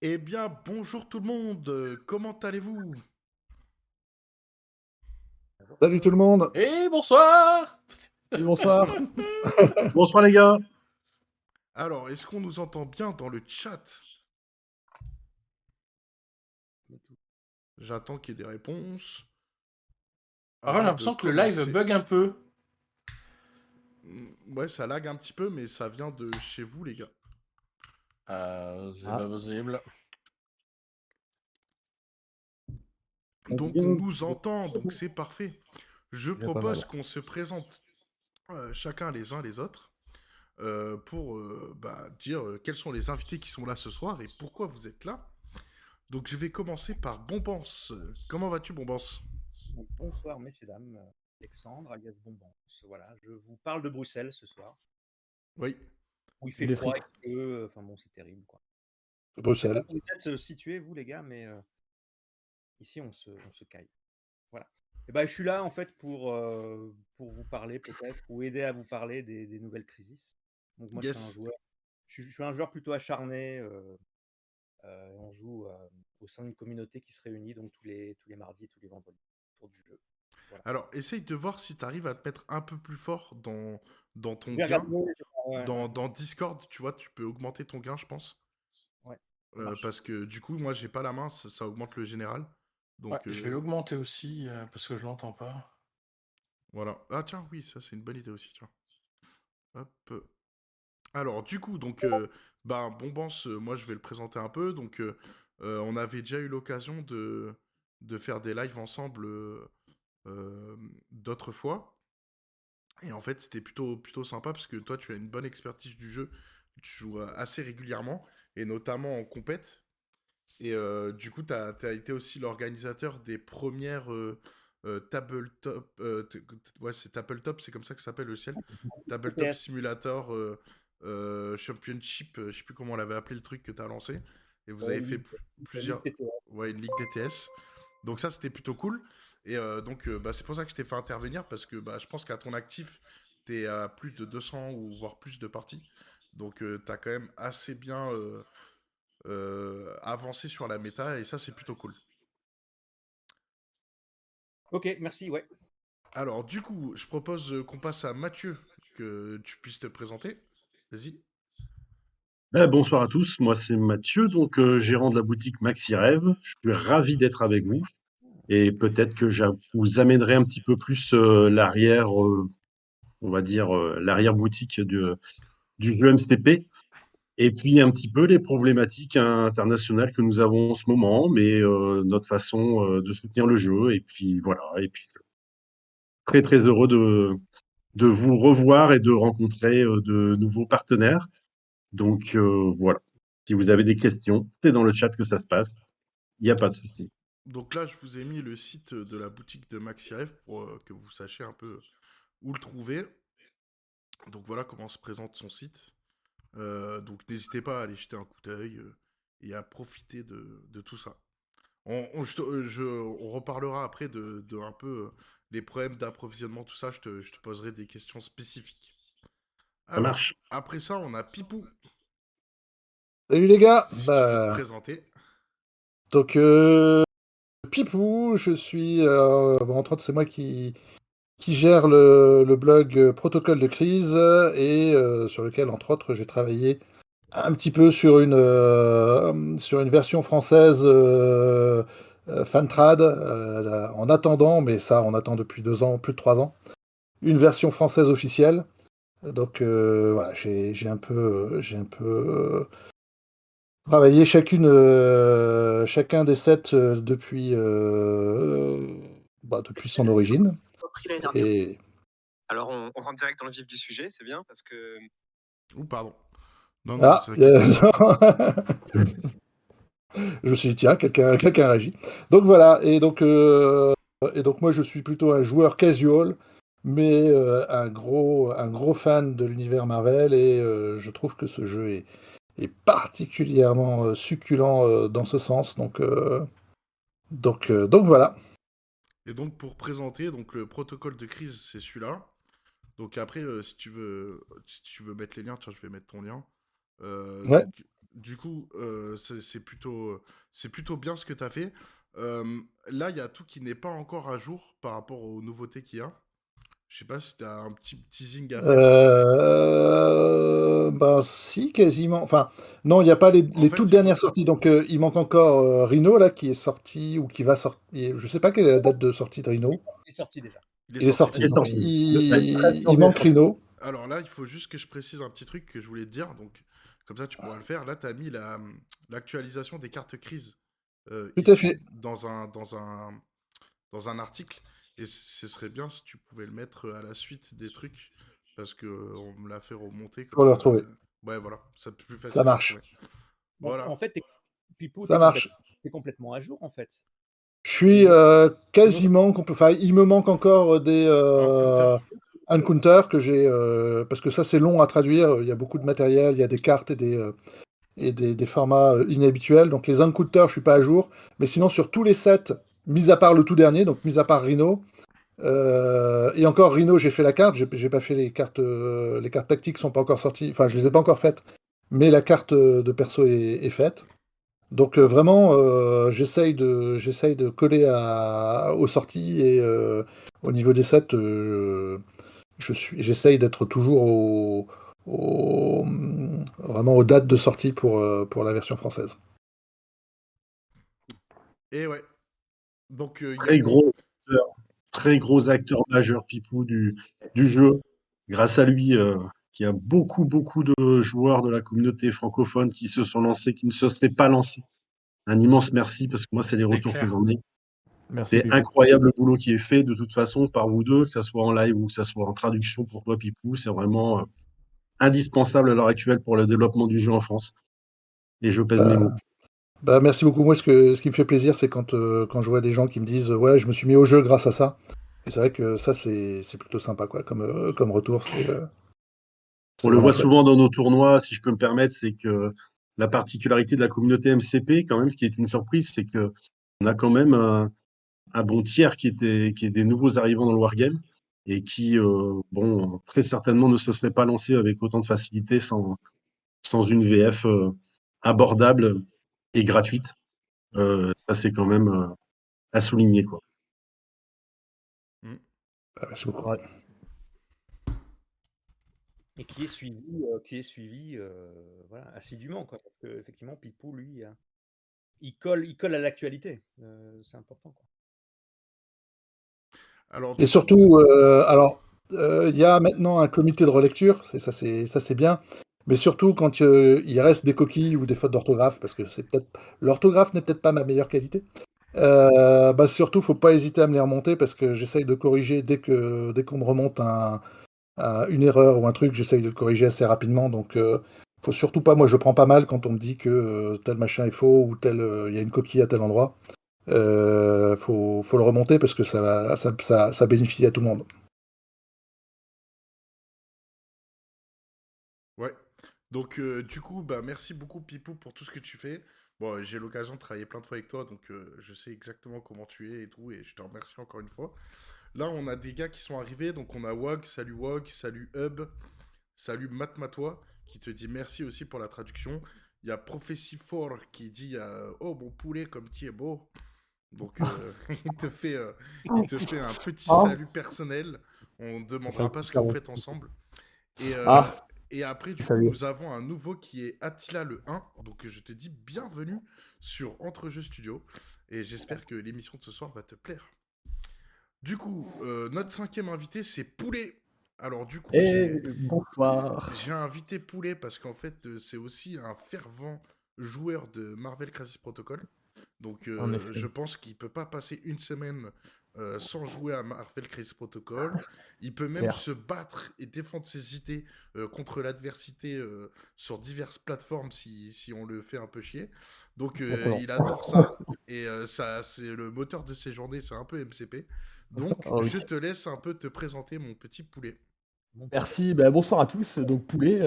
Eh bien, bonjour tout le monde, comment allez-vous? Salut tout le monde. Et bonsoir! Et bonsoir. Bonsoir les gars. Alors, est-ce qu'on nous entend bien dans le chat? J'attends qu'il y ait des réponses. Ah, j'ai l'impression que le live bug un peu. Mm, Ouais, ça lag un petit peu, mais ça vient de chez vous, les gars. Euh, c'est Ah. pas possible. Donc, bien. on nous entend, donc c'est parfait. Je propose mal. qu'on se présente euh, chacun les uns les autres euh, pour euh, bah, dire euh, quels sont les invités qui sont là ce soir et pourquoi vous êtes là. Donc, je vais commencer par Bombance. Comment vas-tu, Bombance Donc, bonsoir, messieurs, dames. Alexandre, alias Bonbon. Voilà, je vous parle de Bruxelles ce soir, Oui. Où il fait froid frites. et que, enfin bon, c'est terrible, quoi. Bruxelles. Vous êtes euh, situés, vous, les gars, mais euh, ici, on se, on se caille. Voilà. Et ben, je suis là, en fait, pour, euh, pour vous parler, peut-être, ou aider à vous parler des, des nouvelles crises. Donc, moi, je suis un joueur. Je suis, je suis un joueur plutôt acharné. euh, euh, on joue euh, au sein d'une communauté qui se réunit donc tous les, tous les mardis et tous les vendredis autour du jeu. Alors, essaye de voir si tu arrives à te mettre un peu plus fort dans, dans ton gain. ouais. Dans, dans Discord, tu vois, tu peux augmenter ton gain, je pense. Ouais, Euh, parce que du coup, moi, j'ai pas la main, ça, ça augmente le général. Donc, Ouais, Je vais euh, l'augmenter aussi euh, parce que je l'entends pas. voilà. Ah, tiens, oui, ça, c'est une bonne idée aussi, tiens. Hop. Alors, du coup, donc, euh, bah, Bombance, euh, moi, je vais le présenter un peu. Donc, on avait déjà eu l'occasion de, de faire des lives ensemble d'autres fois. Et en fait, c'était plutôt, plutôt sympa parce que toi, tu as une bonne expertise du jeu. Tu joues assez régulièrement, et notamment en compète. Et euh, du coup, tu as, été aussi l'organisateur des premières euh, euh, Tabletop. ouais, c'est Tabletop, c'est comme ça que ça s'appelle le ciel? Tabletop. Simulator Championship, je sais plus comment on l'avait appelé le truc que tu as lancé. Et vous Ouais, avez fait plusieurs. ligue. Ouais, une ligue DTS. Donc ça, c'était plutôt cool. Et euh, donc, euh, bah, c'est pour ça que je t'ai fait intervenir, parce que bah, je pense qu'à ton actif, tu es à plus de 200 ou voire plus de parties. Donc, tu as quand même assez bien euh, euh, avancé sur la méta, et ça, c'est plutôt cool. Ok, merci, ouais. Alors, du coup, je propose euh, qu'on passe à Mathieu, que tu puisses te présenter. Vas-y. Eh, bonsoir à tous, moi c'est Mathieu, donc euh, gérant de la boutique Maxi Rêve. Je suis ravi d'être avec vous et peut-être que je vous amènerai un petit peu plus euh, l'arrière, euh, on va dire euh, l'arrière boutique du, du jeu MCP et puis un petit peu les problématiques internationales que nous avons en ce moment, mais notre façon de soutenir le jeu et puis voilà et puis très très heureux de de vous revoir et de rencontrer de nouveaux partenaires. Donc voilà. Si vous avez des questions, c'est dans le chat que ça se passe. Il n'y a pas de souci. Donc là, je vous ai mis le site de la boutique de MaxiRev pour euh, que vous sachiez un peu où le trouver. Donc voilà comment se présente son site. Euh, donc n'hésitez pas à aller jeter un coup d'œil euh, et à profiter de, de tout ça. On, on- je, on reparlera après de, de un peu euh, les problèmes d'approvisionnement, tout ça. Je te, je te poserai des questions spécifiques. Ça marche. Après ça, on a Pipou. Salut les gars Si tu te Bah, présenter. Donc, euh, Pipou, je suis... euh, entre autres, c'est moi qui, qui gère le, le blog euh, Protocole de crise et euh, sur lequel, entre autres, j'ai travaillé un petit peu sur une, sur une version française Fantrad, en attendant, mais ça, on attend depuis deux ans, plus de trois ans, une version française officielle. Donc voilà, j'ai un peu, j'ai un peu travaillé chacune, euh, chacun des sets euh, depuis, euh, bah, depuis son origine. Et Alors, on, on rentre direct dans le vif du sujet, c'est bien, parce que Ou pardon. Non, non, ah, c'est euh, je me suis dit tiens, quelqu'un, quelqu'un réagit. Donc voilà, et donc, euh, et donc moi je suis plutôt un joueur casual, mais euh, un gros, un gros fan de l'univers Marvel et euh, je trouve que ce jeu est, est particulièrement euh, succulent euh, dans ce sens. Donc, euh, donc, donc voilà. Et donc pour présenter, donc le protocole de crise, c'est celui-là. Donc après, euh, si tu veux, si tu veux mettre les liens, tiens, je vais mettre ton lien. Euh, Ouais. donc, du coup, euh, c'est plutôt, c'est plutôt bien ce que tu as fait. là, il y a tout qui n'est pas encore à jour par rapport aux nouveautés qu'il y a. Je sais pas si tu as un petit teasing à faire. Euh... Ben si, quasiment. Enfin, non, il n'y a pas les, toutes dernières sorties. Donc, euh, il manque encore euh, Rhino, là, qui est sorti ou qui va sortir. Je sais pas quelle est la date de sortie de Rhino. Il est sorti déjà. Il est, sorti. Il, manque Rhino. Alors là, il faut juste que je précise un petit truc que je voulais te dire. Donc, comme ça, tu pourras le faire. Là, tu as mis l'actualisation des cartes crise. Euh, Tout à fait. Dans un, dans, un, dans un article. Et ce serait bien si tu pouvais le mettre à la suite des trucs, parce que on me l'a fait remonter. Pour le retrouver. Ouais, voilà, c'est plus facile. Ça marche. Voilà. En fait, ça marche. es complètement à jour, en fait. Je suis euh, quasiment. Enfin, il me manque encore des euh, Encounter que j'ai. Euh, parce que ça, c'est long à traduire. Il y a beaucoup de matériel, il y a des cartes et des. et des, des, formats inhabituels. Donc les Encounter, je suis pas à jour. Mais sinon, sur tous les sets, mis à part le tout dernier, donc mis à part Rhino. Euh, et encore Rhino, j'ai fait la carte, j'ai pas fait les cartes, euh, les cartes tactiques sont pas encore sorties, enfin je les ai pas encore faites, mais la carte de perso est, faite. Donc euh, vraiment, j'essaye de, coller à, aux sorties et au niveau des sets, je suis, j'essaye d'être toujours au, vraiment aux dates de sortie pour, pour la version française. Et ouais, donc, euh, très, gros acteur, très gros acteur majeur, Pipou, du, du jeu. Grâce à lui, euh, il y a beaucoup, beaucoup de joueurs de la communauté francophone qui se sont lancés, qui ne se seraient pas lancés. Un immense merci, parce que moi, c'est les retours que j'en ai. C'est incroyable le boulot qui est fait, de toute façon, par vous deux, que ce soit en live ou que ce soit en traduction pour toi, Pipou. C'est vraiment euh, indispensable à l'heure actuelle pour le développement du jeu en France. Et je pèse mes mots. Bah, merci beaucoup. Moi, ce, que, ce qui me fait plaisir, c'est quand, euh, quand je vois des gens qui me disent Ouais, je me suis mis au jeu grâce à ça. Et c'est vrai que ça, c'est plutôt sympa quoi, comme, euh, comme retour. Euh, On le voit souvent dans nos tournois, si je peux me permettre, c'est que la particularité de la communauté MCP, quand même, ce qui est une surprise, c'est que on a quand même un, bon tiers qui, était, qui est des nouveaux arrivants dans le Wargame et qui, bon, très certainement ne se serait pas lancé avec autant de facilité sans, sans une VF abordable et gratuite. Euh, ça, c'est quand même euh, à souligner. Quoi. Mmh. Ah, merci beaucoup. Et qui est suivi, euh, qui est suivi voilà, assidûment. Quoi, parce que, effectivement, Pipou, lui, il, colle, il colle à l'actualité. c'est important. Quoi. Alors, et surtout, alors, il y a maintenant un comité de relecture, ça c'est bien, mais surtout quand euh, il reste des coquilles ou des fautes d'orthographe, parce que c'est peut-être l'orthographe n'est peut-être pas ma meilleure qualité. Euh, bah surtout, faut pas hésiter à me les remonter parce que j'essaye de corriger dès que dès qu'on me remonte un, une erreur ou un truc, j'essaye de le corriger assez rapidement. Donc, euh, faut surtout pas. Moi, je prends pas mal quand on me dit que euh, tel machin est faux ou tel il y a une coquille à tel endroit. faut, faut le remonter parce que ça, ça, ça, ça bénéficie à tout le monde. Donc, euh, du coup, bah, merci beaucoup, Pipou, pour tout ce que tu fais. Bon, j'ai l'occasion de travailler plein de fois avec toi, donc euh, je sais exactement comment tu es et tout, et je te remercie encore une fois. Là, on a des gars qui sont arrivés, donc on a Wog, salut Wog, salut Hub, salut Matmatois, qui te dit merci aussi pour la traduction. Il y a Prophecy 4 qui dit euh, Oh, mon poulet, comme tu es beau. Donc, il, te fait, il te fait un petit ah. salut personnel. On ne demandera pas ce que vous faites ensemble. Et, ah. Et après, du coup, nous avons un nouveau qui est Attila le 1. Donc, je te dis bienvenue sur Entrejeux Studio. Et j'espère que l'émission de ce soir va te plaire. Du coup, euh, notre cinquième invité, c'est Poulet. Alors, du coup, eh, bonsoir. J'ai invité Poulet parce qu'en fait, euh, c'est aussi un fervent joueur de Marvel Crisis Protocol. Donc, euh, je pense qu'il peut pas passer une semaine euh, sans jouer à Marvel Crisis Protocol. Il peut même se battre et défendre ses idées euh, contre l'adversité euh, sur diverses plateformes si, si, on le fait un peu chier. Donc il adore ça et ça c'est le moteur de ses journées, c'est un peu MCP. Donc oh, je te laisse un peu te présenter mon petit poulet. Merci, ben, bonsoir à tous. Donc Poulet,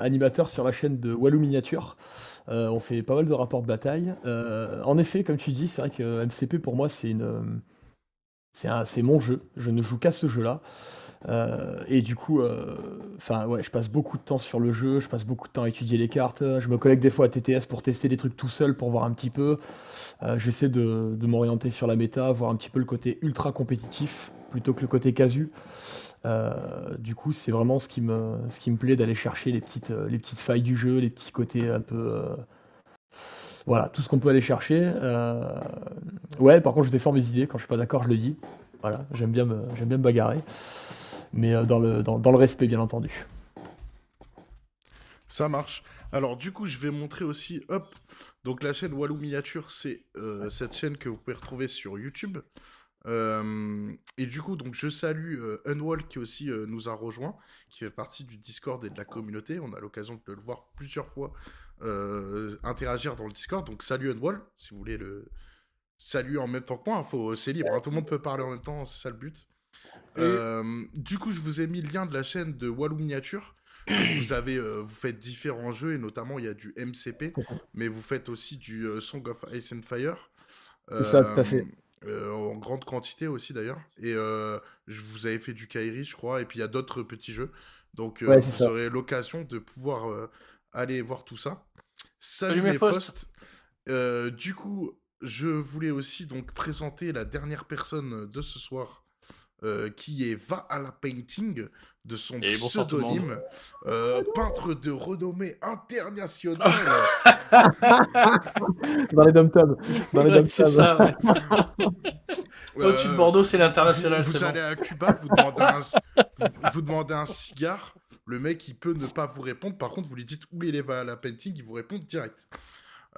animateur sur la chaîne de Walou Miniature. on fait pas mal de rapports de bataille. en effet, comme tu dis, c'est vrai que MCP pour moi c'est une c'est mon jeu, je ne joue qu'à ce jeu-là. et du coup, ouais, je passe beaucoup de temps sur le jeu, je passe beaucoup de temps à étudier les cartes, je me connecte des fois à TTS pour tester des trucs tout seul, pour voir un petit peu. J'essaie de, m'orienter sur la méta, voir un petit peu le côté ultra compétitif plutôt que le côté casu. du coup, c'est vraiment ce qui me, plaît d'aller chercher les petites failles du jeu, les petits côtés un peu voilà, tout ce qu'on peut aller chercher. Euh, ouais, par contre, je défends mes idées. Quand je suis pas d'accord, je le dis. Voilà, j'aime bien me, j'aime bien me bagarrer. Mais euh, dans, le, dans, le respect, bien entendu. Ça marche. Alors, du coup, je vais montrer aussi, hop, donc la chaîne Walou Miniature, c'est euh, cette chaîne que vous pouvez retrouver sur YouTube. et du coup, donc je salue Unwall qui aussi nous a rejoint, qui fait partie du Discord et de la communauté. On a l'occasion de le voir plusieurs fois euh, interagir dans le Discord. Donc salut Unwall, si vous voulez le salut en même temps que moi. Faut... C'est libre, hein. tout le monde peut parler en même temps, c'est ça le but. Euh, du coup, je vous ai mis le lien de la chaîne de Walou Miniature. vous avez, euh, vous faites différents jeux et notamment il y a du MCP, mais vous faites aussi du Song of Ice and Fire. ça, tout à fait. en grande quantité aussi d'ailleurs. Et je vous avais fait du Kairi, je crois, et puis il y a d'autres petits jeux. Donc vous aurez l'occasion de pouvoir aller voir tout ça. Salut, mes euh, du coup, je voulais aussi donc présenter la dernière personne de ce soir. Euh, qui est Va à la Painting, de son pseudonyme, euh, peintre de renommée internationale. dans les dom Dans les C'est ça, Au-dessus de Bordeaux, c'est l'international. Vous, allez à Cuba, vous demandez, un, vous demandez un cigare, le mec, il peut ne pas vous répondre. Par contre, vous lui dites où il est va à la painting, il vous répond direct.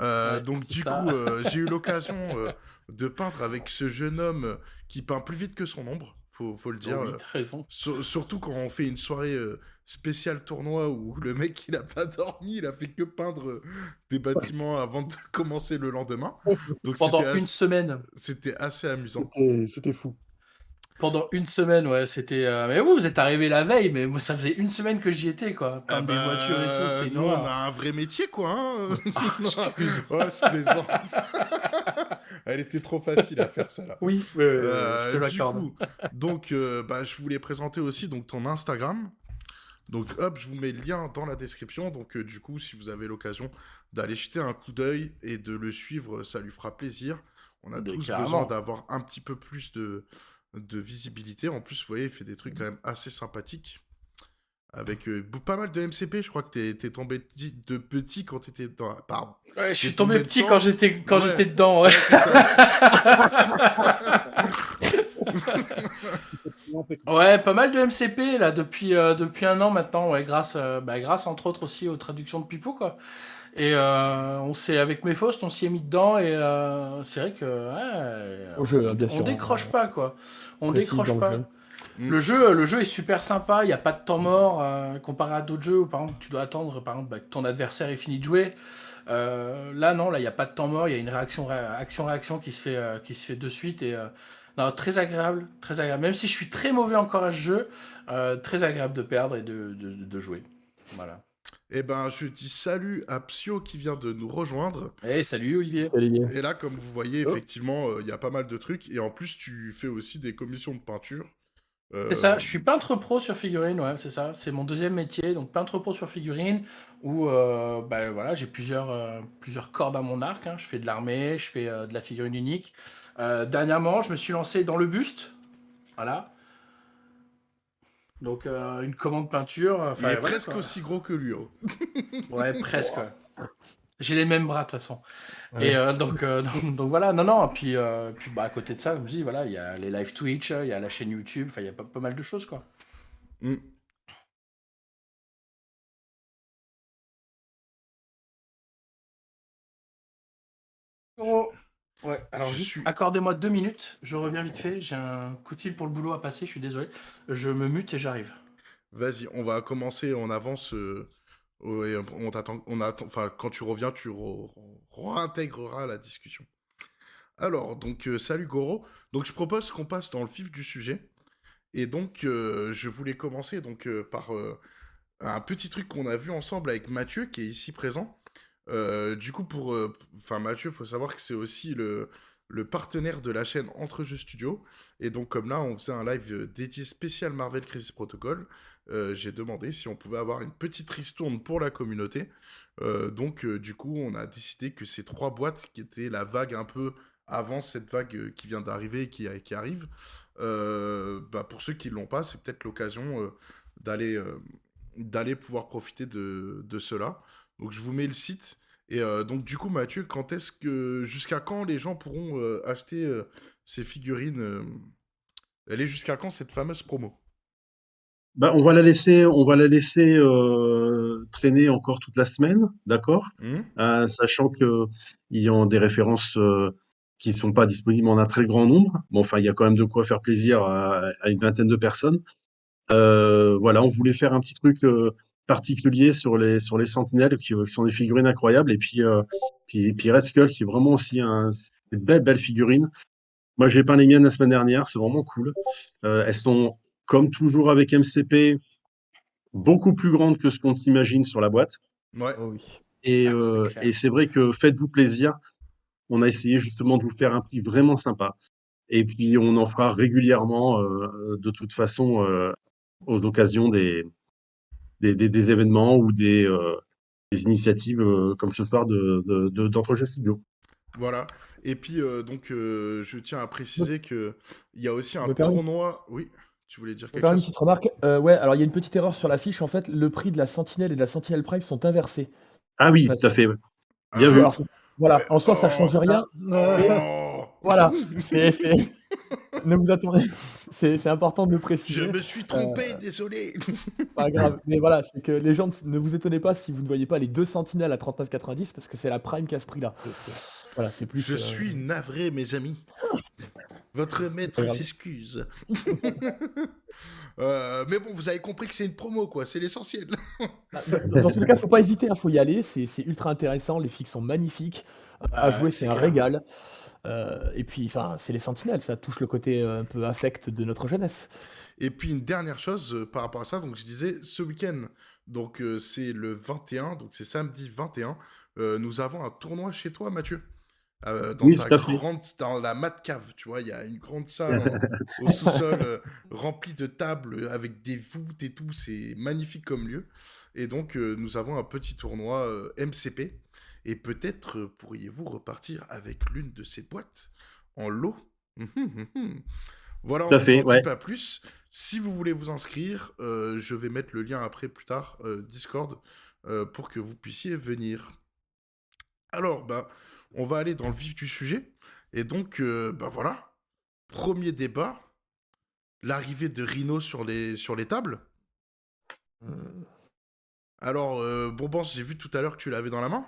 Euh, donc du coup, euh, j'ai eu l'occasion euh, de peindre avec ce jeune homme qui peint plus vite que son ombre, faut, faut le dire. raison. surtout quand on fait une soirée spéciale tournoi où le mec il a pas dormi, il a fait que peindre des bâtiments avant de commencer le lendemain. Donc pendant une semaine. C'était assez amusant. C'était fou. Pendant une semaine, ouais, c'était. Euh, mais vous, vous êtes arrivé la veille, mais moi, ça faisait une semaine que j'y étais, quoi. Peindre des bah, voitures et tout, Nous, on a un vrai métier, quoi. Hein ah, ouais, c'est plaisante. Elle était trop facile à faire, ça, là. Oui, oui, euh, je te l'accorde. Donc, euh, bah, je voulais présenter aussi donc, ton Instagram. Donc, hop, je vous mets le lien dans la description. Donc, du coup, si vous avez l'occasion d'aller jeter un coup d'œil et de le suivre, ça lui fera plaisir. On a tous besoin d'avoir un petit peu plus de de visibilité. En plus, vous voyez, il fait des trucs quand même assez sympathiques. Avec euh, pas mal de MCP, je crois que t'es es tombé de petit quand t'étais dans. Pardon. Ouais, je suis tombé petit quand j'étais quand j'étais dedans. Ouais. pas mal de MCP là depuis euh, depuis un an maintenant, ouais, grâce euh, bah, grâce entre autres aussi aux traductions de Pipo quoi. Et euh, on s'est avec mes on s'y est mis dedans et euh, c'est vrai que ouais, on décroche pas quoi. On décroche pas. Le, jeu, le jeu est super sympa. Il n'y a pas de temps mort euh, comparé à d'autres jeux où par exemple tu dois attendre par exemple bah, que ton adversaire ait fini de jouer. là non, là il n'y a pas de temps mort. Il y a une réaction action réaction qui se fait qui se fait de suite et non, très agréable, très agréable. Même si je suis très mauvais encore à ce jeu, très agréable de perdre et de, de, de jouer. Voilà. Eh ben, je dis salut à Psio qui vient de nous rejoindre. Eh, salut Olivier. Et là, comme vous voyez, oh. effectivement, euh, il y a pas mal de trucs. Et en plus, tu fais aussi des commissions de peinture. Euh, c'est ça, je suis peintre pro sur figurine, ouais, c'est ça. C'est mon deuxième métier, donc peintre pro sur figurine, où euh, bah, voilà, j'ai plusieurs, plusieurs cordes à mon arc. Hein. Je fais de l'armée, je fais de la figurine unique. dernièrement, je me suis lancé dans le buste. Voilà. Donc euh, une commande peinture. Il est presque aussi gros que lui. Oh. ouais, presque. J'ai les mêmes bras de toute façon. Et euh, donc, euh, donc, donc, voilà, non, non, puis, puis bah, à côté de ça, comme je dis, voilà, il y a les live Twitch, il y a la chaîne YouTube, enfin, il y a pas, pas, mal de choses, quoi. Mm. Oh. Ouais, alors juste accordez-moi deux minutes, je reviens vite fait, j'ai un coup de fil pour le boulot à passer, je suis désolé. Je me mute et j'arrive. Vas-y, on va commencer, on avance. Euh, on t'attend, on attend, enfin, quand tu reviens, tu réintégreras la discussion. Alors, donc, euh, salut Goro. Donc, je propose qu'on passe dans le vif du sujet. Et donc, euh, je voulais commencer donc par un petit truc qu'on a vu ensemble avec Mathieu, qui est ici présent. Du coup, pour. Enfin, Mathieu, il faut savoir que c'est aussi le, partenaire de la chaîne Entre Jeux Studio. Et donc, comme là, on faisait un live dédié spécial Marvel Crisis Protocol, j'ai demandé si on pouvait avoir une petite ristourne pour la communauté. donc, du coup, on a décidé que ces trois boîtes, qui étaient la vague un peu avant cette vague qui vient d'arriver et qui, arrive, bah, pour ceux qui ne l'ont pas, c'est peut-être l'occasion d'aller d'aller pouvoir profiter de, cela. Donc je vous mets le site. Et euh, donc du coup Mathieu, quand est-ce que jusqu'à quand les gens pourront euh, acheter euh, ces figurines Elle est jusqu'à quand cette fameuse promo? Bah, on va la laisser, on va la laisser traîner encore toute la semaine, d'accord? Mmh. Sachant qu'il y a des références qui ne sont pas disponibles en un très grand nombre. Bon, enfin, il y a quand même de quoi faire plaisir à, à une vingtaine de personnes. voilà, on voulait faire un petit truc particulier sur les, sur les sentinelles qui, sont des figurines incroyables. Et puis, euh, puis, puis Skull qui est vraiment aussi un, une belle, belle figurine. Moi, j'ai peint les miennes la semaine dernière, c'est vraiment cool. Euh, elles sont, comme toujours avec MCP, beaucoup plus grandes que ce qu'on s'imagine sur la boîte. Ouais. Oh oui. Et, ah, euh, et c'est vrai que faites-vous plaisir. On a essayé justement de vous faire un prix vraiment sympa. Et puis, on en fera régulièrement, de toute façon, aux occasions des, des, des, événements ou des, euh, des initiatives euh, comme ce soir de, de, d'Entre Studio. Voilà. Et puis, euh, donc, je tiens à préciser qu'il y a aussi un tournoi. Oui, tu voulais dire quelque chose Une petite remarque. ouais, alors il y a une petite erreur sur l'affiche. En fait, le prix de la Sentinelle et de la Sentinelle Prime sont inversés. Ah oui, tout à fait. Bien vu. voilà, en soi, ça change rien. Oh. Voilà. C'est, ne vous attendez, c'est important de le préciser. Je me suis trompé, euh, désolé. Pas grave, mais voilà, c'est que les gens ne vous étonnez pas si vous ne voyez pas les deux sentinelles à 39,90 parce que c'est la prime qui a ce prix-là. Voilà, c'est plus. Je euh, suis navré, mes amis. Votre maître s'excuse. Euh, mais bon, vous avez compris que c'est une promo, quoi. C'est l'essentiel. Bah, dans, tous les cas, faut pas hésiter. Il hein, faut y aller. C'est ultra intéressant. Les figues sont magnifiques. À jouer, c'est un régal. Euh, et puis, enfin, c'est les sentinelles, ça touche le côté euh, un peu affect de notre jeunesse. Et puis une dernière chose euh, par rapport à ça, donc je disais ce week-end, donc c'est le 21, donc c'est samedi 21, nous avons un tournoi chez toi, Mathieu. dans oui, ta grande, dans la mat cave, tu vois, il y a une grande salle au sous-sol remplie de tables avec des voûtes et tout, c'est magnifique comme lieu. Et donc nous avons un petit tournoi MCP et peut-être pourriez-vous repartir avec l'une de ces boîtes en lot? Hum, hum, hum, voilà, on ne dit pas plus. Si vous voulez vous inscrire, euh, je vais mettre le lien après plus tard, euh, Discord, euh, pour que vous puissiez venir. Alors, bah, on va aller dans le vif du sujet. Et donc, bah voilà, premier débat, l'arrivée de Rhino sur les, sur les tables. Alors, Bonbon, j'ai vu tout à l'heure que tu l'avais dans la main.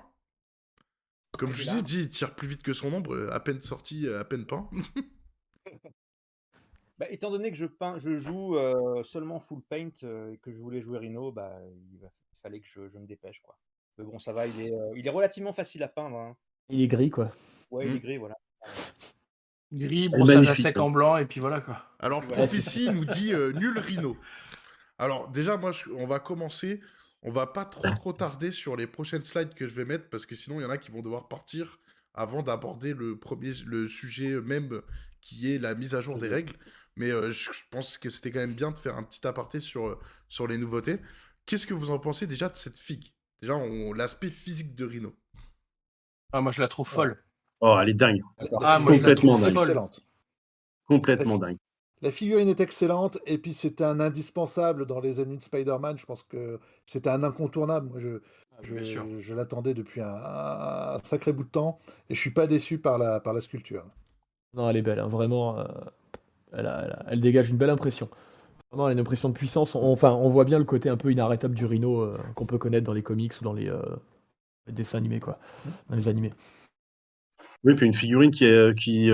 Comme je vous ai dit, il tire plus vite que son ombre, euh, à peine sorti, euh, à peine peint. bah, étant donné que je, peins, je joue euh, seulement full paint et que je voulais jouer Rhino, bah, il, fallait que je, me dépêche. Quoi. Mais bon, ça va, il est, il est relativement facile à peindre. Hein. Il est gris, quoi. Ouais, il est mmh. gris, voilà. Gris, brossage à sec en blanc, et puis voilà quoi. Alors, Prophétie nous dit nul Rhino. Alors, déjà, moi, on va commencer on va pas trop trop tarder sur les prochaines slides que je vais mettre parce que sinon il y en a qui vont devoir partir avant d'aborder le premier le sujet même qui est la mise à jour des règles. Mais euh, je pense que c'était quand même bien de faire un petit aparté sur, euh, sur les nouveautés. Qu'est-ce que vous en pensez déjà de cette figue? Déjà, l'aspect physique de Rhino. Ah, moi je la trouve folle. Oh, elle est dingue. Ah, moi, Complètement dingue. Excellente. Complètement dingue. La figurine est excellente et puis c'était un indispensable dans les années de Spider-Man. Je pense que c'était un incontournable. Moi, je, ah, je, l'attendais depuis un, sacré bout de temps et je suis pas déçu par la, par la sculpture. Non, elle est belle, hein. vraiment. Euh, elle, elle, dégage une belle impression. Vraiment, elle a une impression de puissance. On, enfin, on voit bien le côté un peu inarrêtable du Rhino euh, qu'on peut connaître dans les comics ou dans les, euh, dessins animés, quoi. Dans les animés. Oui, puis une figurine qui est, qui,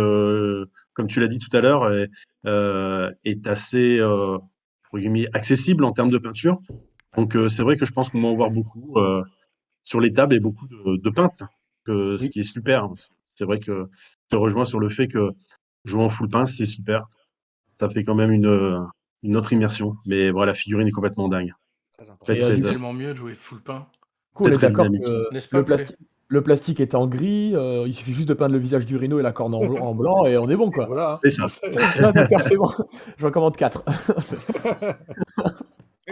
comme tu l'as dit tout à l'heure, est, euh, est assez euh, accessible en termes de peinture. Donc euh, c'est vrai que je pense qu'on va en voir beaucoup sur les tables et beaucoup de, de peintes, que, ce qui est super. C'est vrai que je te rejoins sur le fait que jouer en full pince, c'est super. Ça fait quand même une, une autre immersion. Mais voilà, la figurine est complètement dingue. C'est tellement mieux de jouer full pain. Cool, d'accord que le, plastique, le plastique est en gris, euh, il suffit juste de peindre le visage du rhino et la corne en, blanc et on est bon quoi. Voilà. C'est ça. c'est bon. Je recommande 4.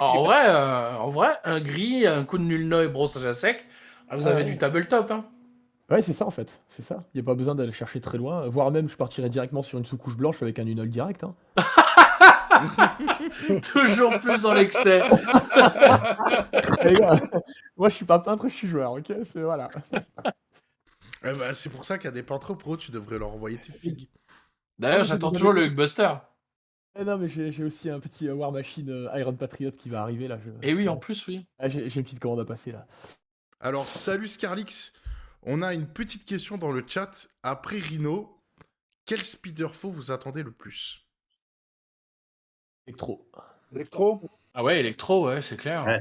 en vrai, euh, en vrai, un gris, un coup de nul et brossage à sec, ah, vous avez du tabletop. Hein. Ouais, c'est ça en fait. C'est ça. Il n'y a pas besoin d'aller chercher très loin. Voire même, je partirais directement sur une sous-couche blanche avec un unol direct. Hein. Toujours plus dans l'excès. moi, je suis pas peintre, je suis joueur, ok? C'est voilà. Eh ben, c'est pour ça qu'il y a des peintres pro, tu devrais leur envoyer tes figues. D'ailleurs, j'attends toujours le Huckbuster. Eh non, mais j'ai aussi un petit War Machine euh, Iron Patriot qui va arriver là. Et oui, en plus, oui. Ah, j'ai une petite commande à passer là. Alors, salut Scarlix. On a une petite question dans le chat. Après Rhino, quel speederfo vous attendez le plus? Electro. Electro Ah ouais, Electro, ouais, c'est clair.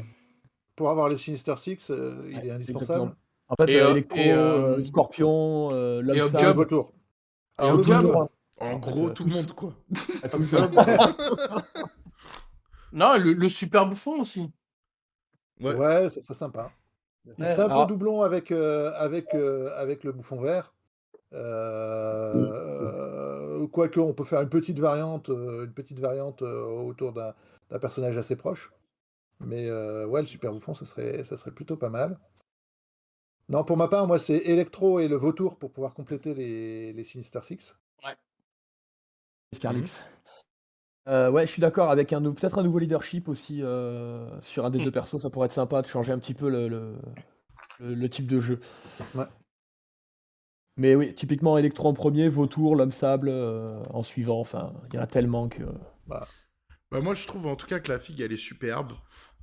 Pour avoir les Sinister Six, euh, il est indispensable. En fait, et, euh, Electro, euh, Scorpion, euh, et Objob. Vautour. Alors, le En gros, tout le monde, quoi. non, le, super bouffon aussi. Ouais, ouais c'est sympa. Il fait un peu doublon avec, avec, avec le bouffon vert. Euh, quoique, on peut faire une petite variante, une petite variante autour d'un personnage assez proche. Mais ouais, le super bouffon, ça serait, ça serait plutôt pas mal. Non, pour ma part, moi, c'est Electro et le Vautour pour pouvoir compléter les, les Sinister Six. Ouais. Scarlix. Euh, ouais, je suis d'accord avec un peut-être un nouveau leadership aussi euh, sur un des hmm. deux persos, ça pourrait être sympa de changer un petit peu le, le, type de jeu. Ouais. Mais oui, typiquement Electro en premier, Vautour, l'homme sable euh, en suivant. Enfin, il y en a tellement que. Bah. bah. moi, je trouve en tout cas que la figue elle est superbe.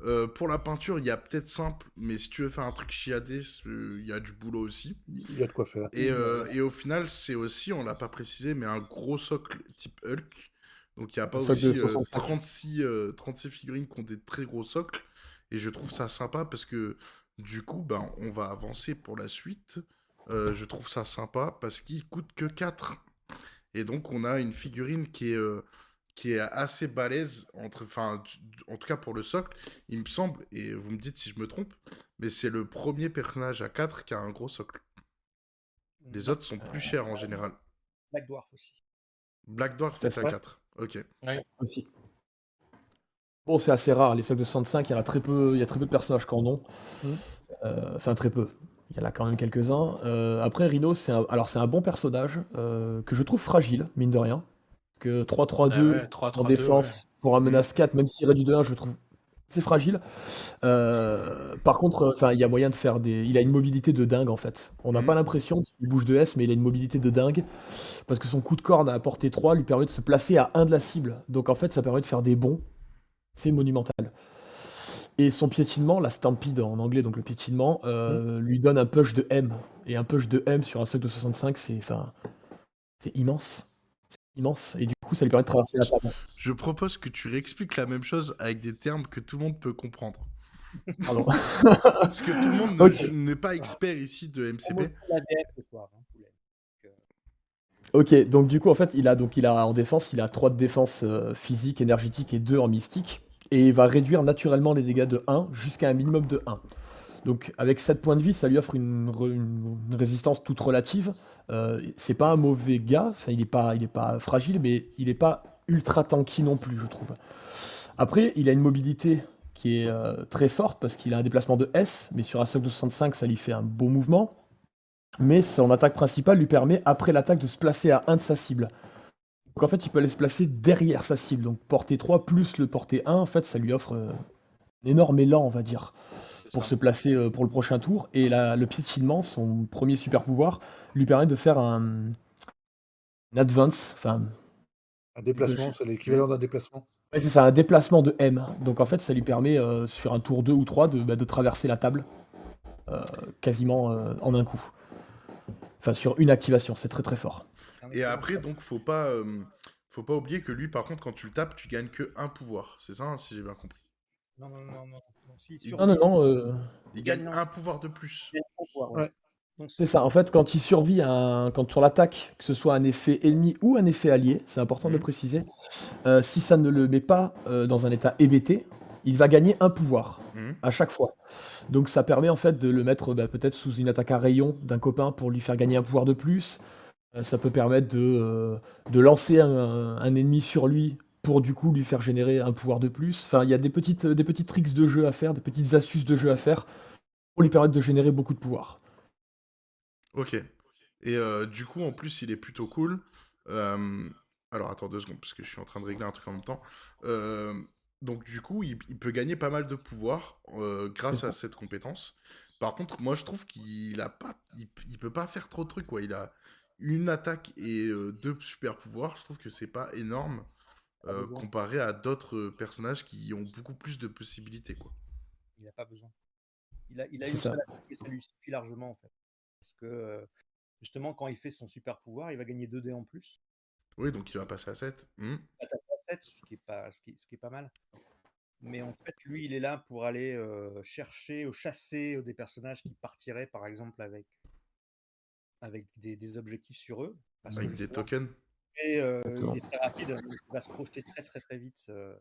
Euh, pour la peinture, il y a peut-être simple, mais si tu veux faire un truc chiadé, il y a du boulot aussi. Il y a de quoi faire. Et, euh, et au final, c'est aussi, on l'a pas précisé, mais un gros socle type Hulk. Donc il n'y a pas aussi 36, 36 figurines qui ont des très gros socles. Et je trouve ça sympa parce que du coup, ben, on va avancer pour la suite. Euh, je trouve ça sympa parce qu'il coûte que 4. Et donc, on a une figurine qui est, euh, qui est assez balèze, entre, enfin, en tout cas pour le socle, il me semble, et vous me dites si je me trompe, mais c'est le premier personnage à 4 qui a un gros socle. Les autres sont plus chers en général. Black Dwarf aussi. Black Dwarf est à 4. Ok. Ouais, aussi. Bon, c'est assez rare. Les socles de 65, il y a très peu, il y a très peu de personnages qui en ont. Mmh. Euh, enfin, très peu. Il y en a quand même quelques-uns. Euh, après, Rhino, c'est un, alors c'est un bon personnage euh, que je trouve fragile, mine de rien. Que 3-3-2 en défense pour un menace 4, même s'il réduit de 1, je trouve c'est fragile. Euh, par contre, enfin, il y a moyen de faire des. Il a une mobilité de dingue en fait. On n'a mm. pas l'impression qu'il bouge de S, mais il a une mobilité de dingue parce que son coup de corne à portée 3 lui permet de se placer à 1 de la cible. Donc en fait, ça permet de faire des bons. C'est monumental. Et son piétinement, la stampede en anglais, donc le piétinement, euh, mmh. lui donne un push de M. Et un push de M sur un socle de 65, c'est enfin, c'est immense. immense. Et du coup, ça lui permet de traverser la table. Je propose que tu réexpliques la même chose avec des termes que tout le monde peut comprendre. Pardon. Parce que tout le monde n'est pas expert ici de MCP. Hein, ok, donc du coup, en fait, il a, donc, il a en défense, il a 3 de défense euh, physique, énergétique et 2 en mystique et va réduire naturellement les dégâts de 1 jusqu'à un minimum de 1. Donc avec 7 points de vie, ça lui offre une, résistance toute relative. Euh, c'est pas un mauvais gars, il n'est pas, il est pas fragile, mais il n'est pas ultra tanky non plus, je trouve. Après, il a une mobilité qui est euh, très forte parce qu'il a un déplacement de S, mais sur un socle de 65, ça lui fait un beau mouvement. Mais son attaque principale lui permet, après l'attaque, de se placer à 1 de sa cible. Donc en fait, il peut aller se placer derrière sa cible. Donc portée 3 plus le portée 1, en fait, ça lui offre euh, un énorme élan, on va dire, pour se placer euh, pour le prochain tour. Et là, le piétinement, son premier super pouvoir, lui permet de faire un, advance, enfin... Un déplacement, c'est l'équivalent d'un déplacement. Ouais, c'est ça, un déplacement de M. Donc en fait, ça lui permet, euh, sur un tour 2 ou 3, de, bah, de traverser la table quasiment en un coup. Enfin, sur une activation, c'est très très fort. Et après, donc, faut pas, euh, faut pas oublier que lui, par contre, quand tu le tapes, tu gagnes que un pouvoir. C'est ça, hein, si j'ai bien compris. Non, non, non, non. il... Non, non, non. Euh, il gagne un pouvoir de plus. C'est ça. En fait, quand il survit, un... quand sur l'attaque, que ce soit un effet ennemi ou un effet allié, c'est important de le mhm. préciser. Euh, si ça ne le met pas dans un état EBT, il va gagner un pouvoir Mhm. à chaque fois. Donc ça permet en fait de le mettre bah, peut-être sous une attaque à rayon d'un copain pour lui faire gagner un pouvoir de plus. Euh, ça peut permettre de, euh, de lancer un, un ennemi sur lui pour du coup lui faire générer un pouvoir de plus. Enfin, il y a des petites, des petits tricks de jeu à faire, des petites astuces de jeu à faire pour lui permettre de générer beaucoup de pouvoir. Ok. Et euh, du coup, en plus, il est plutôt cool. Euh, Alors, attends deux secondes, parce que je suis en train de régler un truc en même temps. Euh, Donc, du coup, il, il peut gagner pas mal de pouvoir grâce à cette compétence. Par contre, moi, je trouve qu'il a pas, il, il peut pas faire trop de trucs. Quoi. Il a une attaque et euh, deux super pouvoirs. Je trouve que c'est pas énorme euh, comparé à d'autres personnages qui ont beaucoup plus de possibilités. Quoi. Il n'a pas besoin. Il a, il a une ça. seule attaque et ça lui suffit largement en fait. Parce que euh, justement, quand il fait son super pouvoir, il va gagner 2 dés en plus. Oui, donc il va passer à 7. Hmm. à 7, ce qui est pas, ce qui ce qui est pas mal. Mais en fait, lui, il est là pour aller euh, chercher ou chasser euh, des personnages qui partiraient, par exemple, avec, avec des, des objectifs sur eux. Parce que Avec des tokens. et, euh, il est très rapide, donc il va se projeter très très très vite euh,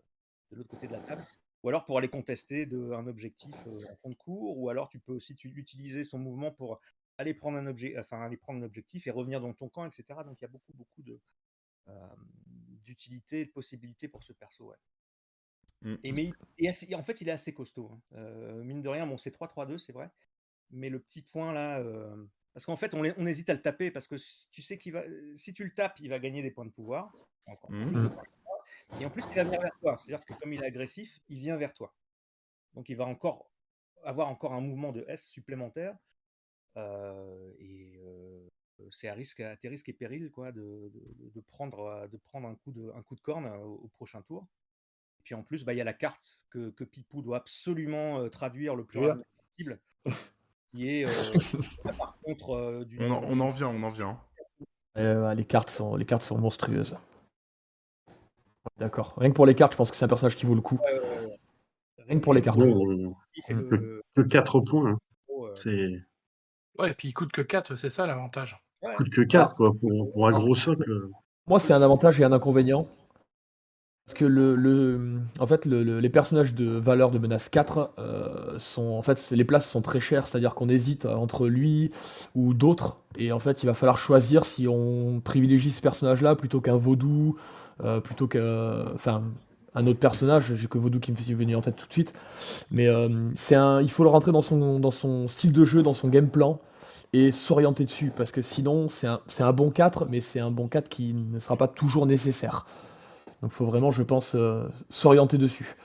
de l'autre côté de la table. Ou alors pour aller contester de, un objectif euh, en fond de cours, ou alors tu peux aussi tu- utiliser son mouvement pour aller prendre un objet, enfin aller prendre un objectif et revenir dans ton camp, etc. Donc il y a beaucoup beaucoup de euh, d'utilité et de possibilités pour ce perso. Ouais. Mm. Et, mais, il- et assez- et en fait, il est assez costaud. hein. Euh, mine de rien, bon, c'est 3-3-2, c'est vrai. Mais le petit point là, euh, parce qu'en fait, on, hésite à le taper parce que si- tu sais qu'il va, si tu le tapes, il va gagner des points de pouvoir. Encore plus de points de pouvoir. Et en plus, il va venir vers toi. C'est-à-dire que comme il est agressif, il vient vers toi. Donc, il va encore avoir encore un mouvement de S supplémentaire. Euh, et euh, c'est à risque, à tes risques et périls, quoi, de, de- de prendre, de prendre un coup de, un coup de corne au, au prochain tour. Et puis en plus, bah, il y a la carte que, que Pipou doit absolument traduire le plus rapidement possible, qui est euh, là, par contre euh, d'une- On en, on en vient, on en vient. Euh, les, cartes sont, les cartes sont monstrueuses. D'accord. Rien que pour les cartes, je pense que c'est un personnage qui vaut le coup. Rien que pour les cartes. Bon, euh, Mm. le- que 4 points. hein. euh, C'est Ouais, et puis il coûte que 4, c'est ça l'avantage. ouais. coûte que 4 quoi, pour, pour un gros socle. Moi, c'est un avantage et un inconvénient. Parce que le, en fait, le- le- les personnages de valeur de menace 4 euh, sont. En fait, les places sont très chères, c'est-à-dire qu'on hésite entre lui ou d'autres. Et en fait, il va falloir choisir si on privilégie ce personnage-là plutôt qu'un vaudou, euh, plutôt qu'un. Enfin, un autre personnage. J'ai que vaudou qui me fait venir en tête tout de suite. Mais euh, un, il faut le rentrer dans son, dans son style de jeu, dans son game plan et s'orienter dessus parce que sinon c'est un, c'est un bon 4 mais c'est un bon 4 qui ne sera pas toujours nécessaire. Donc il faut vraiment je pense euh, s'orienter dessus.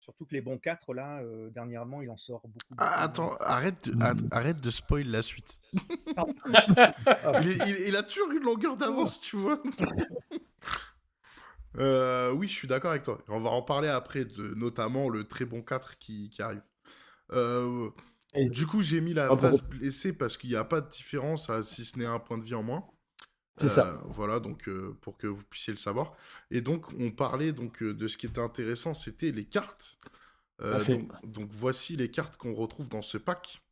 Surtout que les bons 4 là, euh, dernièrement, il en sort beaucoup. beaucoup. Ah, attends, arrête de, a- arrête de spoil la suite. Pardon. il, est- il- il a toujours une longueur d'avance, tu vois. Euh, oui, je suis d'accord avec toi. On va en parler après, de, notamment le très bon 4 qui, qui arrive. Euh, du coup, j'ai mis la Ah, phase blessée parce qu'il n'y a pas de différence à- si ce n'est un point de vie en moins. C'est ça. Euh, Voilà, donc euh, pour que vous puissiez le savoir. Et donc, on parlait donc euh, de ce qui était intéressant, c'était les cartes. Donc, donc voici les cartes qu'on retrouve dans ce pack.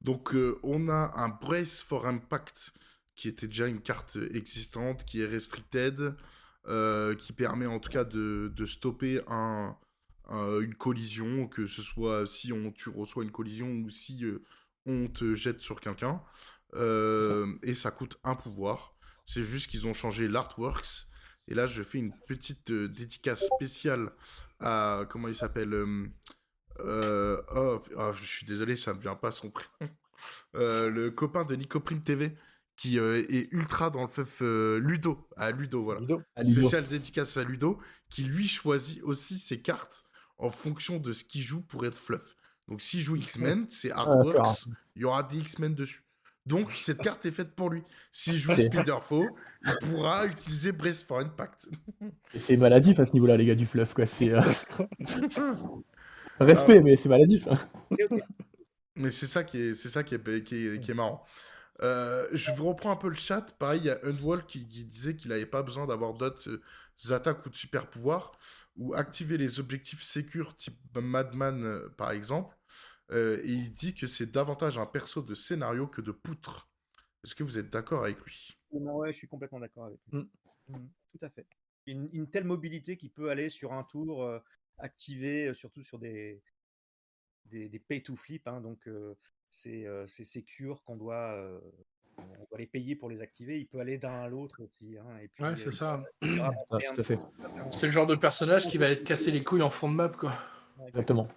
Donc, on a un Brace for Impact qui était déjà une carte existante, qui est restricted, euh, qui permet en tout cas de, de stopper un, un- une collision, que ce soit si on, tu reçois une collision ou si euh, on te jette sur quelqu'un. Euh, et ça coûte un pouvoir. C'est juste qu'ils ont changé l'artworks. Et là, je fais une petite euh, dédicace spéciale à. Comment il s'appelle euh, euh, oh, ah, je suis désolé, ça me vient pas son prénom. Le copain de Nicoprime TV qui est ultra dans le feuf Ludo. À Ludo, voilà. Ludo. À Lido. Spécial dédicace à Ludo, qui lui choisit aussi ses cartes en fonction de ce qu'il joue pour être fluff. Donc s'il joue X-Men, c'est Artworks, d'accord. il y aura des X-Men dessus. Donc cette carte est faite pour lui. S'il joue Ok. Spider-Foe, il pourra utiliser Brace for Impact. Et c'est maladif à ce niveau-là les gars du fluff quoi. C'est euh, respect mais c'est maladif. hein. Mais c'est ça qui est, c'est ça qui est, qui est, qui est marrant. Euh, je vous reprends un peu le chat. Pareil, il y a Undwall qui, qui disait qu'il n'avait pas besoin d'avoir d'autres euh, attaques ou de super pouvoirs ou activer les objectifs sécures type Madman euh, par exemple. Euh, et il dit que c'est davantage un perso de scénario que de poutre. Est-ce que vous êtes d'accord avec lui? Non, ouais, je suis complètement d'accord avec lui. Mm. Mm, Tout à fait. Une, une telle mobilité qui peut aller sur un tour, euh, activer, surtout sur des, des, des pay to flip. Hein, donc, c'est ces cures qu'on doit, on doit les payer pour les activer. Il peut aller d'un à l'autre aussi. Hein, et ouais, c'est ça. fait. C'est le genre de personnage qui va être cassé les couilles en fond de map, quoi. Exactement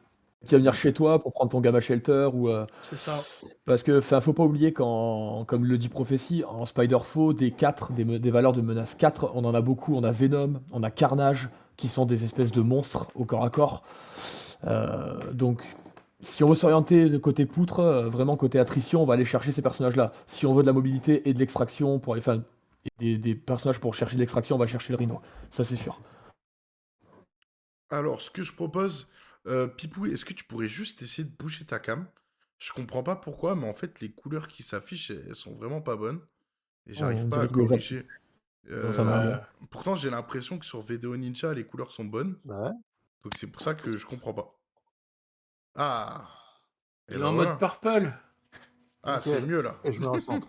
qui va venir chez toi pour prendre ton gamma shelter ou euh, c'est ça. parce que enfin faut pas oublier qu'en comme le dit prophétie en spider faux des 4 des, des, valeurs de menace 4 on en a beaucoup. On a Venom on a Carnage qui sont des espèces de monstres au corps à corps. Euh, donc si on veut s'orienter de côté poutre euh, vraiment côté attrition on va aller chercher ces personnages là si on veut de la mobilité et de l'extraction pour les enfin des, des personnages pour chercher de l'extraction on va chercher le rhino. Ça c'est sûr. Alors ce que je propose euh, Pipou, est-ce que tu pourrais juste essayer de bouger ta cam? Je comprends pas pourquoi, mais en fait, les couleurs qui s'affichent, elles sont vraiment pas bonnes. Et j'arrive pas à corriger. Euh, pourtant, j'ai l'impression que sur Vidéo Ninja, les couleurs sont bonnes. Bah Donc c'est pour ça que je comprends pas. Ah Elle est ben en mode purple Ah, c'est mieux là. Et je me recentre.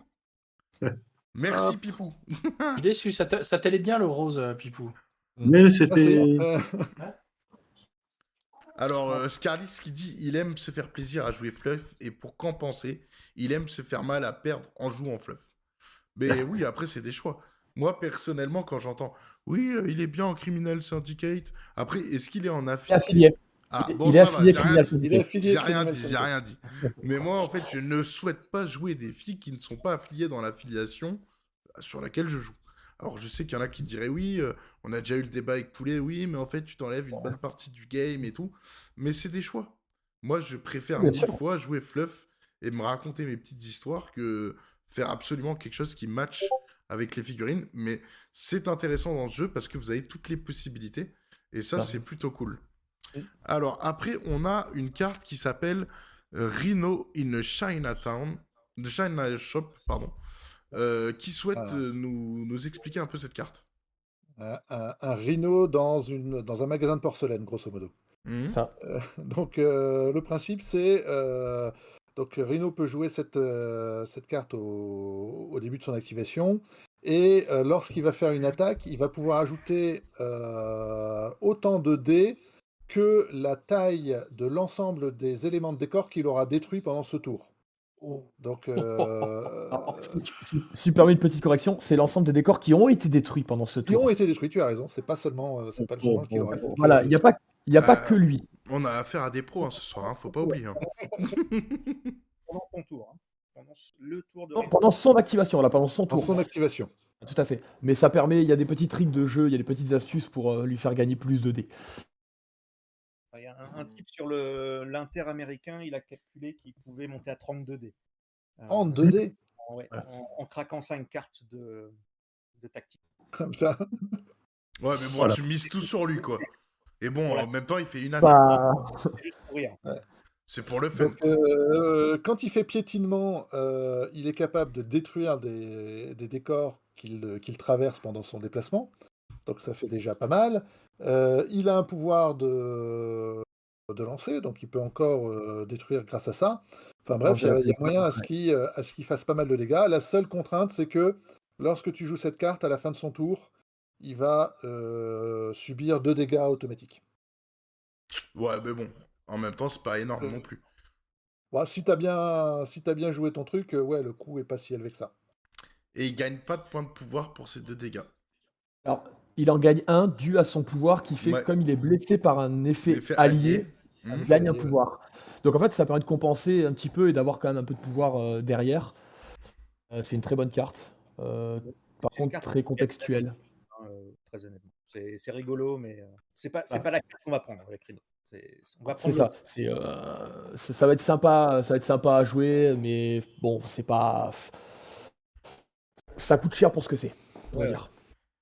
Merci Pipou. je suis déçu, ça t'allait bien le rose, euh, Pipou. Mais c'était. Alors, euh, Scarlis qui dit il aime se faire plaisir à jouer Fluff et pour compenser, il aime se faire mal à perdre en jouant Fluff. Mais oui, après, c'est des choix. Moi, personnellement, quand j'entends oui, euh, il est bien en Criminal Syndicate, après, est-ce qu'il est en affilié Ah, bon, il est affilié J'ai rien dit, j'ai rien dit. Mais moi, en fait, je ne souhaite pas jouer des filles qui ne sont pas affiliées dans l'affiliation sur laquelle je joue. Alors je sais qu'il y en a qui diraient oui, euh, on a déjà eu le débat avec Poulet, oui, mais en fait tu t'enlèves une bonne partie du game et tout. Mais c'est des choix. Moi je préfère mille fois jouer fluff et me raconter mes petites histoires que faire absolument quelque chose qui match avec les figurines. Mais c'est intéressant dans le jeu parce que vous avez toutes les possibilités et ça c'est plutôt cool. Alors après on a une carte qui s'appelle Rhino in Chinatown, The China Shop, pardon. Euh, qui souhaite ah. euh, nous, nous, expliquer un peu cette carte? Un, un, rhino dans, une, dans un magasin de porcelaine, grosso modo. Mmh. Ça. Euh, donc le principe c'est donc Rhino peut jouer cette, cette carte au, au, début de son activation et lorsqu'il va faire une attaque, il va pouvoir ajouter autant de dés que la taille de l'ensemble des éléments de décor qu'il aura détruit pendant ce tour. Donc, euh... si, permets une petite correction, c'est l'ensemble des décors qui ont été détruits pendant ce tour. Qui ont été détruits, tu as raison. C'est pas seulement, euh, c'est pas le qui. Voilà, il n'y a pas, il a pas bah, que lui. On a affaire à des pros hein, ce soir, hein, faut pas oublier. Hein. pendant son tour, hein. pendant le tour de. Non, pendant son activation, là, pendant son tour. Pendant son activation. Tout à fait. Mais ça permet, il y a des petits tricks de jeu, il y a des petites astuces pour euh, lui faire gagner plus de dés. Il y a un, type sur l'inter-américain, il a calculé qu'il pouvait monter à 32 dés. Euh, en 2D en, craquant 5 cartes de, de tactique. Putain. Ouais, mais bon, tu mises tout sur lui, quoi. Et bon, en même temps, il fait une attaque. Bah... C'est pour le fun. Euh, quand il fait piétinement, euh, il est capable de détruire des, des décors qu'il traverse pendant son déplacement. Donc ça fait déjà pas mal. Euh, il a un pouvoir de, de lancer, donc il peut encore euh, détruire grâce à ça. Enfin bref, il y, a moyen à ce qu'il euh, fasse pas mal de dégâts. La seule contrainte, c'est que lorsque tu joues cette carte, à la fin de son tour, il va subir deux dégâts automatiques. Ouais, mais bon, en même temps, c'est pas énorme non plus. Bon, si t'as bien, si as bien joué ton truc, ouais, le coût est pas si élevé que ça. Et il gagne pas de points de pouvoir pour ces deux dégâts. Alors, il en gagne un dû à son pouvoir qui fait, comme il est blessé par un effet, allié, il mmh. gagne un pouvoir. Donc en fait, ça permet de compenser un petit peu et d'avoir quand même un peu de pouvoir euh, derrière. Euh, c'est une très bonne carte. Euh, par contre, très contextuelle. très honnêtement. C'est rigolo, mais c'est pas, ah. pas la carte qu'on va prendre avec Rhino. Ça. ça va être sympa, ça va être sympa à jouer, mais bon, c'est pas. Ça coûte cher pour ce que c'est. On va dire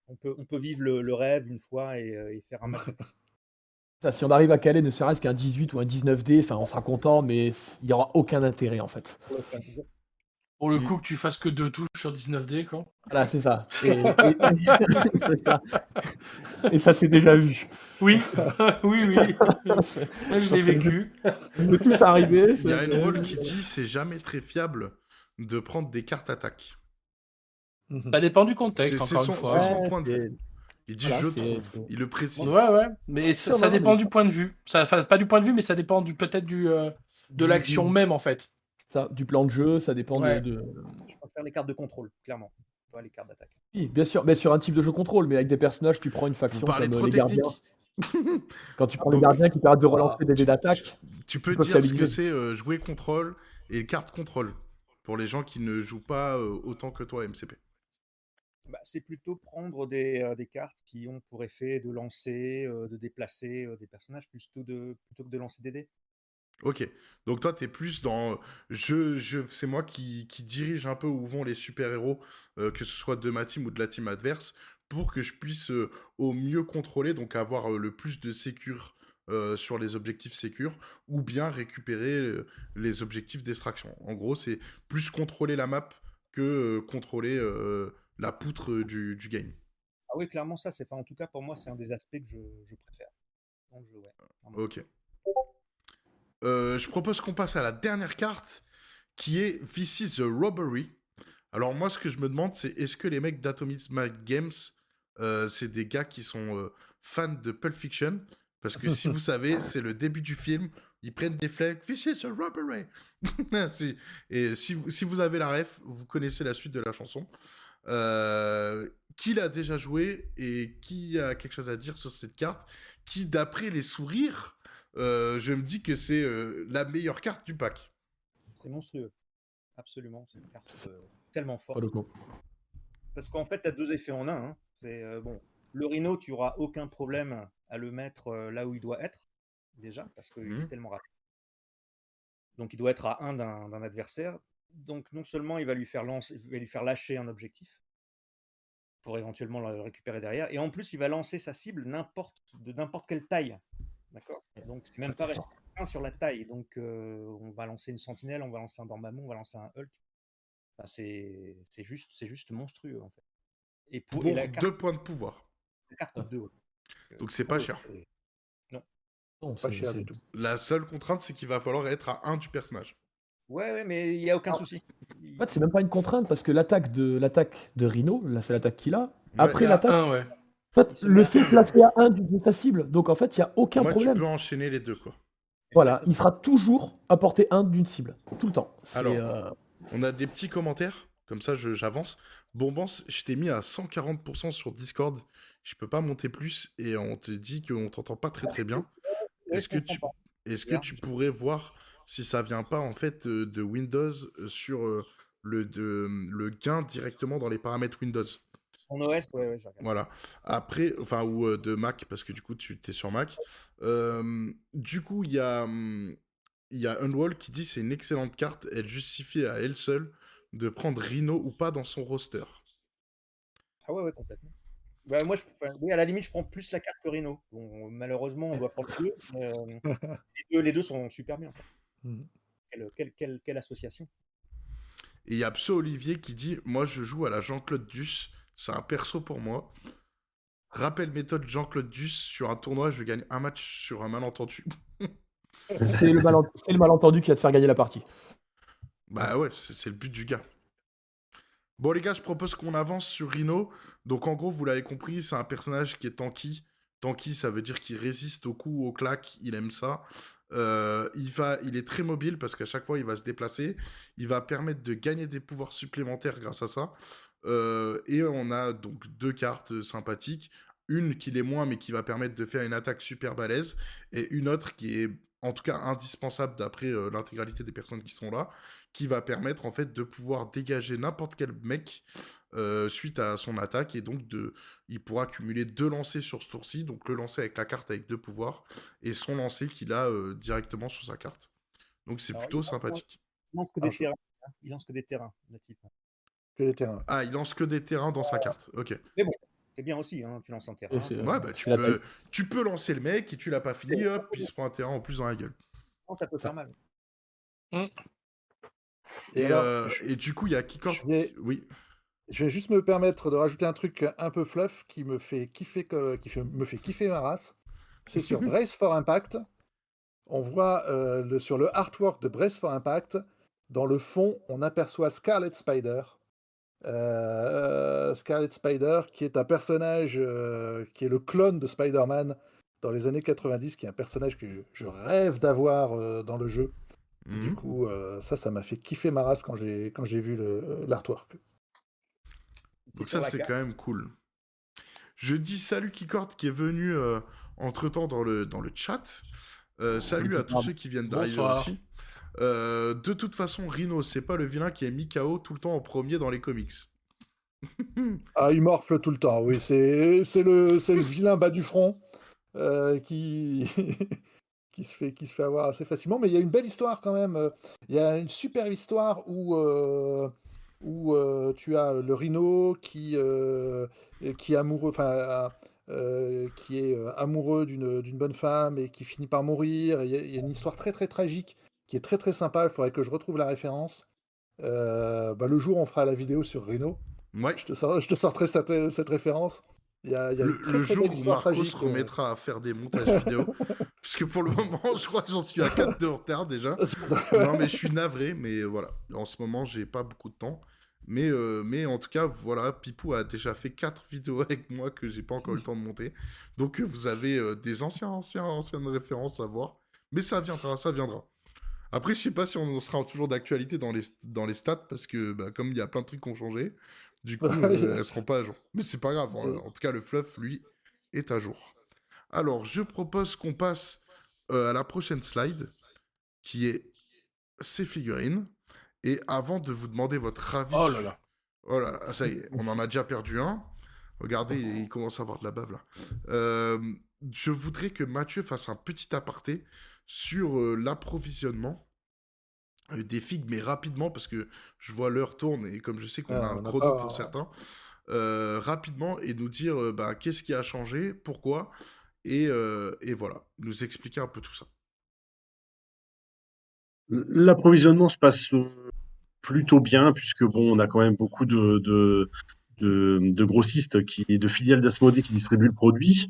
on peut, on peut vivre le, rêve une fois et, euh, faire un match. si on arrive à caler ne serait-ce qu'un 18 ou un 19D, enfin, on sera content, mais il n'y aura aucun intérêt en fait. Pour le coup, que tu fasses que deux touches sur 19D, quoi. Voilà, c'est ça. Et, ça. Et ça, c'est déjà vu. Oui, oui, oui. je l'ai vécu. peut tous arriver. Il y a une rôle qui dit c'est jamais très fiable de prendre des cartes attaque. Ça dépend du contexte, encore une fois. C'est son point de vue. Il dit je trouve. Il le précise. Ouais, ouais. Mais ça, dépend du point de vue. Ça, enfin, pas du point de vue, mais ça dépend du peut-être du euh, de l'action même en fait. Ça, du plan de jeu, ça dépend de, Je préfère les cartes de contrôle, clairement. Pas les cartes d'attaque. Oui, bien sûr, mais sur un type de jeu contrôle, mais avec des personnages, tu prends une faction comme euh, les gardiens. Quand tu prends les gardiens qui permettent de relancer des dés d'attaque. Tu peux dire ce que c'est euh, jouer contrôle et carte contrôle pour les gens qui ne jouent pas autant que toi MCP. Bah, c'est plutôt prendre des, des, cartes qui ont pour effet de lancer, de déplacer des personnages plutôt, que de lancer des dés. Ok, donc toi, tu es plus dans. Je, je, c'est moi qui, dirige un peu où vont les super-héros, que ce soit de ma team ou de la team adverse, pour que je puisse au mieux contrôler, donc avoir le plus de sécure sur les objectifs sécures, ou bien récupérer les objectifs d'extraction. En gros, c'est plus contrôler la map que contrôler la poutre du, du, game. Ah oui, clairement, ça, c'est, en tout cas, pour moi, c'est un des aspects que je, je préfère. Donc, je, ouais, ok. Euh, je propose qu'on passe à la dernière carte, qui est This is the Robbery. Alors, moi, ce que je me demande, c'est est-ce que les mecs d'Atomic Games, euh, c'est des gars qui sont euh, fans de Pulp Fiction? Parce que si vous savez, c'est le début du film. Ils prennent des flingues. This is a robbery. Et si si vous avez la ref, vous connaissez la suite de la chanson. Euh, qui l'a déjà joué et qui a quelque chose à dire sur cette carte Qui, d'après les sourires, euh, je me dis que c'est euh, la meilleure carte du pack. C'est monstrueux. Absolument. C'est une carte tellement forte. Parce qu'en fait, tu as deux effets en un. Hein. C'est bon. Le Rhino, tu auras aucun problème à le mettre là où il doit être, déjà, parce qu'il est mmh. tellement rapide. Donc il doit être à 1 d'un adversaire donc non seulement il va lui faire lancer, il va lui faire lâcher un objectif pour éventuellement le récupérer derrière, et en plus il va lancer sa cible n'importe de n'importe quelle taille, d'accord? Donc c'est même pas restreint sur la taille. Donc euh, on va lancer une sentinelle, on va lancer un Dormammu, on va lancer un Hulk. c'est juste c'est juste monstrueux en fait. Et pour, deux points de pouvoir. La carte deux. Donc c'est pas cher. Non. non pas cher du tout. La seule contrainte c'est qu'il va falloir être à 1 du personnage. Ouais, ouais, mais il n'y a aucun souci. En fait, c'est même pas une contrainte parce que l'attaque de l'attaque de Rhino, là c'est l'attaque qu'il a. Après l'attaque, ouais. en fait, le fait de placer à 1 de sa cible, donc en fait il n'y a aucun Moi, problème. Tu peux enchaîner les deux quoi. Voilà, il sera toujours à portée 1 d'une cible, tout le temps. Alors, euh, on a des petits commentaires, comme ça j'avance. Bonbons, je t'ai mis à 140% sur Discord, je peux pas monter plus et on te dit qu'on t'entend pas très très bien. Est-ce que tu, est-ce que tu pourrais voir si ça vient pas en fait euh, de Windows euh, sur euh, le, de, le gain directement dans les paramètres Windows. En OS, ouais, ouais, Voilà. Après, enfin, ou de Mac, parce que du coup, tu es sur Mac. du coup, il y a, il y a Unwall qui dit c'est une excellente carte. Elle justifie à elle seule de prendre Rhino ou pas dans son roster. Ah ouais, ouais, complètement. Bah, moi, je, oui, à la limite, je prends plus la carte que Rhino. Bon, malheureusement, on doit prendre deux, les deux. les deux. sont super bien. Mmh. Quelle, association? Et il y a Pso Olivier qui dit Moi, je joue à la Jean-Claude Duss, c'est un perso pour moi. Rappel méthode Jean-Claude Duss sur un tournoi, je gagne un match sur un malentendu. c'est le, malentendu qui va te faire gagner la partie. Bah ouais, c'est le but du gars. Bon les gars, je propose qu'on avance sur Rhino. Donc en gros, vous l'avez compris, c'est un personnage qui est tanky. Tanky, ça veut dire qu'il résiste au coup, au claque, il aime ça. Euh, il, est très mobile parce qu'à chaque fois, il va se déplacer. Il va permettre de gagner des pouvoirs supplémentaires grâce à ça. Euh, et on a donc deux cartes sympathiques. Une qui l'est moins, mais qui va permettre de faire une attaque super balèze. Et une autre qui est en tout cas indispensable d'après euh, l'intégralité des personnes qui sont là, qui va permettre en fait de pouvoir dégager n'importe quel mec suite à son attaque et donc de, il pourra cumuler deux lancers sur ce tour-ci, donc le lancer avec la carte avec deux pouvoirs et son lancer qu'il a directement sur sa carte. Donc c'est plutôt sympathique. Il lance que des terrains. Hein. Il lance que des terrains natifs. Que des terrains. Ah, il lance que des terrains dans sa carte. Ok. Mais bon, c'est bien aussi, hein, tu lances un terrain. Ouais, bah, tu, peux, tu peux lancer le mec et tu l'as pas fini, hop, puis il se prend un terrain en plus dans la gueule. Non, ça peut faire mal. Mmh. Et, euh, et, du coup, il y a Kikor. Vais... Oui. Je vais juste me permettre de rajouter un truc un peu fluff qui me fait kiffer, qui me fait kiffer ma race. C'est sur Brace for Impact. On voit euh, le, sur le artwork de Brace for Impact, dans le fond, on aperçoit Scarlet Spider Scarlet Spider, qui est un personnage qui est le clone de Spider-Man dans les années 90, qui est un personnage que je rêve d'avoir dans le jeu. Du Mhm. coup, ça, ça m'a fait kiffer ma race quand j'ai quand j'ai vu le- l'artwork. Donc ça, c'est quand même cool. Je dis salut Keycord qui est venu euh, entre-temps dans le, dans le chat. Euh, salut à tous ceux qui viennent d'arriver Bonsoir. aussi. Euh, de toute façon, Rhino, c'est pas le vilain qui est mis KO tout le temps en premier dans les comics. Ah, il morfle tout le temps, oui. C'est le, le vilain bas du front euh, qui... qui, se fait, qui se fait avoir assez facilement. Mais il y a une belle histoire quand même. Il y a une super histoire où, euh, où tu as le rhino qui, qui est amoureux, qui est amoureux d'une bonne femme et qui finit par mourir. Il y a une histoire très très tragique qui est très très sympa. Il faudrait que je retrouve la référence. Euh, bah, le jour où on fera la vidéo sur Rhino, Ouais. je te, sor- je te sorterai cette, cette référence. Il y a, il y a Le, une très, le très jour où tragique, se euh. remettra à faire des montages vidéo. Parce que pour le moment, je crois que j'en suis à 4 de retard déjà. non, mais je suis navré, mais voilà. En ce moment, j'ai pas beaucoup de temps. Mais, euh, mais en tout cas, voilà, Pipou a déjà fait 4 vidéos avec moi que j'ai pas encore eu le temps de monter. Donc, euh, vous avez euh, des anciens, anciens, anciennes références à voir. Mais ça viendra, ça viendra. Après, je sais pas si on sera toujours d'actualité dans les, dans les stats, parce que bah, comme il y a plein de trucs qui ont changé, du coup, euh, elles seront pas à jour. Mais c'est pas grave. hein. En tout cas, le fluff, lui, est à jour. Alors, je propose qu'on passe euh, à la prochaine slide, qui est ces figurines. Et avant de vous demander votre avis... Oh là là. Oh là là, ça y est, on en a déjà perdu un. Regardez, il commence à avoir de la bave là. Euh, je voudrais que Mathieu fasse un petit aparté sur euh, l'approvisionnement euh, des figues, mais rapidement, parce que je vois l'heure tourne et comme je sais qu'on a un chrono pas- pour certains, euh, rapidement et nous dire bah, qu'est-ce qui a changé, pourquoi, et, euh, et voilà, nous expliquer un peu tout ça. L'approvisionnement se passe plutôt bien, puisque bon, on a quand même beaucoup de, de, de, de grossistes, qui, de filiales d'Asmodée qui distribuent le produit.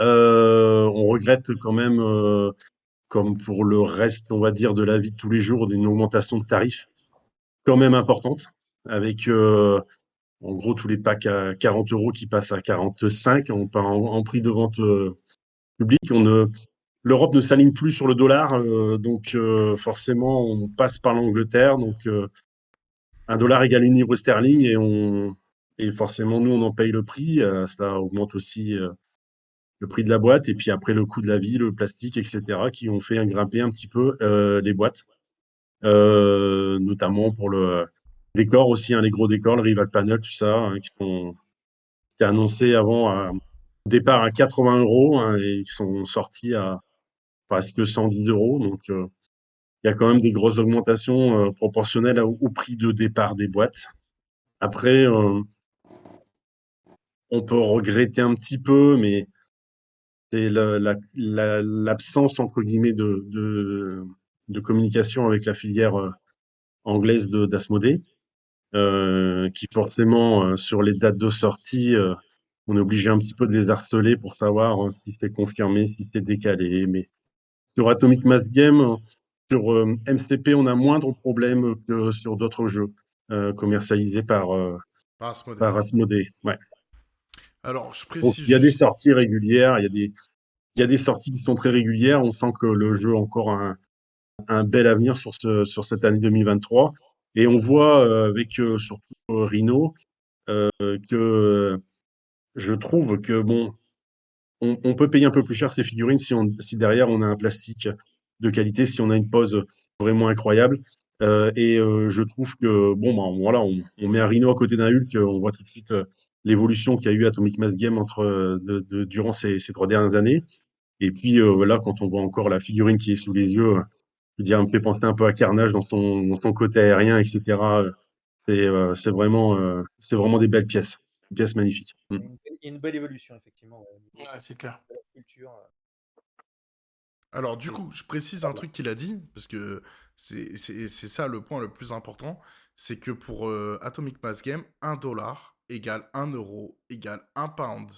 Euh, on regrette quand même, euh, comme pour le reste, on va dire, de la vie de tous les jours, une augmentation de tarifs quand même importante, avec euh, en gros tous les packs à 40 euros qui passent à 45 en, en, prix de vente euh, public. L'Europe ne s'aligne plus sur le dollar, euh, donc euh, forcément on passe par l'Angleterre, donc un dollar égale une livre sterling et on et forcément nous on en paye le prix. ça augmente aussi le prix de la boîte et puis après le coût de la vie, le plastique, etc. qui ont fait grimper un petit peu euh, les boîtes, euh, notamment pour le décor aussi, hein, les gros décors, le rival panel, tout ça, hein, qui sont c'était annoncé avant au départ à 80 euros hein, et qui sont sortis à presque 110 euros. Donc, euh, il y a quand même des grosses augmentations euh, proportionnelles au, prix de départ des boîtes. Après, euh, on peut regretter un petit peu, mais c'est l'absence, la, la, entre guillemets, de, de, de, communication avec la filière euh, anglaise d'Asmodée, euh, qui forcément, euh, sur les dates de sortie, euh, on est obligé un petit peu de les harceler pour savoir hein, si c'est confirmé, si c'est décalé. Mais sur Atomic Mass Game, sur euh, MCP, on a moindre problème que sur d'autres jeux commercialisés par, par Asmodée. Par Asmodée. Ouais. Alors, je précise. Donc, il y a des sorties régulières, il y a des, il y a des sorties qui sont très régulières. On sent que le jeu a encore un, un bel avenir sur, ce, sur cette année 2023. Et on voit euh, avec euh, surtout Rhino euh, que je trouve que bon, on, on, peut payer un peu plus cher ces figurines si, on, si derrière on a un plastique de qualité, si on a une pose vraiment incroyable. Euh, et euh, je trouve que bon, ben voilà, on, on, met un Rhino à côté d'un Hulk, on voit tout de suite euh, l'évolution qu'il y a eu Atomic Mass Game entre de, de, durant ces, ces, trois dernières années. Et puis euh, là, quand on voit encore la figurine qui est sous les yeux, je veux dire, me fait penser un peu à Carnage dans son, dans son côté aérien, etc. C'est euh, vraiment, euh, c'est vraiment des belles pièces, des pièces magnifiques. Il y a une, il y a une belle évolution, effectivement. Ouais, c'est clair. De la culture. euh. Alors, du coup, je précise un truc qu'il a dit, parce que c'est ça le point le plus important, c'est que pour euh, Atomic Mass Game, 1 dollar égale 1 euro égale 1 pound.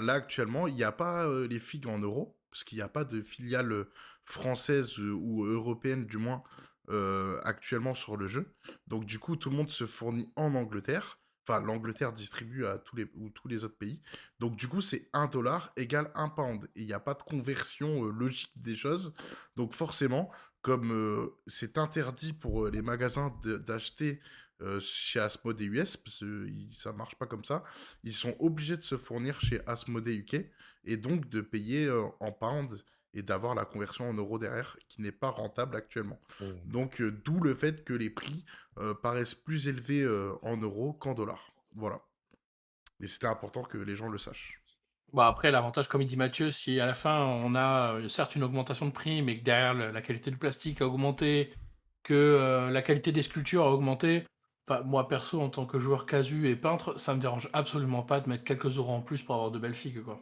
Là, actuellement, il n'y a pas euh, les figues en euros, parce qu'il n'y a pas de filiale française euh, ou européenne, du moins, euh, actuellement sur le jeu. Donc, du coup, tout le monde se fournit en Angleterre. Enfin, l'Angleterre distribue à tous les, ou tous les autres pays. Donc, du coup, c'est 1 dollar égale 1 pound. Il n'y a pas de conversion logique des choses. Donc, forcément, comme c'est interdit pour les magasins d'acheter chez Asmodee US, parce que ça marche pas comme ça, ils sont obligés de se fournir chez Asmodee UK et donc de payer en pound et d'avoir la conversion en euros derrière qui n'est pas rentable actuellement. Mmh. Donc d'où le fait que les prix paraissent plus élevés en euros qu'en dollars. Voilà. Et c'était important que les gens le sachent. Bon, après, l'avantage, comme il dit Mathieu, si à la fin on a certes une augmentation de prix, mais que derrière la qualité du plastique a augmenté, que la qualité des sculptures a augmenté, Enfin, moi perso, en tant que joueur casu et peintre, ça me dérange absolument pas de mettre quelques euros en plus pour avoir de belles figues, quoi.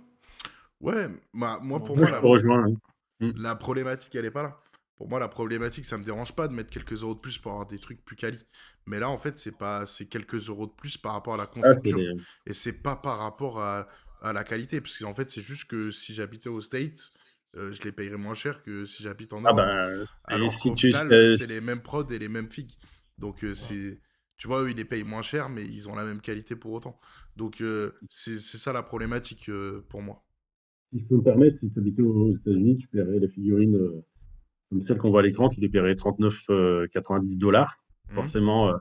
Ouais, bah, moi pour moi, la, hein. mm. la problématique elle est pas là. Pour moi, la problématique, ça me dérange pas de mettre quelques euros de plus pour avoir des trucs plus quali. Mais là, en fait, c'est pas, c'est quelques euros de plus par rapport à la ah, conjoncture. Et c'est pas par rapport à, à la qualité, parce qu'en fait, c'est juste que si j'habitais aux States, euh, je les payerais moins cher que si j'habite en ah, Europe. Ah bah, Alors si tu c'est les mêmes prods et les mêmes figues. Donc euh, c'est tu vois, eux, ils les payent moins cher, mais ils ont la même qualité pour autant. Donc, euh, c'est ça la problématique euh, pour moi. Si je peux me permettre, si tu habitais aux États-Unis, tu paierais les figurines euh, comme celles qu'on voit à l'écran, tu les paierais 39,90 dollars, mmh. forcément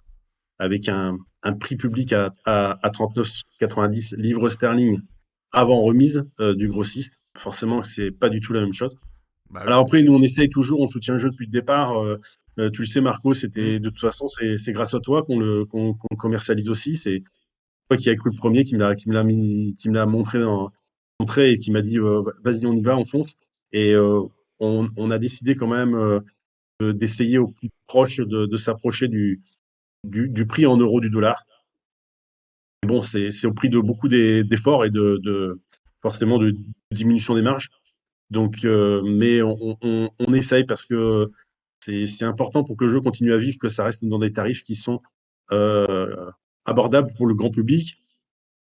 avec un, prix public à, à, 39,90 livres sterling avant remise du grossiste. Forcément, c'est pas du tout la même chose. Bah Alors après, nous, on essaye toujours, on soutient le jeu depuis le départ. Euh, tu le sais, Marco, c'était mm. de toute façon, c'est grâce à toi qu'on le commercialise aussi. C'est toi qui as cru le premier, qui me l'a qui me l'a qui me l'a montré dans, montré et qui m'a dit euh, vas-y, on y va, on fonce. Et euh, on, on, a décidé quand même d'essayer au plus proche de, de s'approcher du, du, du, prix en euros du dollar. Bon, c'est au prix de beaucoup d'efforts et de, de, forcément de diminution des marges. Donc, mais on, on, on, essaye parce que c'est important pour que le jeu continue à vivre, que ça reste dans des tarifs qui sont euh, abordables pour le grand public.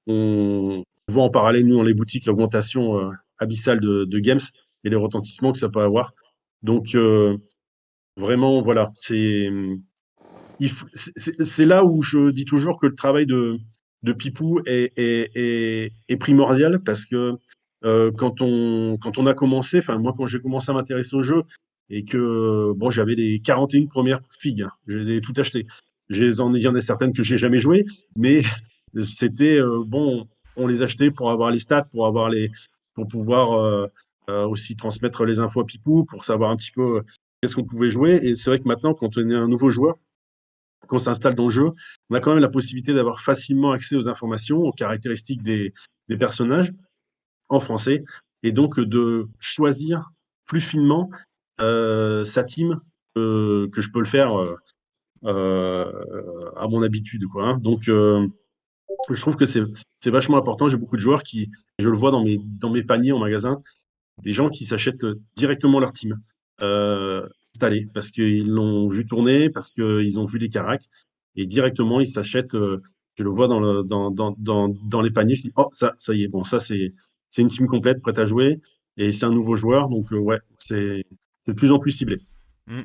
On voit en parallèle, nous, dans les boutiques, l'augmentation euh, abyssale de, games et les retentissements que ça peut avoir. Donc, euh, vraiment, voilà, c'est là où je dis toujours que le travail de, Pipou est, est, est, primordial parce que quand, on, quand on a commencé, enfin moi quand j'ai commencé à m'intéresser au jeu, et que bon, j'avais les 41 premières figues. Hein. Je les ai toutes achetées. il y en a certaines que j'ai jamais jouées, mais c'était euh, bon, on les achetait pour avoir les stats, pour avoir les, pour pouvoir euh, euh, aussi transmettre les infos à Pipou, pour savoir un petit peu qu'est-ce qu'on pouvait jouer. Et c'est vrai que maintenant, quand on est un nouveau joueur, qu'on s'installe dans le jeu, on a quand même la possibilité d'avoir facilement accès aux informations, aux caractéristiques des, des personnages en français, et donc de choisir plus finement sa team que je peux le faire euh, euh, à mon habitude. Quoi, hein. Donc, je trouve que c'est vachement important. J'ai beaucoup de joueurs qui, je le vois dans mes, dans mes paniers en magasin, des gens qui s'achètent directement leur team. Euh, allez, parce qu'ils l'ont vu tourner, parce qu'ils ont vu les caracs, et directement ils s'achètent. je le vois dans, le, dans, dans, dans, dans, les paniers. Je dis, oh, ça, ça y est, bon, ça c'est une team complète, prête à jouer, et c'est un nouveau joueur, donc ouais, c'est de plus en plus ciblé. Mm.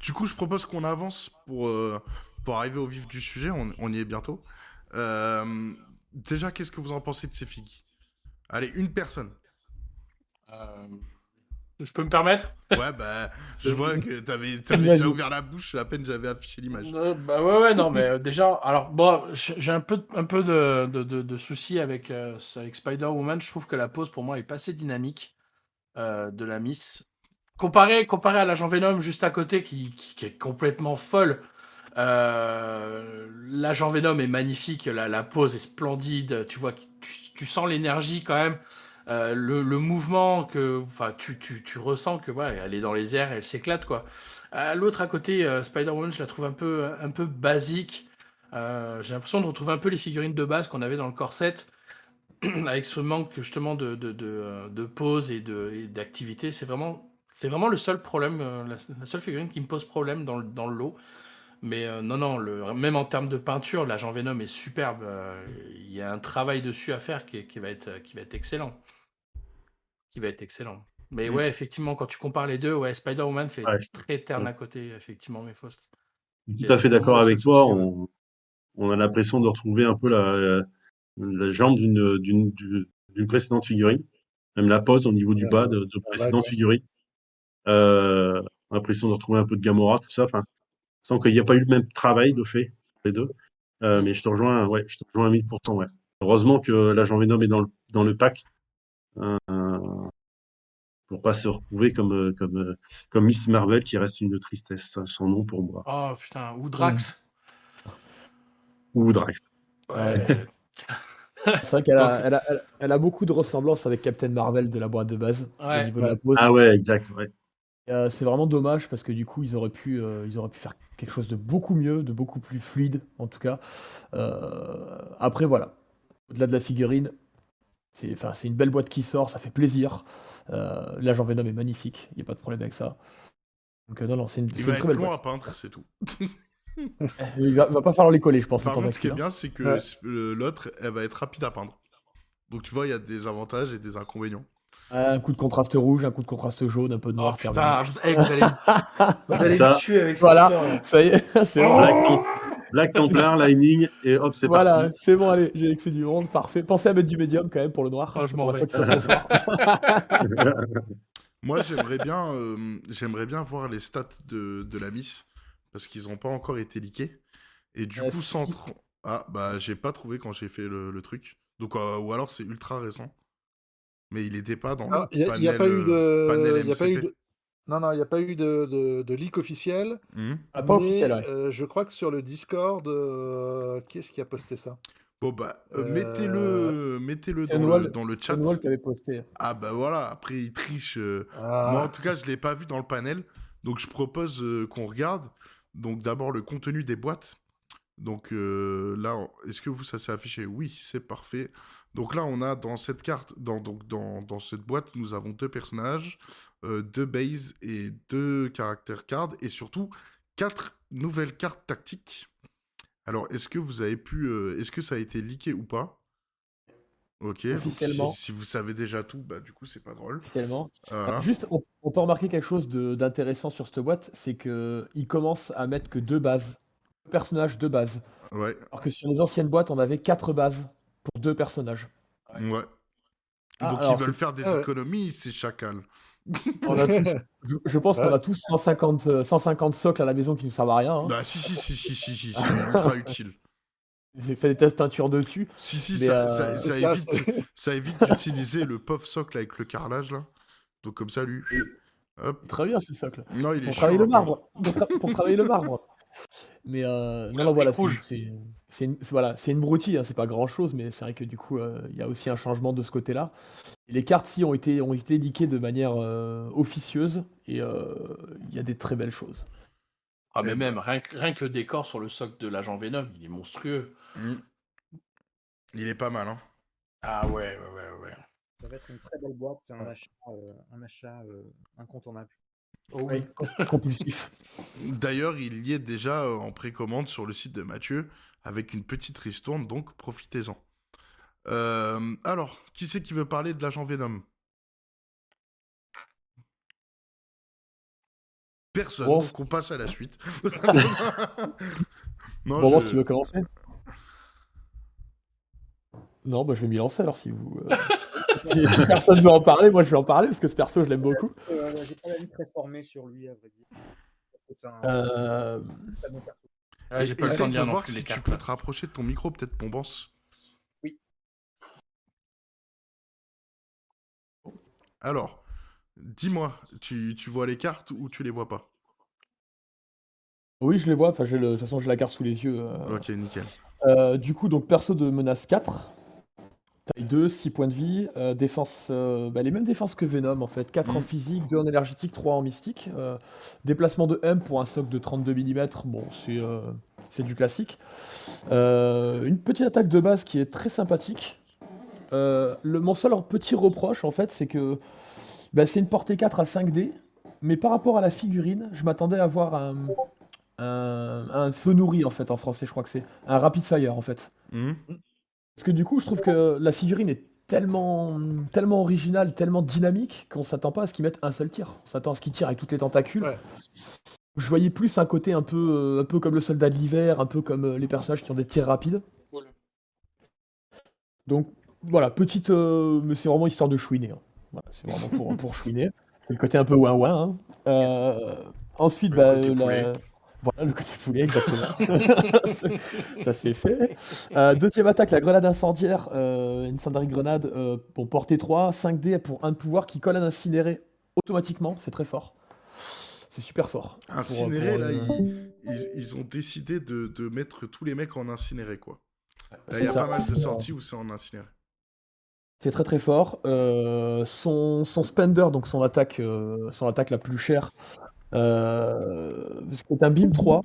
Du coup, je propose qu'on avance pour, euh, pour arriver au vif du sujet. On, y est bientôt. Euh, déjà, qu'est-ce que vous en pensez de ces figues Allez, une personne. Euh, je peux me permettre? Ouais, bah, je vois que t'avais avais déjà ouvert la bouche à peine j'avais affiché l'image. bah ouais, ouais, non, mais déjà, alors, bon, j'ai un peu, un peu de, de, de, soucis avec, avec Spider-Woman. Je trouve que la pose, pour moi, est pas assez dynamique de la Miss. Comparé, comparé à l'agent Venom juste à côté, qui, qui, est complètement folle, euh, l'agent Venom est magnifique, la, la, pose est splendide, tu vois, tu, tu sens l'énergie quand même, euh, le, le, mouvement que, tu, tu, tu, ressens que voilà, elle est dans les airs, elle s'éclate quoi. L'autre à côté, euh, Spider-Man, je la trouve un peu, un peu basique. Euh, j'ai l'impression de retrouver un peu les figurines de base qu'on avait dans le corset, avec ce manque justement de, de, de, de pause et d'activité. C'est vraiment c'est vraiment le seul problème, euh, la, seule figurine qui me pose problème dans le, dans le lot. Mais euh, non, non, le, même en termes de peinture, l'agent Venom est superbe. Euh, il y a un travail dessus à faire qui, qui, va, être, qui va être excellent. Qui va être excellent. Mais mm. ouais, effectivement, quand tu compares les deux, ouais, Spider-Woman fait très terne à côté, effectivement, mais Faust. Tout à fait d'accord avec toi. On, on a l'impression de retrouver un peu la, la jambe d'une précédente figurine, même la pose au niveau du bas de, de précédente figurine. Euh, l'impression de retrouver un peu de Gamora, tout ça. Enfin, sans qu'il n'y ait pas eu le même travail de fait, les deux. Euh, mais je te rejoins, ouais, je te rejoins à 1000%, ouais. Heureusement que l'agent Venom est dans le, dans le pack. Euh, pour pas se retrouver comme, euh, comme, euh, comme Miss Marvel qui reste une tristesse sans nom pour moi. Oh putain, ou Drax. Ou Drax. Ouais. C'est vrai qu'elle a, elle a, elle a, beaucoup de ressemblances avec Captain Marvel de la boîte de base ouais. au niveau de la pose. Ah ouais, exact. Ouais. Euh, c'est vraiment dommage parce que du coup ils auraient pu, euh, ils auraient pu faire quelque chose de beaucoup mieux, de beaucoup plus fluide en tout cas. Euh, après voilà, au-delà de la figurine, c'est, une belle boîte qui sort, ça fait plaisir. L'agent Venom est magnifique, il n'y a pas de problème avec ça. Donc non, non, c'est une, Il va une être très belle long à peindre, c'est tout. Il va, va pas falloir les coller, je pense. Par en contre, ce qui est bien, c'est que Ouais. l'autre, elle va être rapide à peindre. Donc tu vois, il y a des avantages et des inconvénients. Un coup de contraste rouge, un coup de contraste jaune, un peu de Oh noir. putain, vous, eh, vous allez, vous allez Ça. me tuer avec cette Voilà. histoire. Ça y est, c'est bon. Black, Black Templar, Lightning, et hop, c'est Voilà, parti. c'est bon, allez, j'ai excès du monde, parfait. Pensez à mettre du médium quand même pour le noir. Oh, je m'en vais. Moi, j'aimerais bien, euh, j'aimerais bien voir les stats de, de la Miss parce qu'ils n'ont pas encore été leakés. Et du Euh, coup, sans ah bah j'ai pas trouvé quand j'ai fait le, le truc. Donc euh, ou alors c'est ultra récent. Mais il était pas dans Ah, le panel. n'y a, pas eu euh, panel de. il y a pas eu MCP. de... Non, non, il n'y a pas eu de, de, de leak officiel. Mhm. Ah, pas mais, officiel, ouais. euh, je crois que sur le Discord, euh, qui est-ce qui a posté ça? Bon bah euh, mettez-le, mettez-le dans, Kenwall- le, dans le chat. John Wall qui avait posté. Ah bah voilà. Après il triche. euh, Ah, Moi, en tout cas, je l'ai pas vu dans le panel. Donc, je propose euh, qu'on regarde. Donc, d'abord, le contenu des boîtes. Donc, euh, là, est-ce que vous, ça s'est affiché? Oui, c'est parfait. Donc, là, on a dans cette carte, dans, donc, dans, dans cette boîte, nous avons deux personnages, euh, deux bases et deux caractères cards. Et surtout, quatre nouvelles cartes tactiques. Alors, est-ce que vous avez pu. euh, est-ce que ça a été leaké ou pas? Ok. Officiellement. si, si vous savez déjà tout, bah, du coup, c'est pas drôle. Voilà. Alors, juste, on, on peut remarquer quelque chose de- d'intéressant sur cette boîte, c'est que il commence à mettre que deux bases, deux personnages, deux bases. Ouais. Alors que sur les anciennes boîtes, on avait quatre bases pour deux personnages. Ouais. Ah, Donc alors, ils veulent faire des Ah ouais. économies, ces chacals. On a tous- je, je pense qu'on a tous 150, euh, 150 socles à la maison qui ne servent à rien. hein. Bah si, si, si, si, si, si, c'est ultra utile. J'ai fait des tests peinture dessus. Si, si, ça, euh, ça, c'est ça ça, évite, ça évite d'utiliser le pauvre socle avec le carrelage, là. Donc comme ça, lui... Hop. Très bien ce socle. Non, il est Pour chiant, travailler le marbre. Pour, tra- pour travailler le marbre. Mais euh, non, non, voilà, c'est une, voilà, c'est une broutille, hein, c'est pas grand chose, mais c'est vrai que du coup, euh, il y a aussi un changement de ce côté-là. Les cartes, si, ont été, ont été de manière euh, officieuse, et euh, il y a des très belles choses. Ah, mais même, rien que, rien que le décor sur le socle de l'agent Venom, il est monstrueux. Mm. Il est pas mal, hein. Ah ouais, ouais, ouais, ouais. Ça va être une très belle boîte, c'est un achat, euh, un achat euh, incontournable. Oh Oui, compulsif. D'ailleurs, il y est déjà euh, en précommande sur le site de Mathieu, avec une petite ristourne, donc profitez-en. Euh, alors, qui c'est qui veut parler de l'agent Venom? Personne, Bon. donc on passe à la suite. non, Bon, je- si tu veux commencer Non, bah, je vais m'y lancer alors si vous. euh, si personne ne veut en parler, moi je vais en parler parce que ce perso je l'aime beaucoup. Euh, J'ai pas l'avis très formé sur lui, à vrai dire. Un Euh. Ah, j'ai pas le Essaye temps de lire non voir plus si les tu peux là. te rapprocher de ton micro, peut-être Bombance. Oui. Alors, dis-moi, tu, tu vois les cartes ou tu les vois pas? Oui, je les vois, enfin, le... de toute façon, j'ai la carte sous les yeux. euh. Ok, nickel. Euh, du coup, donc perso de menace 4, taille 2, 6 points de vie, euh, défense, euh, bah, les mêmes défenses que Venom en fait, 4 en Mhm. physique, 2 en énergétique, 3 en mystique, euh, déplacement de M pour un socle de 32 mm, bon, c'est c'est du classique. Une petite attaque de base qui est très sympathique. Le, mon seul petit reproche en fait, c'est que bah, c'est une portée 4 à 5D, mais par rapport à la figurine, je m'attendais à avoir un, un, un feu nourri en fait en français, je crois que c'est un rapid fire en fait. Mhm. Parce que du coup, je trouve que la figurine est tellement, tellement originale, tellement dynamique qu'on s'attend pas à ce qu'ils mettent un seul tir. On s'attend à ce qu'ils tirent avec toutes les tentacules. Ouais. Je voyais plus un côté un peu, un peu comme le soldat de l'hiver, un peu comme les personnages qui ont des tirs rapides. Donc voilà, petite. mais c'est vraiment histoire de chouiner. Hein. c'est vraiment pour, pour chouiner. C'est le côté un peu ouin-ouin. Hein. ensuite, bah, voilà le côté poulet, exactement. ça s'est fait. Euh, deuxième attaque, la grenade incendiaire, euh, Incendiary Grenade, euh, pour portée 3, 5D pour un pouvoir qui colle à incinéré automatiquement, c'est très fort. C'est super fort. Incinéré, là, ils, ont décidé de, mettre tous les mecs en incinéré, quoi. il y a pas mal de sorties où c'est en incinéré. C'est très très fort. son, son spender, donc son attaque, son attaque la plus chère, euh, c'est un BIM 3,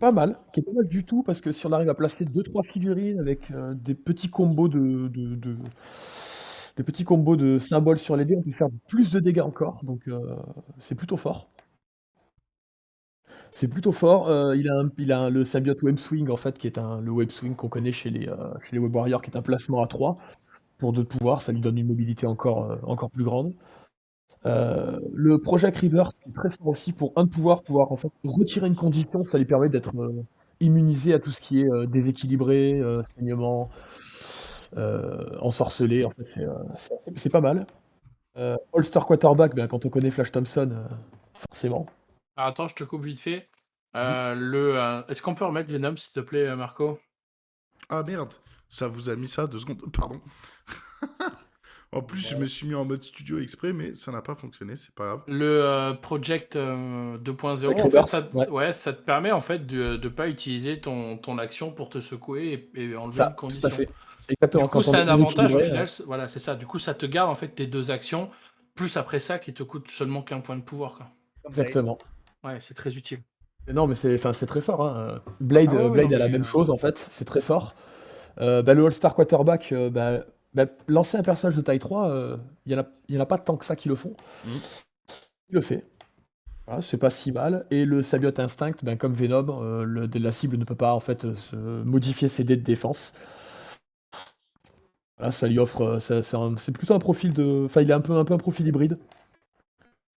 pas mal, qui est pas mal du tout, parce que si on arrive à placer 2-3 figurines avec euh, des petits combos de, des petits combos de symboles sur les dés, on peut faire plus de dégâts encore, donc euh, c'est plutôt fort. C'est plutôt fort. il a, le symbiote Web Swing, en fait, qui est un, le Web Swing qu'on connaît chez les, Web Warriors, qui est un placement à 3 pour deux pouvoirs. Ça lui donne une mobilité encore plus grande. Euh, le Project Rebirth est très fort aussi pour un pouvoir, pouvoir en fait retirer une condition, ça lui permet d'être euh, immunisé à tout ce qui est euh, déséquilibré, saignement, ensorcelé. En fait, c'est pas mal. All-Star Quarterback, ben, quand on connaît Flash Thompson, forcément. attends, je te coupe vite fait. le, Est-ce qu'on peut remettre Venom, s'il te plaît, Marco? Ah merde, ça vous a mis ça deux secondes. Pardon. En plus, je me suis mis en mode studio exprès, mais ça n'a pas fonctionné, c'est pas grave. Le euh, Project 2.0, euh, en fait, ça, ouais. ça te permet en fait de ne pas utiliser ton, ton action pour te secouer et, enlever une condition. Tout Exactement. Du coup, c'est un avantage au final. Voilà, c'est ça. Du coup, ça te garde en fait tes deux actions, plus après ça qui te coûte seulement qu'un point de pouvoir. Quoi. Exactement. Ouais, c'est très utile. non, mais c'est très fort. Hein. Blade, ah Blade a la même euh, chose en fait. C'est très fort. Bah, le All-Star Quarterback, bah, bah, lancer un personnage de taille 3, euh, il n'y en, a pas tant que ça qui le font. Mmh. Il le fait. c'est pas si mal. Et le Symbiote Instinct, ben, comme Venom, euh, le, la cible ne peut pas en fait se modifier ses dés de défense. ça lui offre. C'est plutôt un profil de. Enfin, il a un peu, un peu un profil hybride.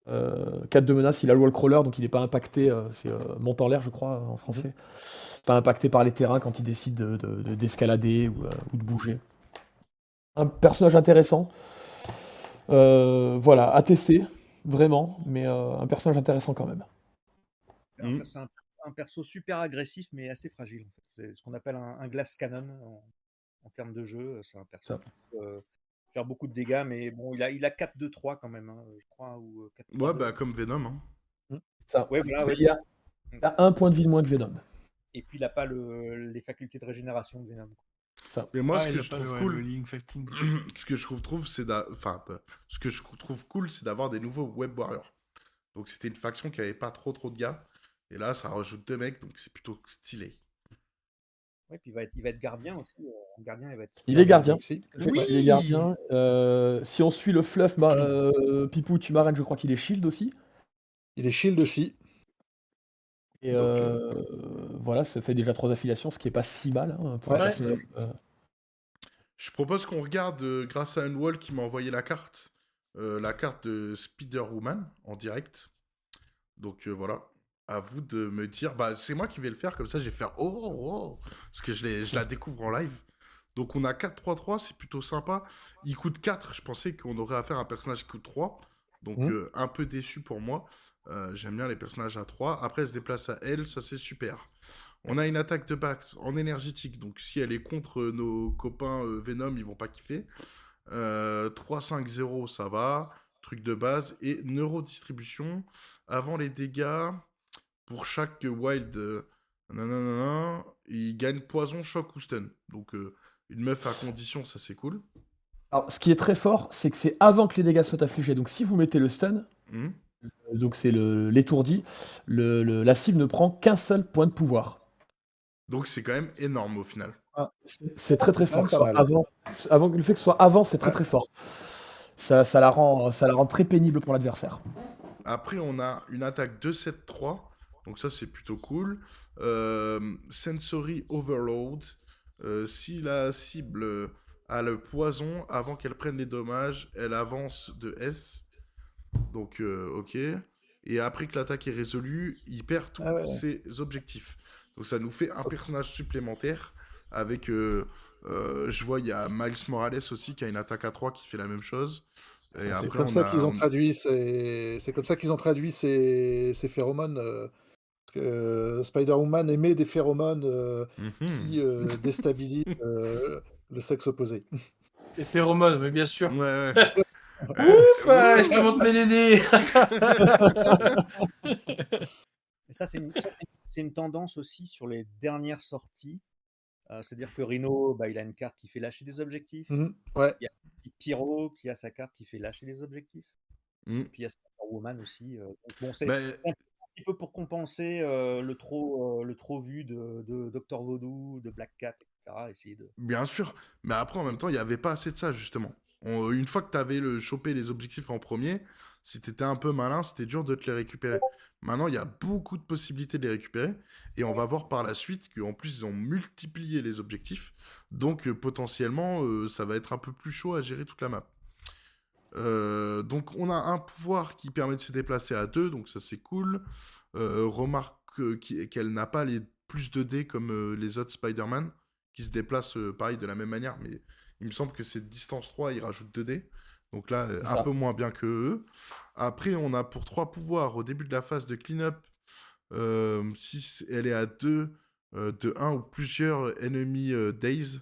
4 euh, de menace, il a le wall crawler, donc il n'est pas impacté. c'est monte en l'air, je crois, en français. Mmh. Pas impacté par les terrains quand il décide d'escalader de, ou de bouger un personnage intéressant. Euh, voilà, à tester, vraiment, mais euh, un personnage intéressant quand même. Mm. C'est un, perso super agressif, mais assez fragile. C'est ce qu'on appelle un, glass cannon en, termes de jeu. C'est un perso qui peut euh, faire beaucoup de dégâts, mais bon, il a, il a 4-2-3 quand même, hein, je crois. Ou ouais, bah, comme Venom. Hein. Mm. Ça. Ouais, voilà, il, a, un point de vie de moins que Venom. Et puis il n'a pas le, les facultés de régénération de Venom. Mais moi, ce, que je trouve cool, ce que je trouve, c'est enfin, ce que je trouve cool, c'est d'avoir des nouveaux web warriors. Donc c'était une faction qui avait pas trop trop de gars, et là ça rajoute deux mecs, donc c'est plutôt stylé. Ouais, puis il va être, il va être gardien aussi. Euh, gardien, il, va être il est gardien. Aussi. Oui. Il est gardien. Euh, si on suit le fluff, bah, euh, Pipou, tu m'arrêtes, je crois qu'il est shield aussi. Il est shield aussi. Et voilà, ça fait déjà trois affiliations, ce qui est pas si mal hein, pour je propose qu'on regarde, euh, grâce à un wall qui m'a envoyé la carte, euh, la carte de Spider-Woman en direct. Donc euh, voilà, à vous de me dire. Bah, c'est moi qui vais le faire, comme ça, je vais faire oh, oh, oh parce que je, je la découvre en live. Donc on a 4-3-3, c'est plutôt sympa. Il coûte 4, je pensais qu'on aurait affaire à un personnage qui coûte 3. Donc mmh. un peu déçu pour moi. J'aime bien les personnages à 3. Après, elle se déplace à elle, ça c'est super. On a une attaque de Bax en énergétique, donc si elle est contre nos copains euh, Venom, ils vont pas kiffer. 3-5-0, euh, ça va. Truc de base. Et neurodistribution. Avant les dégâts, pour chaque wild, euh, il gagne poison, choc ou stun. Donc une meuf à condition, ça c'est cool. Alors, ce qui est très fort, c'est que c'est avant que les dégâts soient affligés. Donc, si vous mettez le stun, mmh. Donc c'est l'étourdi, la cible ne prend qu'un seul point de pouvoir. Donc c'est quand même énorme au final. Ah, c'est très très fort. avant, avant, le fait que ce soit avant, c'est très très fort. Ça, ça, la rend, ça la rend très pénible pour l'adversaire. Après, on a une attaque 2-7-3. Donc ça, c'est plutôt cool. Euh, sensory Overload. Euh, si la cible a le poison, avant qu'elle prenne les dommages, elle avance de S. Donc, euh, ok. et après que l'attaque est résolue, il perd tous Ah ouais, ses objectifs. Donc ça nous fait un personnage supplémentaire avec. euh, euh, je vois, il y a Miles Morales aussi qui a une attaque à 3 qui fait la même chose. C'est comme ça qu'ils ont on- traduit ces... C'est comme ça qu'ils ont traduit ces, ces phéromones. euh, parce que Spider-Woman émet des phéromones euh, Mhm. qui euh, déstabilisent euh, le sexe opposé. Les phéromones, mais bien sûr. Ouais, ouais. Ouais, je te montre mes nénés. Et ça, c'est une, ça, c'est une tendance aussi sur les dernières sorties. Euh, C'est-à-dire que Rhino, bah, il a une carte qui fait lâcher des objectifs. Mhm, Ouais. Il y a Pyro qui a sa carte qui fait lâcher des objectifs. Mhm. Puis il y a Spider-Woman aussi. euh, donc bon, c'est Mais- c'est un petit peu pour compenser euh, le, trop, euh, le trop vu de, de Docteur Voodoo, de Black Cat, etc. Essayer de... Bien sûr, mais après en même temps, il n'y avait pas assez de ça justement. On- une fois que tu avais le, chopé les objectifs en premier, si tu étais un peu malin, c'était dur de te les récupérer. Maintenant, il y a beaucoup de possibilités de les récupérer, et on va voir par la suite qu'en plus, ils ont multiplié les objectifs, donc euh, potentiellement, euh, ça va être un peu plus chaud à gérer toute la map. Euh, donc on a un pouvoir qui permet de se déplacer à deux, donc ça c'est cool. Euh, remarque euh, qu'elle n'a pas les plus de dés comme euh, les autres Spider-Man, qui se déplacent euh, pareil de la même manière, mais il me semble que c'est distance 3, ils rajoutent 2 dés. Donc là, euh, un ça. peu moins bien que eux. Après, on a pour trois pouvoirs au début de la phase de clean-up, euh, si elle est à 2 de 1 ou plusieurs ennemis euh, days,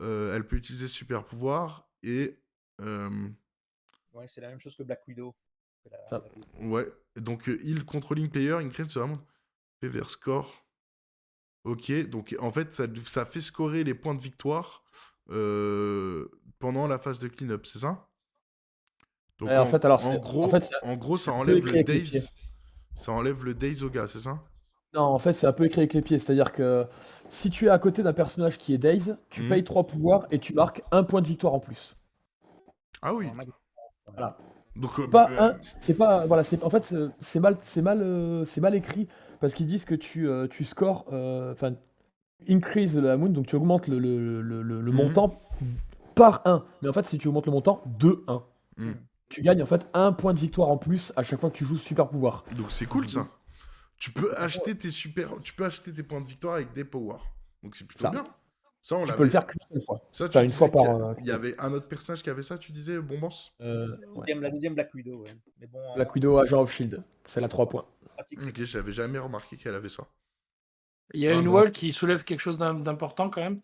euh, elle peut utiliser super pouvoir et euh, Ouais, c'est la même chose que Black Widow. La- Ça. la- Ouais, donc euh, heal controlling player, increase vraiment PVR score. Ok, donc en fait, ça, ça fait scorer les points de victoire euh, pendant la phase de clean-up, c'est ça? Donc en fait, alors, en gros, en fait, en gros, ça enlève écrit le avec les days, pieds. ça enlève le days au gars, c'est ça? Non, en fait, c'est un peu écrit avec les pieds. C'est-à-dire que si tu es à côté d'un personnage qui est Daze, tu Mhm. payes 3 pouvoirs et tu marques un point de victoire en plus. Ah oui. Voilà. Donc euh, Pas euh, un, c'est pas, voilà, c'est, en fait, euh, c'est mal, c'est mal, euh, c'est mal écrit parce qu'ils disent que tu, euh, tu scores, euh, enfin, increase la moon, donc tu augmentes le, le, le, le- le Mhm. montant par 1. Mais en fait, si tu augmentes le montant de 1, Mhm. tu gagnes en fait un point de victoire en plus à chaque fois que tu joues super pouvoir. donc c'est cool ça. Tu peux acheter tes super, tu peux acheter tes points de victoire avec des powers. Donc c'est plutôt Ça. bien. Ça on Tu peux le faire qu'une seule fois. Ça, tu Enfin, une fois par, qu'il y a- euh, Il y avait un autre personnage qui avait ça, tu disais, Bombance Euh, La deuxième- La deuxième Black Widow, ouais. Mais bon, Black Widow, Agent of Shield, c'est la 3 points. Ok, j'avais jamais remarqué qu'elle avait ça. Il y a Ah, une non. wall qui soulève quelque chose d'im- d'important quand même,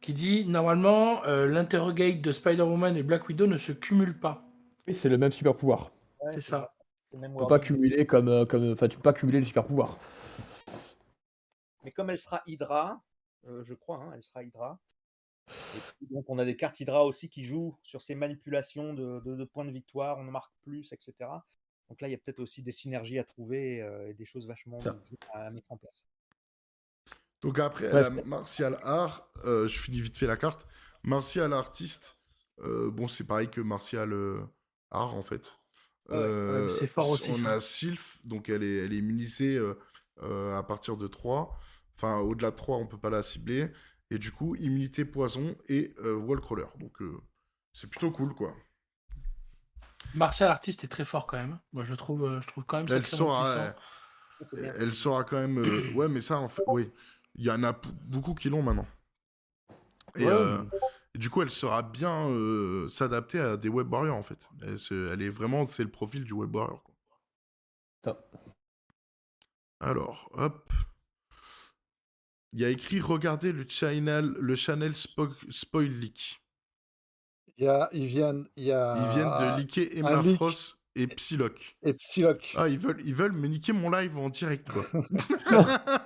qui dit normalement euh, l'interrogate de Spider-Woman et Black Widow ne se cumulent pas. Oui, c'est le même super pouvoir. Ouais, c'est ça. Tu peux pas cumuler comme, euh, comme, enfin, tu peux pas cumuler les super pouvoirs. Mais comme elle sera Hydra, euh, je crois, hein, elle sera Hydra. Et puis, donc on a des cartes Hydra aussi qui jouent sur ces manipulations de, de- de points de victoire, on en marque plus, etc. Donc là, il y a peut-être aussi des synergies à trouver euh, et des choses vachement à mettre en place. Donc après, Ouais, la c'est- martial art, euh, je finis vite fait la carte. Martial artiste, euh, bon, c'est pareil que martial euh, art en fait. Ouais, Euh, c'est fort aussi, On ça. a Sylph, donc elle est, elle est immunisée euh, euh, à partir de 3. Enfin, au-delà de 3, on peut pas la cibler. Et du coup, immunité poison et euh, wall crawler. Donc euh, c'est plutôt cool quoi. Martial Artist est très fort quand même. Moi je trouve, je trouve quand même Elle euh, C'est bien. elle saura quand même. euh, ouais, mais ça, en fait, oui. Il y en a beaucoup qui l'ont maintenant. Et, Ouais, euh, et du coup, elle saura bien euh, s'adapter à des web warriors, en fait. Elle, se- elle est vraiment, c'est le profil du web warrior. quoi. Alors, hop. Il y a écrit regardez le channel, le channel spo- spoil leak. Il y a, ils viennent, il y a Ils viennent de leaker Emma leak. Frost et Psylocke. et Psylocke. Ah, ils veulent, ils veulent me niquer mon live en direct, quoi.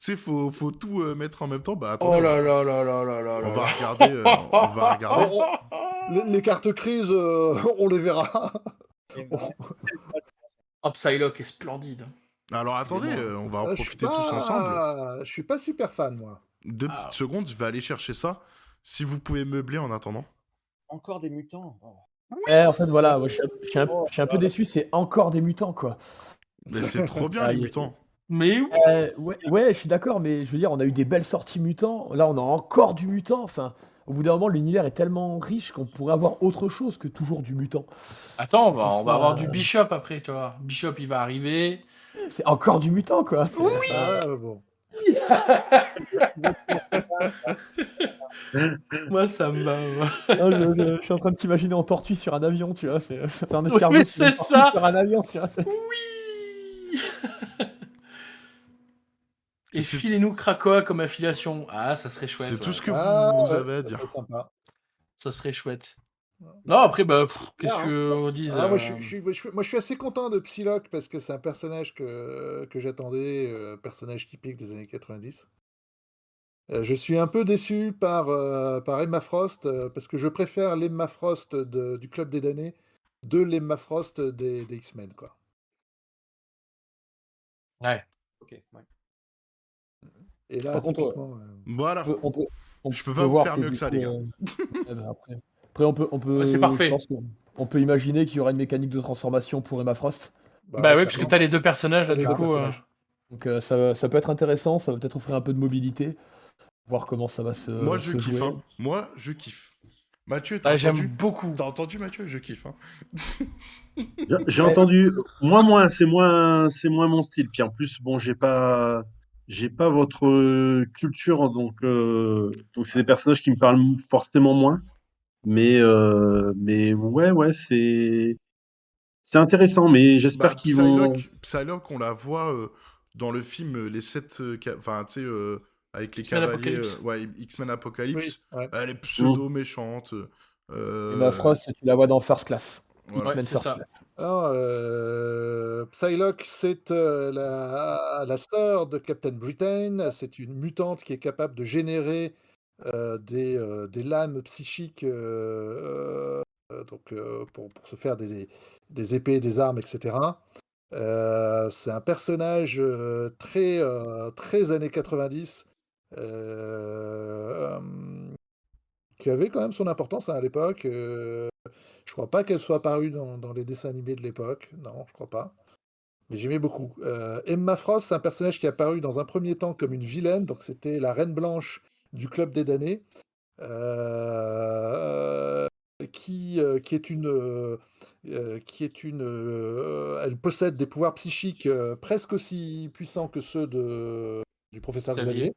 tu sais, faut, faut tout euh, mettre en même temps. Bah, attendez, Oh là là là là là là on là va là. regarder. euh, on va regarder. Les, les cartes crises, euh, on les verra. Oh, Psylocke est splendide. Alors, attendez, euh, on va en Ah, profiter tous ensemble. pas- Je suis pas super fan, moi. Deux Ah. petites secondes, je vais aller chercher ça. Si vous pouvez meubler en attendant. Encore des mutants. Oh. Eh, en fait, voilà, moi, je suis un, je suis un- je suis un peu déçu, c'est encore des mutants, quoi. Mais c'est trop bien, Ah, les mutants. Mais oui. Euh, ouais, ouais, je suis d'accord, mais je veux dire, on a eu des belles sorties mutants. Là, on a encore du mutant. Enfin, au bout d'un moment, l'univers est tellement riche qu'on pourrait avoir autre chose que toujours du mutant. Attends, on va, on va avoir du Bishop après, tu vois. Bishop, il va arriver. C'est encore du mutant, quoi. Oui Ah, bon. Moi, ça me va. Non, je, je- je suis en train de t'imaginer en tortue sur un avion, tu vois. c'est- Ça fait un escargot c'est ça. sur un avion, tu vois. Oui Et filez-nous Krakoa comme affiliation. Ah, ça serait chouette. C'est ouais. tout ce que Ah, vous ouais, avez à ça dire. serait sympa. Ça serait chouette. Non, après, bah, qu'est-ce Ah, que on dise Ah, moi, euh, je, suis- je moi, je suis- moi, je suis assez content de Psylocke parce que c'est un personnage que, que j'attendais, euh, personnage typique des années 90. Euh, je suis un peu déçu par, euh, par Emma Frost euh, parce que je préfère l'Emma Frost de- du Club des damnés de l'Emma Frost des, des X-Men. Quoi. Ouais. Ok, ouais. Et là, Par contre, typiquement, euh, Voilà. On peut- on peut- on Je peux peut pas vous voir faire que mieux que ça, coup, les gars. euh, eh ben, après, après, on peut, on peut. Ouais, c'est parfait. on peut imaginer qu'il y aura une mécanique de transformation pour Emma Frost. Bah, oui, parce que t'as les deux personnages là, du coup. euh. Donc euh, ça, ça peut être intéressant, ça va peut-être offrir un peu de mobilité, voir comment ça va se. Moi, je se kiffe. hein. Moi, je kiffe. Mathieu, t'as ah, J'aime entendu beaucoup. T'as entendu, Mathieu? Je kiffe. hein. J'ai- J'ai entendu, moi, moins, c'est moins, c'est moins mon style. Puis en plus, bon, j'ai pas, j'ai pas votre euh, culture, donc, euh, donc c'est des personnages qui me parlent forcément moins. Mais, euh, mais ouais, ouais, c'est, c'est intéressant. Mais j'espère Bah, qu'ils vont. Psylocke, on la voit euh, dans le film Les 7... Enfin, tu sais, euh, avec les X-Men cavaliers... Apocalypse. euh, ouais, X-Men Apocalypse. Oui, ouais. Elle est pseudo-méchante. euh, Emma Frost, tu la vois dans First Class. Voilà. X-Men c'est First ça. Class. Alors, euh, Psylocke, c'est euh, la, la sœur de Captain Britain. C'est une mutante qui est capable de générer euh, des, euh, des lames psychiques euh, euh, donc, euh, pour, pour se faire des, des épées, des armes, etc. Euh, c'est un personnage euh, très, euh, très années 90 euh, qui avait quand même son importance hein, à l'époque. Je crois pas qu'elle soit apparue dans, dans les dessins animés de l'époque. Non, je crois pas. Mais j'aimais beaucoup. Euh, Emma Frost, c'est un personnage qui est apparu dans un premier temps comme une vilaine. Donc c'était la reine blanche du club des damnés. euh, qui, euh, qui est une. qui est une elle possède des pouvoirs psychiques presque aussi puissants que ceux de, du professeur Xavier.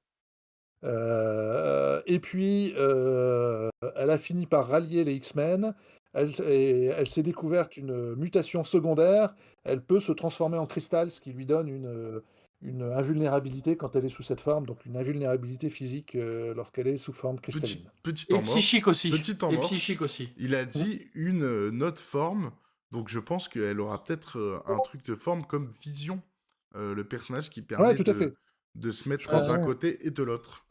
Et puis, elle a fini par rallier les X-Men. Elle, et elle s'est découverte une mutation secondaire. Elle peut se transformer en cristal, ce qui lui donne une, une invulnérabilité quand elle est sous cette forme, donc une invulnérabilité physique euh, lorsqu'elle est sous forme Petit, cristalline. petit Et temps mort. psychique aussi. Petit Et mort. psychique aussi. Il a dit une euh, autre forme. Donc je pense qu'elle aura peut-être euh, un truc de forme comme Vision. euh, le personnage qui permet tout à de, fait. de se mettre d'un côté et de l'autre.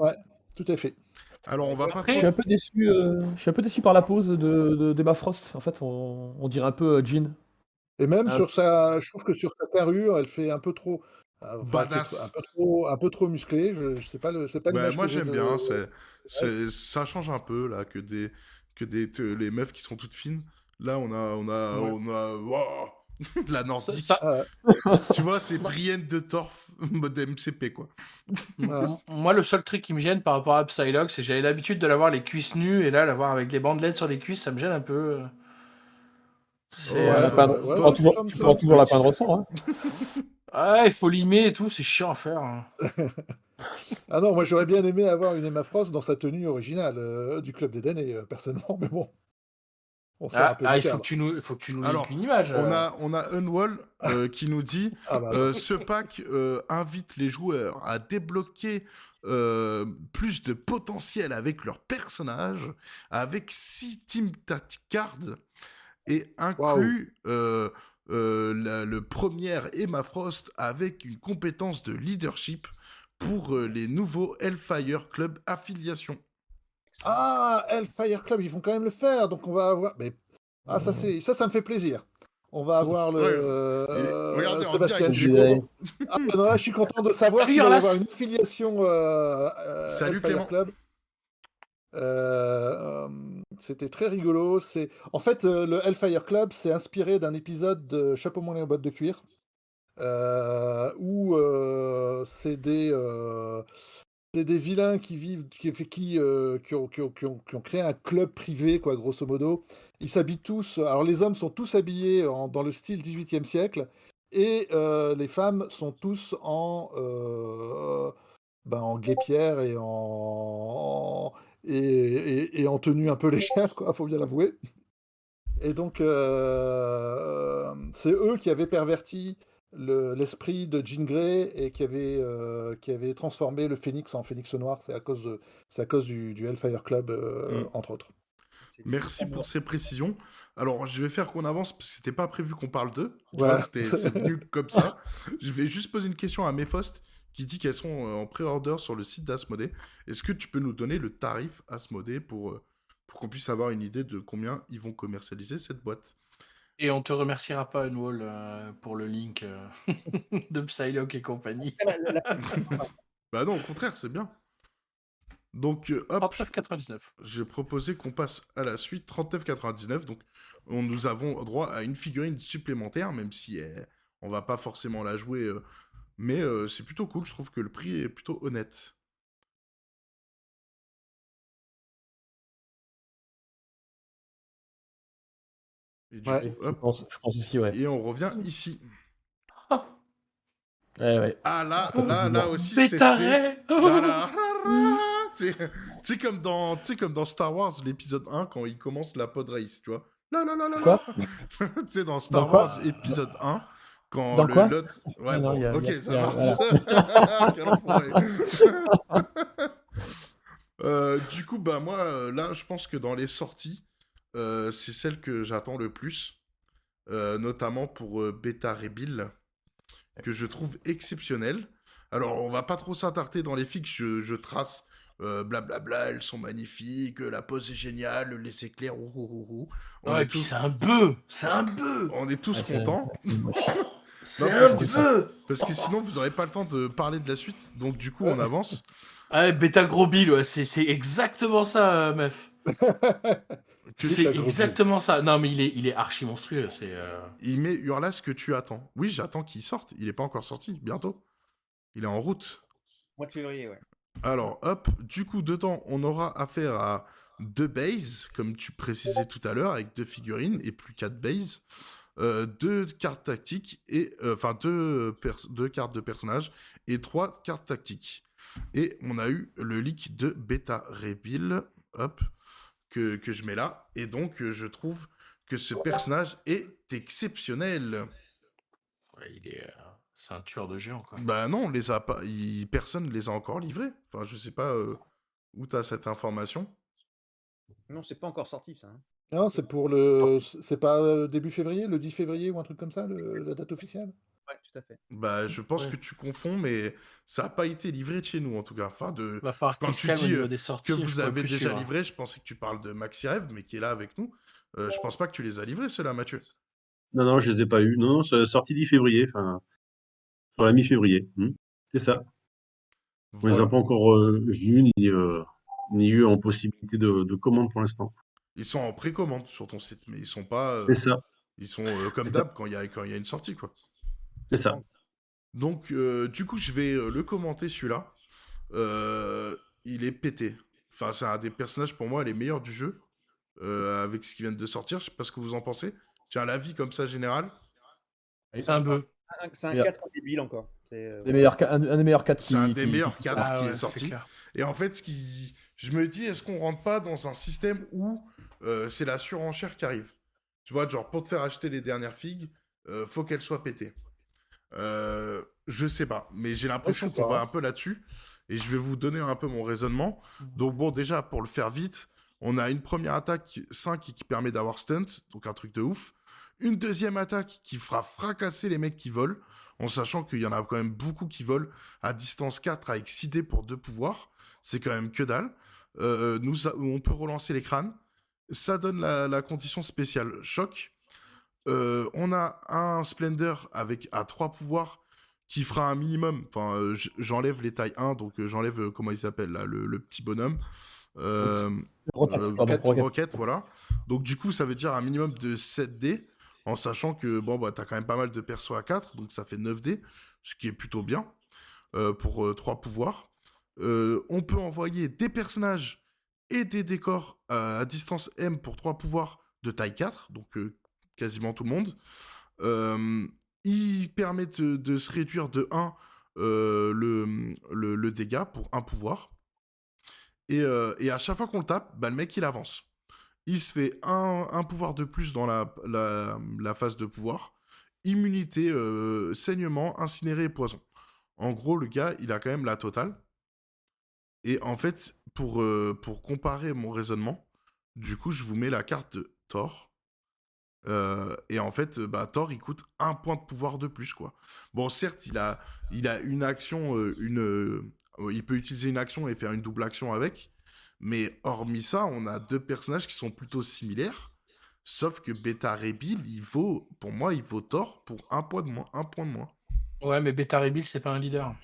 Tout à fait. Alors on va pas Après- Je suis un peu déçu, euh, je suis un peu déçu par la pose de, de, d'Emma Frost. En fait, on, on dirait un peu euh, Jean. Et même Ah. sur sa, je trouve que sur sa carrure, elle fait un peu trop, euh, enfin, un peu trop, un peu trop musclé. Je, je sais pas le, c'est pas Ouais, moi j'aime de- bien, c'est, c'est- ça change un peu là que des que des les meufs qui sont toutes fines. Là on a on a Ouais. on a wow, la nordique. Ça- Ah, tu vois, c'est Brienne de Torf mode MCP quoi. Moi, le seul truc qui me gêne par rapport à Psylocke, c'est que j'avais l'habitude de l'avoir les cuisses nues et là, l'avoir avec des bandelettes sur les cuisses, ça me gêne un peu. C'est, Ouais, euh, peindre- ouais, ouais, toujours, ça me tu pourras semble toujours la peindre au sang. Hein. Ah, il faut limer et tout, c'est chiant à faire. hein. Ah non, moi j'aurais bien aimé avoir une Emma Frost dans sa tenue originale euh, du Club des damnés, euh, personnellement, mais bon. On Ah, un peu ah, il faut que tu nous, faut que tu nous Alors, linkes une image. On euh. a on a Unwall euh, qui nous dit Ah bah, Euh, ce pack euh, invite les joueurs à débloquer euh, plus de potentiel avec leurs personnages, avec 6 team tactic cards et inclut euh, euh, la- le premier Emma Frost avec une compétence de leadership pour euh, les nouveaux Hellfire Club affiliations. Ah, Hellfire Club, ils vont quand même le faire, donc on va avoir. Mais... Ah, ça, c'est... ça, ça me fait plaisir. On va avoir le. Ouais. euh, regardez en Sébastien, direct, je suis content. Ah, non, là, je suis content de savoir Salut, qu'il va y avoir une affiliation euh, euh, Salut, Hellfire Clément. Club. Euh, euh, C'était très rigolo. C'est en fait euh, le Hellfire Club, c'est inspiré d'un épisode de Chapeau melon et bottes de cuir, euh, où euh, c'est des euh, c'est des vilains qui vivent, qui, ont, créé un club privé, quoi, grosso modo. Ils s'habillent tous. Alors, les hommes sont tous habillés dans le style 18e siècle, et euh, les femmes sont tous en, euh, ben, en et en, et, et, et, en tenue un peu légère, quoi, faut bien l'avouer. Et donc, euh, c'est eux qui avaient perverti l'esprit de Jean Grey et qui avait, euh, qui avait transformé le Phénix en Phénix noir. C'est à cause, de, à cause du, du Hellfire Club, euh, mm. entre autres. Merci pour ces précisions. Alors, je vais faire qu'on avance parce que c'était pas prévu qu'on parle d'eux. Ouais. C'est venu comme ça. Je vais juste poser une question à Mephost qui dit qu'elles sont en pré-order sur le site d'Asmodée. Est-ce que tu peux nous donner le tarif Asmodée pour pour qu'on puisse avoir une idée de combien ils vont commercialiser cette boîte? Et on te remerciera pas, Unwall, euh, pour le link euh, de Psylocke et compagnie. bah non, au contraire, c'est bien. Donc, euh, hop, 39,99. J'ai proposé qu'on passe à la suite, 39,99. Donc, on, nous avons droit à une figurine supplémentaire, même si on va pas forcément la jouer. mais c'est plutôt cool, je trouve que le prix est plutôt honnête. Et je, pense, aussi, ouais. Et on revient ici. Oh. Ouais, Ah là, là, là aussi, tu sais comme dans, tu sais comme dans Star Wars l'épisode 1 quand il commence la pod race, tu vois. Là là là là. Quoi? Tu sais dans Star Wars épisode 1 quand dans le l'autre ouais bon, a, OK, a, ça marche. euh, du coup bah moi euh, là je pense que dans les sorties euh, c'est celle que j'attends le plus, euh, notamment pour euh, Beta Rebill, que je trouve exceptionnelle. Alors, on va pas trop s'attarder dans les fixes, je, je trace blablabla, bla bla, elles sont magnifiques, la pose est géniale, les éclairs, ouh, ouh, ouh. On ouais, et puis c'est un bœuf, c'est un bœuf. On est tous contents. c'est un bœuf. Parce que sinon, vous n'aurez pas le temps de parler de la suite, donc du coup, on avance. Ah, Beta Gros Bill, ouais, c'est exactement ça, meuf. C'est exactement ça. Non, mais il est, il est archi monstrueux. Euh... Il met Hurlas que tu attends. Oui, j'attends qu'il sorte. Il n'est pas encore sorti. Bientôt. Il est en route. Mois de février, ouais. Alors, hop. Du coup, dedans, on aura affaire à deux bases, comme tu précisais tout à l'heure, avec deux figurines et plus quatre bases. Euh, deux cartes tactiques et euh, enfin deux, deux cartes de personnages et trois cartes tactiques. Et on a eu le leak de Beta Reveal. Hop que, je mets là. Et donc, euh, je trouve que ce personnage est exceptionnel. Ouais, il est. Euh, c'est un tueur de géants, quoi. Bah non, on les a pas. Personne ne les a encore livrés. Enfin, je sais pas euh, où tu as cette information. Non, c'est pas encore sorti, ça. Hein. Non, c'est pour le. C'est pas début février, le 10 février ou un truc comme ça, la date officielle? Tout à fait. Bah, je pense que tu confonds, mais ça n'a pas été livré de chez nous, en tout cas. Enfin, de... Va falloir Quand tu dis euh, des sorties, que vous avez déjà livré, je pensais que tu parles de Maxi Rêve, mais qui est là avec nous. Euh, je pense pas que tu les as livrés, ceux-là, Mathieu. Non, non, je les ai pas eus. Non, non, c'est sorti 10 février, enfin, sur la mi-février. Hmm. C'est ça. On les a pas encore euh, vus, ni, euh, ni eu en possibilité de, de commande pour l'instant. Ils sont en précommande sur ton site, mais ils sont pas. c'est ça. Ils sont comme d'hab quand il y, y a une sortie, quoi. C'est ça. Donc, euh, du coup, je vais euh, le commenter celui-là. Euh, il est pété. Enfin, c'est un des personnages pour moi les meilleurs du jeu. avec ce qui vient de sortir. Je sais pas ce que vous en pensez. Tiens, l'avis comme ça général. C'est un peu. C'est un 4 débile encore. C'est meilleurs, un, des meilleurs 4 C'est un des meilleurs 4 ah qui est sorti. et en fait, ce qui... je me dis, est-ce qu'on rentre pas dans un système où c'est la surenchère qui arrive? Tu vois, genre, pour te faire acheter les dernières figues, faut qu'elles soient pétées. Euh, je sais pas, mais j'ai l'impression qu'on va un peu là-dessus. Et je vais vous donner un peu mon raisonnement. Mhm. Donc bon, déjà, pour le faire vite, on a une première attaque 5 qui permet d'avoir stunt, donc un truc de ouf. Une deuxième attaque qui fera fracasser les mecs qui volent, en sachant qu'il y en a quand même beaucoup qui volent à distance 4 avec 6 dés pour deux pouvoirs. C'est quand même que dalle. Euh, nous, on peut relancer les crânes. Ça donne la, la condition spéciale choc. Euh, on a un Splendor avec à trois pouvoirs qui fera un minimum. Enfin, euh, j'enlève les tailles 1, donc euh, j'enlève comment il s'appelle là, le, petit bonhomme. roquette, voilà. Donc du coup, ça veut dire un minimum de 7 dés, en sachant que bon bah t'as quand même pas mal de persos à 4, donc ça fait 9 dés, ce qui est plutôt bien pour 3 pouvoirs. on peut envoyer des personnages et des décors à distance M pour 3 pouvoirs de taille 4, donc quasiment tout le monde. ils permettent de, se réduire de 1 le, le, dégât pour un pouvoir. Et, à chaque fois qu'on le tape, bah, le mec il avance. Il se fait un, pouvoir de plus dans la, la, phase de pouvoir. Immunité, saignement, incinéré et poison. En gros, le gars, il a quand même la totale. Et en fait, pour, pour comparer mon raisonnement, du coup, je vous mets la carte de Thor. Et en fait, bah, Thor, il coûte un point de pouvoir de plus, quoi. Bon, certes, il a, il a une action, une, il peut utiliser une action et faire une double action avec. Mais hormis ça, on a deux personnages qui sont plutôt similaires. Sauf que Beta Rebill, il vaut, pour moi, il vaut Thor pour un point de moins. Un point de moins. Ouais, mais Beta Rebill, c'est pas un leader.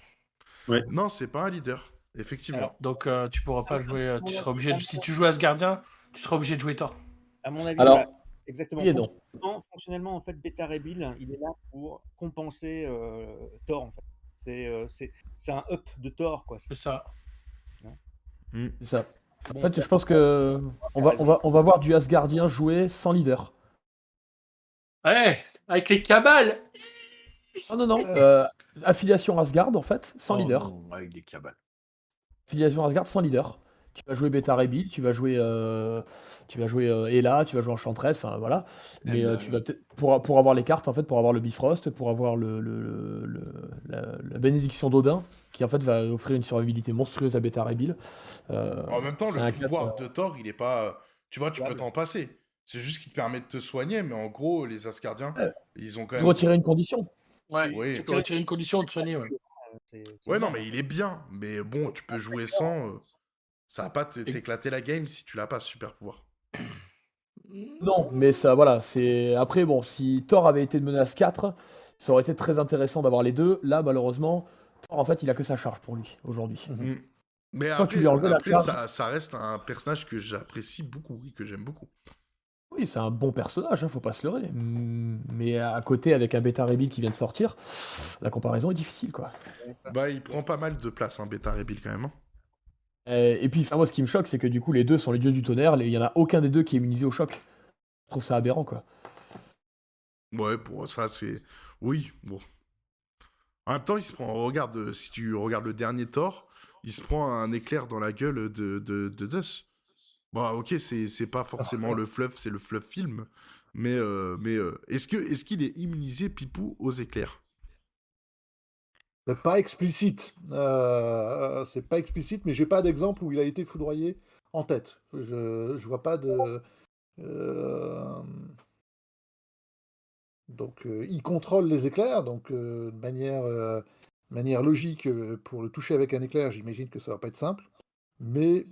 Ouais. Non, c'est pas un leader, effectivement. donc euh, tu pourras pas jouer. Euh, tu seras obligé. De, si tu joues Asgardien, tu seras obligé de jouer Thor. À mon avis, Alors, exactement. Fonctionnellement, fonctionnellement, en fait, Beta Rebill, il est là pour compenser euh, Thor. En fait. C'est c'est un up de Thor, quoi. C'est ça. Mm. C'est ça. En fait, je pense que on va, on va, on va voir du Asgardien jouer sans leader. Ouais, avec les cabales. Non, non, non. Euh, affiliation Asgard, en fait, sans oh leader. avec des cabales. Affiliation Asgard sans leader. Tu vas jouer Beta Rebuild, tu vas jouer, euh, tu vas jouer euh, Ella, tu vas jouer Enchantress, enfin voilà. Mais tu vas peut-être pour, pour avoir les cartes, en fait, pour avoir le Bifrost, pour avoir le, le, la, bénédiction d'Odin, qui en fait va offrir une survivabilité monstrueuse à Beta Rebuild. en même temps, le pouvoir de Thor, il est pas. Tu vois, tu peux t'en passer. C'est juste qu'il te permet de te soigner, mais en gros, les Asgardiens, ils ont quand même. Retirer une condition. Ouais, oui. tu peux retirer une condition de soigner, ouais. ouais, non, mais il est bien. Mais bon, tu peux jouer sans. Ça va pas t'éclater la game si tu l'as pas, super pouvoir. Non, mais ça, voilà, c'est. Après, bon, si Thor avait été de menace 4, ça aurait été très intéressant d'avoir les deux. Là, malheureusement, Thor, en fait, il a que sa charge pour lui, aujourd'hui. Mm. Mais après, tu lui la charge... ça, ça, reste un personnage que j'apprécie beaucoup, oui, que j'aime beaucoup. Oui, c'est un bon personnage, hein, faut pas se leurrer. Mais à côté, avec un Beta Rebuild qui vient de sortir, la comparaison est difficile, quoi. Bah, il prend pas mal de place, un hein, Beta Rebuild, quand même. Euh, et puis, moi, ce qui me choque, c'est que du coup, les deux sont les dieux du tonnerre. Il y en a aucun des deux qui est immunisé au choc. Je trouve ça aberrant, quoi. Ouais, pour ça, c'est. Oui, bon. En même temps, il se prend. Regarde, si tu regardes le dernier Thor, il se prend un éclair dans la gueule de, de, de Bon, ok, c'est pas forcément le fluff, c'est le fluff film. Mais, euh, mais euh, est-ce qu'il est, qu'il est immunisé, Pipou, aux éclairs? Pas explicite. Euh, c'est pas explicite, mais j'ai pas d'exemple où il a été foudroyé en tête. Je, vois pas de. Euh, donc, euh, il contrôle les éclairs, donc de manière, manière logique, pour le toucher avec un éclair, j'imagine que ça va pas être simple. Mais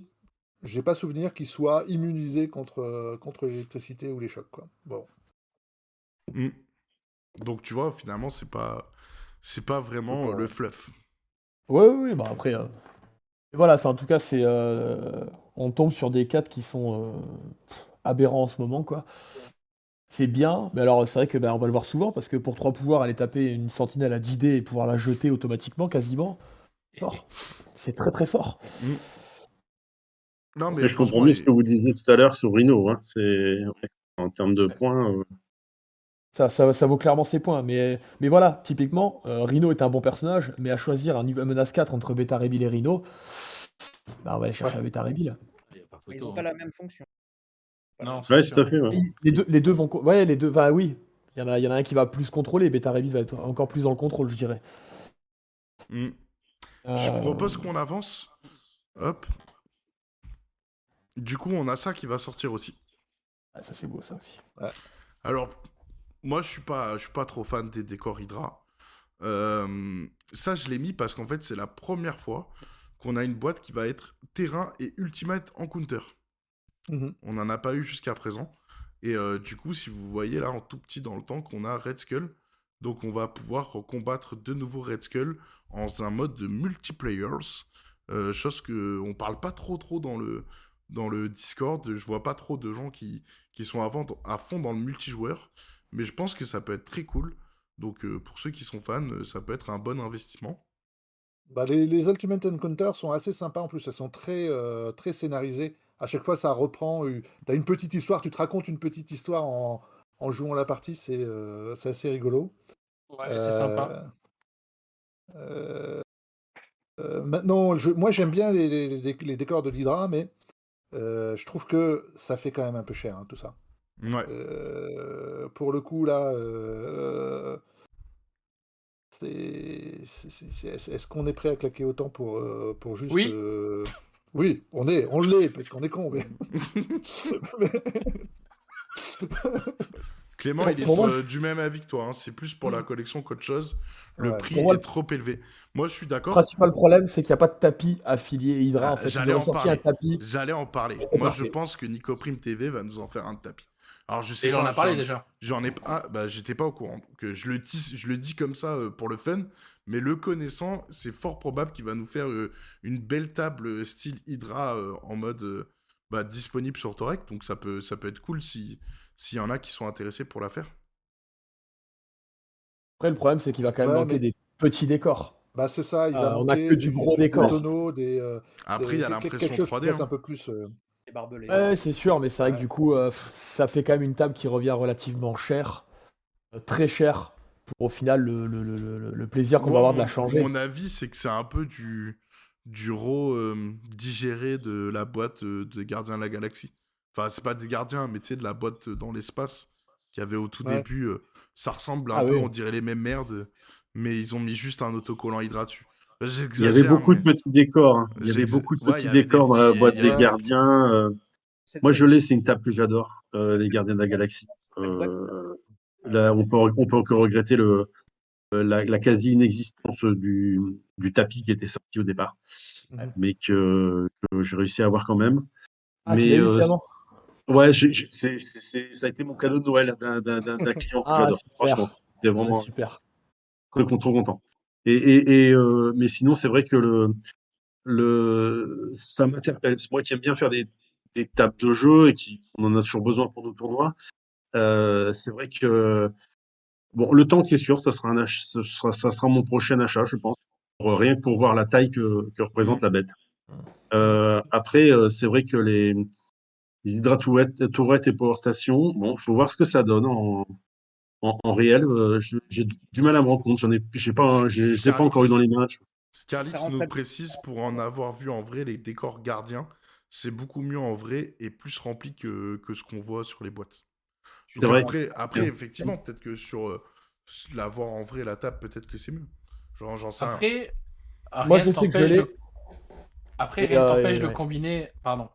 j'ai pas souvenir qu'il soit immunisé contre, l'électricité ou les chocs. Quoi. Bon. Mmh. Donc, tu vois, finalement, c'est pas c'est pas vraiment le fluff. Oui, oui, bah après. Euh, voilà, en tout cas, c'est. Euh, on tombe sur des 4 qui sont euh, aberrants en ce moment, quoi. C'est bien, mais alors c'est vrai que bah, on va le voir souvent parce que pour 3 pouvoirs, aller taper une sentinelle à 10 dés et pouvoir la jeter automatiquement, quasiment, fort. C'est très très fort. Mm. Non, mais je comprends mieux ce que vous disiez tout à l'heure sur Rhino. Hein. C'est en termes de points. Ça, ça, vaut clairement ses points. Mais, mais voilà, typiquement, euh, Rhino est un bon personnage, mais à choisir un niveau menace 4 entre Beta Rebill et Rhino, bah on va aller chercher un Beta Rebill. Ils n'ont pas la même fonction. Non, ouais, tout à fait. Les, deux, les deux vont. Ouais, les deux. Bah oui. Il y, en a, il y en a un qui va plus contrôler. Beta Rebill va être encore plus dans le contrôle, je dirais. Hmm. Je euh, propose qu'on avance. Hop. Du coup, on a ça qui va sortir aussi. Ah, ça, c'est beau, ça aussi. Alors, moi, je suis pas, je suis pas trop fan des décors Hydra. Euh, ça, je l'ai mis parce qu'en fait, c'est la première fois qu'on a une boîte qui va être terrain et ultimate en counter. Mhm. On n'en a pas eu jusqu'à présent. Et euh, du coup, si vous voyez là en tout petit dans le temps qu'on a Red Skull, donc on va pouvoir combattre de nouveau Red Skull en un mode de multiplayers, euh, chose que on parle pas trop trop dans le dans le Discord. Je vois pas trop de gens qui qui sont à, à fond dans le multijoueur. Mais je pense que ça peut être très cool. Donc euh, pour ceux qui sont fans, euh, ça peut être un bon investissement. Bah, les, les Ultimate Encounter sont assez sympas en plus, elles sont très, euh, très scénarisées. À chaque fois, ça reprend. Tu as une petite histoire, tu te racontes une petite histoire en, en jouant la partie, c'est euh, assez rigolo. Ouais, c'est sympa. Euh, maintenant, je, moi j'aime bien les, les, les, décors de l'Hydra, mais je trouve que ça fait quand même un peu cher hein, tout ça. Ouais. pour le coup, là, est-ce qu'on est prêt à claquer autant pour, euh, pour juste. Oui. Euh, oui, on est, on l'est, parce qu'on est con, mais. Clément, il est euh, du même avis que toi. Hein. C'est plus pour la collection qu'autre chose. Le prix est trop élevé. Moi, je suis d'accord. Le principal problème, c'est qu'il n'y a pas de tapis affilié Hydra. en fait. J'allais en, parler. J'allais en parler. Moi, je pense que Nico Prime TV va nous en faire un tapis. Alors je sais Et pas. en a parlé déjà. J'en ai pas. Bah j'étais pas au courant. Que je le dis, je le dis comme ça euh, pour le fun, mais le connaissant, c'est fort probable qu'il va nous faire euh, une belle table euh, style Hydra en mode bah, disponible sur Torek. Donc ça peut, ça peut être cool si s'il y en a qui sont intéressés pour la faire. Après le problème c'est qu'il va quand même manquer des petits décors. Bah c'est ça. Il va on a que du gros décor. Des, Après il y a l'impression 3D. Hein. un peu plus. Ouais, c'est sûr, mais c'est vrai que du coup, euh, ça fait quand même une table qui revient relativement cher, euh, très cher, pour au final le, le, le, le plaisir qu'on va avoir de la changer. Mon avis, c'est que c'est un peu du, du raw euh, digéré de la boîte de Gardiens de la Galaxie. Enfin, c'est pas des gardiens, mais tu sais, de la boîte dans l'espace qu'il y avait au tout début. ça ressemble un ah peu, on dirait les mêmes merdes, mais ils ont mis juste un autocollant Hydra dessus. Il y avait beaucoup de petits décors. Hein. Il y avait beaucoup de petits décors dans la boîte des gardiens. Euh. Moi, je l'ai, c'est une table que j'adore, euh, les gardiens de la galaxie. Euh, là, on peut, on peut encore regretter le, la, quasi-inexistence du, du, tapis qui était sorti au départ, mais que, j'ai réussi à avoir quand même. Ah, mais ouais, ça a été mon cadeau de Noël d'un, client que ah, j'adore. Franchement, c'était vraiment super. Très content, content. Et, et, euh, mais sinon, c'est vrai que le, le, ça m'interpelle. Moi qui aime bien faire des, des tables de jeu et qui on en a toujours besoin pour nos tournois, euh, c'est vrai que bon, le tank, c'est sûr, ça sera un ça sera, ça sera mon prochain achat, je pense, rien que pour voir la taille que, que représente la bête. Euh, après, euh, c'est vrai que les, les Tourette et Power Station, bon, faut voir ce que ça donne en, en, réel, euh, j'ai du mal à me rendre compte. J'en ai, j'ai pas, j'ai, pas encore eu dans les mains. Scarlix nous précise pour en avoir vu en vrai les décors gardiens, c'est beaucoup mieux en vrai et plus rempli que, que ce qu'on voit sur les boîtes. après, après effectivement, peut-être que sur euh, la voir en vrai la table, peut-être que c'est mieux. Genre, j'en sais Après, Moi, je sais que de... Après, rien ne t'empêche de combiner. Pardon.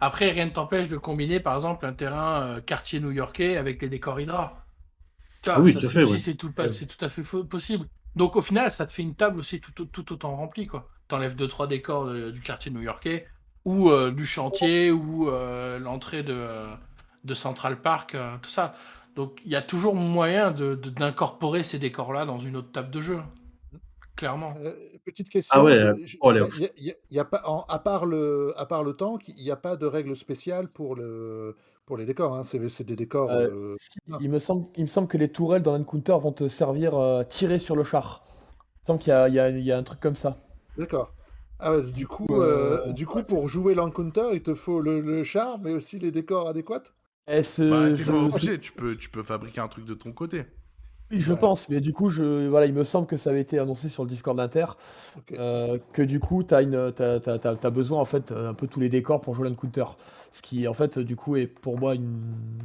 Après, rien ne t'empêche de combiner, par exemple, un terrain euh, quartier new-yorkais avec les décors Hydra. Ah oui, c'est tout, tout, à fait possible. Donc, au final, ça te fait une table aussi tout, tout, autant remplie. quoi. T'enlèves deux trois décors du quartier new-yorkais, ou euh, du chantier, ou euh, l'entrée de, de Central Park, tout ça. Donc, il y a toujours moyen d'incorporer ces décors-là dans une autre table de jeu clairement. Euh, petite question. Ah il y a, pas, à, part le, à part le tank, il n'y a pas de règle spéciale pour, le, pour les décors. Hein. C'est des décors. Euh, euh, il, me semble, il me semble que les tourelles dans l'encounter vont te servir à tirer sur le char. Il qu'il y, y, y a, un truc comme ça. D'accord. Ah du coup, du coup pour jouer l'encounter, il te faut le, char, mais aussi les décors adéquats? Bah, tu peux, tu peux fabriquer un truc de ton côté. Oui, je pense, mais du coup, je, voilà, il me semble que ça avait été annoncé sur le Discord d'Inter, euh, que du coup, tu as, besoin en fait un peu tous les décors pour jouer l'encounter. Ce qui, en fait, du coup, est pour moi une,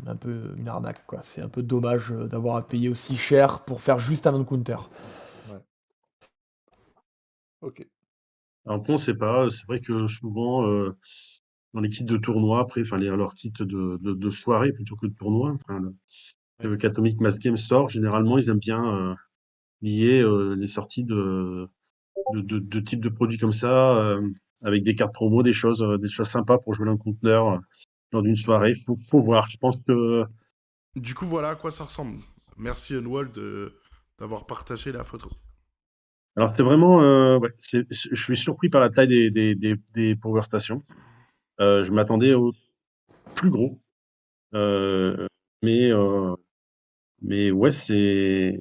un peu une arnaque. C'est un peu dommage euh, d'avoir à payer aussi cher pour faire juste un encounter. Ouais. Ok. Alors, on ne sait pas. C'est vrai que souvent, euh, dans les kits de tournoi, après, enfin, les, leurs kits de, de, soirée plutôt que de tournoi, enfin, qu'Atomic Mass Game sort, généralement, ils aiment bien euh, lier euh, les sorties de, de, de, types de produits comme ça, euh, avec des cartes promo, des choses, des choses sympas pour jouer un conteneur lors d'une soirée. Faut, faut voir. Je pense que. Du coup, voilà à quoi ça ressemble. Merci Unwald d'avoir partagé la photo. Alors c'est vraiment, ouais, je suis surpris par la taille des, des, des, des power stations. je m'attendais au plus gros, mais mais ouais, c'est.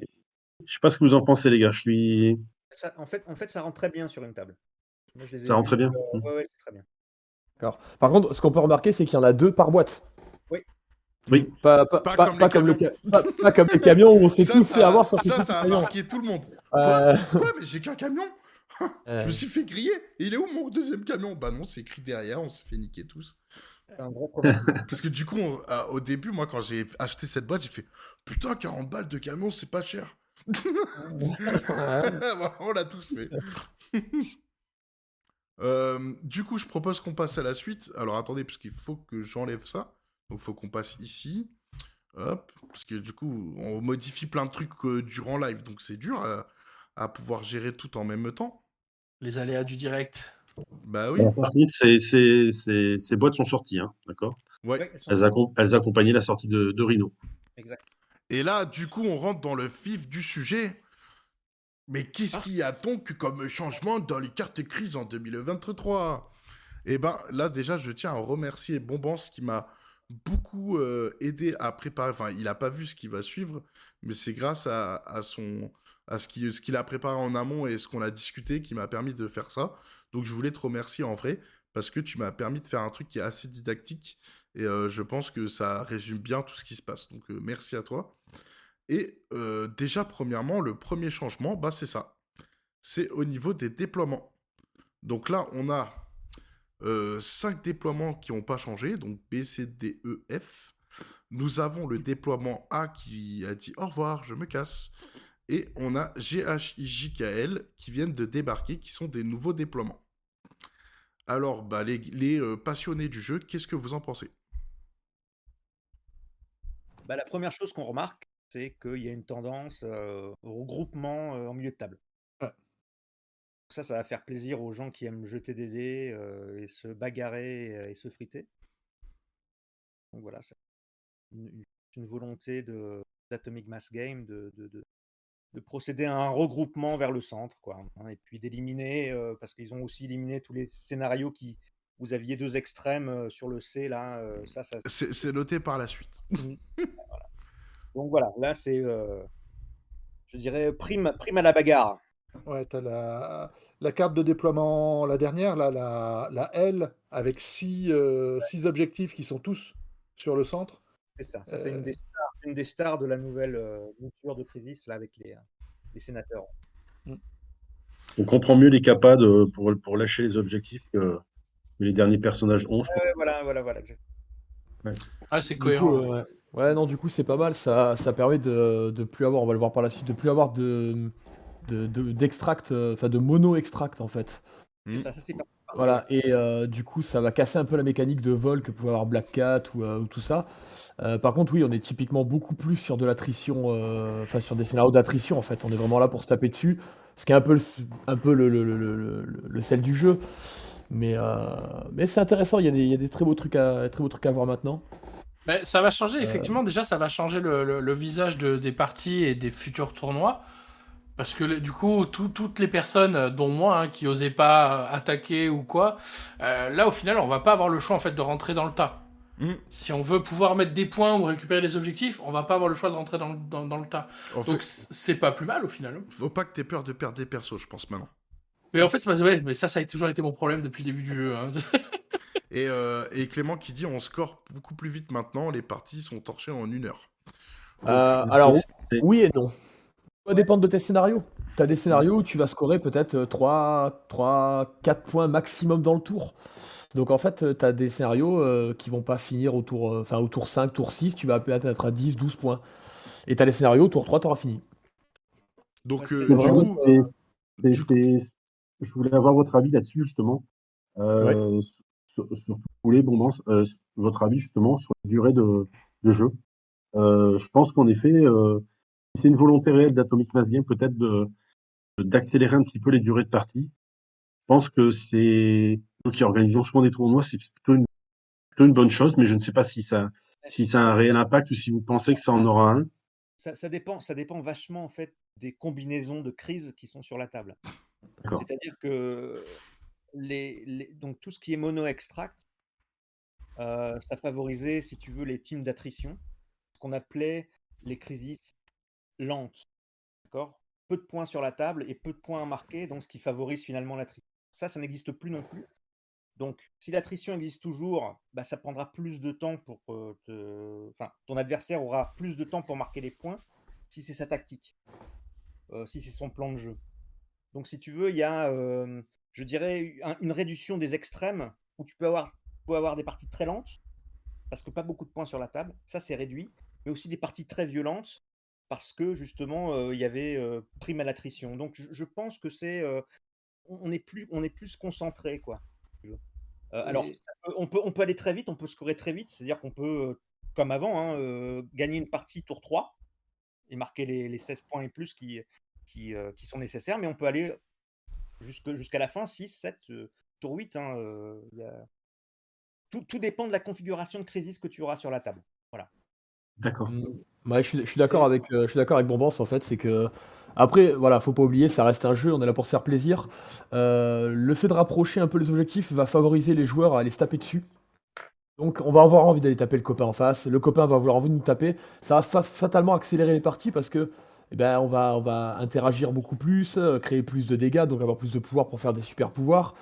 Je sais pas ce que vous en pensez, les gars. Je suis. Ça, en, fait, en fait, ça rentre très bien sur une table. ça rentre très bien. Euh, mmh. ouais, c'est très bien. D'accord. Par contre, ce qu'on peut remarquer, c'est qu'il y en a deux par boîte. Oui. Oui. Pas, pas, pas, comme, pas comme, le, pas, comme les camions où on s'est tous fait avoir. Ça, ça a marqué tout le monde. Euh... Quoi, Mais j'ai qu'un camion Je me suis fait griller. il est où mon deuxième camion? Bah non, c'est écrit derrière, on s'est fait niquer tous. Un gros problème. Parce que du coup, euh, au début, moi, quand j'ai acheté cette boîte, j'ai fait Putain, 40 balles de camion, c'est pas cher. on l'a tous fait. Euh, du coup, je propose qu'on passe à la suite. Alors attendez, parce qu'il faut que j'enlève ça. Donc il faut qu'on passe ici. Hop. Parce que du coup, on modifie plein de trucs euh, durant live. Donc c'est dur à, pouvoir gérer tout en même temps. Les aléas du direct. Bah oui. par contre, ces, boîtes sont sorties, hein, d'accord? Ouais. elles, elles, accompagnaient la sortie de, de Rhino. Exact. Et là, du coup, on rentre dans le vif du sujet. Mais qu'est-ce ah. qu'il y a donc comme changement dans les cartes crise en 2023 Eh ben, là, déjà, je tiens à remercier Bombance qui m'a beaucoup euh, aidé à préparer. Enfin, il n'a pas vu ce qui va suivre, mais c'est grâce à, son à ce qu'il a préparé en amont et ce qu'on a discuté qui m'a permis de faire ça. Donc, je voulais te remercier en vrai parce que tu m'as permis de faire un truc qui est assez didactique et euh, je pense que ça résume bien tout ce qui se passe. Donc, euh, merci à toi. Et déjà, premièrement, le premier changement, bah, c'est ça. C'est au niveau des déploiements. Donc là, on a cinq déploiements qui n'ont pas changé, donc B, C, D, E, F. Nous avons le déploiement A qui a dit au revoir, je me casse. Et on a G, H, I, J, K, L qui viennent de débarquer, qui sont des nouveaux déploiements. Alors, bah, les, passionnés du jeu, qu'est-ce que vous en pensez? Bah, La première chose qu'on remarque, c'est qu'il y a une tendance au regroupement en milieu de table. Ça, ça va faire plaisir aux gens qui aiment jeter des dés et se bagarrer et se friter. Donc voilà, c'est une, volonté d'Atomic Mass Game de, de, procéder à un regroupement vers le centre, quoi, hein, et puis d'éliminer, parce qu'ils ont aussi éliminé tous les scénarios qui, vous aviez deux extrêmes sur le C là, ça, ça. C'est noté par la suite. Mmh. Donc voilà, là c'est, je dirais, prime, prime à la bagarre. Ouais, tu as la, la, carte de déploiement, la dernière, là, la, la L, avec six, euh, six, objectifs qui sont tous sur le centre. C'est ça, ça c'est une, euh. une, des stars de la nouvelle mouture de Crisis, là, avec les, les sénateurs. Mm. On comprend mieux les capas de, pour, pour lâcher les objectifs que, les derniers personnages ont. Ouais, voilà, voilà, voilà. Ouais. Ah, c'est cohérent. Ouais, non, du coup, c'est pas mal. Ça, ça permet de, de plus avoir, on va le voir par la suite, de plus avoir de d'extract, de, euh, enfin de mono-extract en fait. Mmh. Ça, ça, c'est pas... Voilà, et euh, du coup, ça va casser un peu la mécanique de vol que pouvait avoir Black Cat ou, euh, ou tout ça. par contre, oui, on est typiquement beaucoup plus sur de l'attrition, enfin sur des scénarios d'attrition en fait. On est vraiment là pour se taper dessus, ce qui est un peu le, un peu le, le, le, le sel du jeu. Mais, mais c'est intéressant, il y, a des, il y a des très beaux trucs à, très beaux trucs à voir maintenant ça va changer, euh. effectivement. Déjà, ça va changer le, visage des parties et des futurs tournois. Parce que du coup, toutes les personnes, dont moi, hein, qui osaient pas attaquer ou quoi, euh, là, au final, on va pas avoir le choix en fait de rentrer dans le tas. Mm. Si on veut pouvoir mettre des points ou récupérer des objectifs, on va pas avoir le choix de rentrer dans, le tas. Donc c'est pas plus mal au final. Faut pas que tu aies peur de perdre des persos, je pense maintenant. Mais en fait, mais ça, ça a toujours été mon problème depuis le début du jeu. Hein. Euh, et, Clément qui dit on score beaucoup plus vite maintenant, les parties sont torchées en une heure. Euh, alors, oui et non. Ça va dépendre de tes scénarios. Tu as des scénarios où tu vas scorer peut-être 3, 3, 4 points maximum dans le tour. Donc en fait, tu as des scénarios euh, qui vont pas finir au tour, enfin, au tour 5, tour 6, tu vas peut-être être à 10, 12 points. Et tu as les scénarios, au tour 3, tu auras fini. Donc, du coup, je voulais avoir votre avis là-dessus, justement. Euh, sur, sur tous les bon, euh, votre avis justement sur la durée de, de jeu. Euh, je pense qu'en effet, euh, c'est une volonté réelle d'Atomic Mass Game peut-être d'accélérer un petit peu les durées de partie. Je pense que c'est donc qui organisent souvent des tournois, c'est plutôt une, plutôt une bonne chose, mais je ne sais pas si ça si ça a un réel impact ou si vous pensez que ça en aura un. Ça, ça dépend, ça dépend vachement en fait des combinaisons de crises qui sont sur la table. C'est-à-dire que les, donc tout ce qui est mono-extract, euh, ça favorisait, si tu veux, les teams d'attrition, ce qu'on appelait les crises lentes. D'accord? Peu de points sur la table et peu de points à marquer, donc ce qui favorise finalement l'attrition. Ça, ça n'existe plus non plus. Donc, si l'attrition existe toujours, bah, ça prendra plus de temps pour te... Enfin, ton adversaire aura plus de temps pour marquer les points si c'est sa tactique, euh, si c'est son plan de jeu. Donc, si tu veux, il y a, euh, je dirais, une réduction des extrêmes où tu peux avoir, tu peux avoir des parties très lentes parce que pas beaucoup de points sur la table. Ça, c'est réduit. Mais aussi des parties très violentes parce que justement, euh, il y avait prime à l'attrition. Donc, je, je, pense que c'est. on est plus, on est plus concentré, quoi. Euh, alors, on, peut, on peut aller très vite, on peut scorer très vite, c'est-à-dire qu'on peut, euh, comme avant, hein, euh, gagner une partie tour 3 et marquer les, 16 points et plus qui, qui, sont nécessaires, mais on peut aller jusqu'à la fin, 6, 7, tour 8. Hein, tout, dépend de la configuration de crisis que tu auras sur la table. Voilà. D'accord. Mmh. je suis, d'accord avec, je suis d'accord avec Bonbons, en fait, c'est que après, voilà, faut pas oublier, ça reste un jeu, on est là pour se faire plaisir. Euh, le fait de rapprocher un peu les objectifs va favoriser les joueurs à aller se taper dessus. Donc on va avoir envie d'aller taper le copain en face, le copain va avoir envie de nous taper. Ça va fatalement accélérer les parties parce que eh ben, on, va, on va interagir beaucoup plus, euh, créer plus de dégâts, donc avoir plus de pouvoir pour faire des super pouvoirs.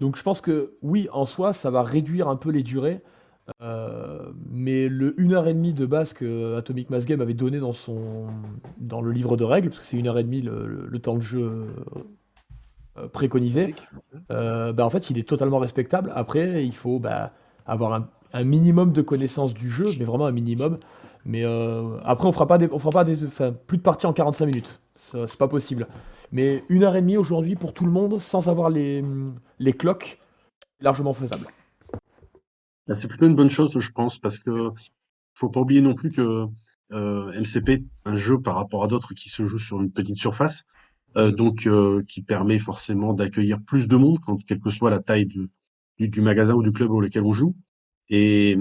Donc je pense que oui, en soi, ça va réduire un peu les durées. Euh, mais le 1h30 de base que Atomic Mass Game avait donné dans, son, dans le livre de règles, parce que c'est 1h30 le, le, temps de jeu euh, préconisé, euh, bah, en fait il est totalement respectable. Après, il faut bah, avoir un, un, minimum de connaissance du jeu, mais vraiment un minimum. Mais après, on fera pas, des, on fera pas des, plus de parties en 45 minutes. C'est pas possible. Mais 1h30 aujourd'hui pour tout le monde, sans avoir les, les cloques, largement faisable. Bah, c'est plutôt une bonne chose, je pense, parce que faut pas oublier non plus que euh, MCP, un jeu par rapport à d'autres qui se joue sur une petite surface, euh, donc euh, qui permet forcément d'accueillir plus de monde, quand, quelle que soit la taille du, du, magasin ou du club auquel on joue. Et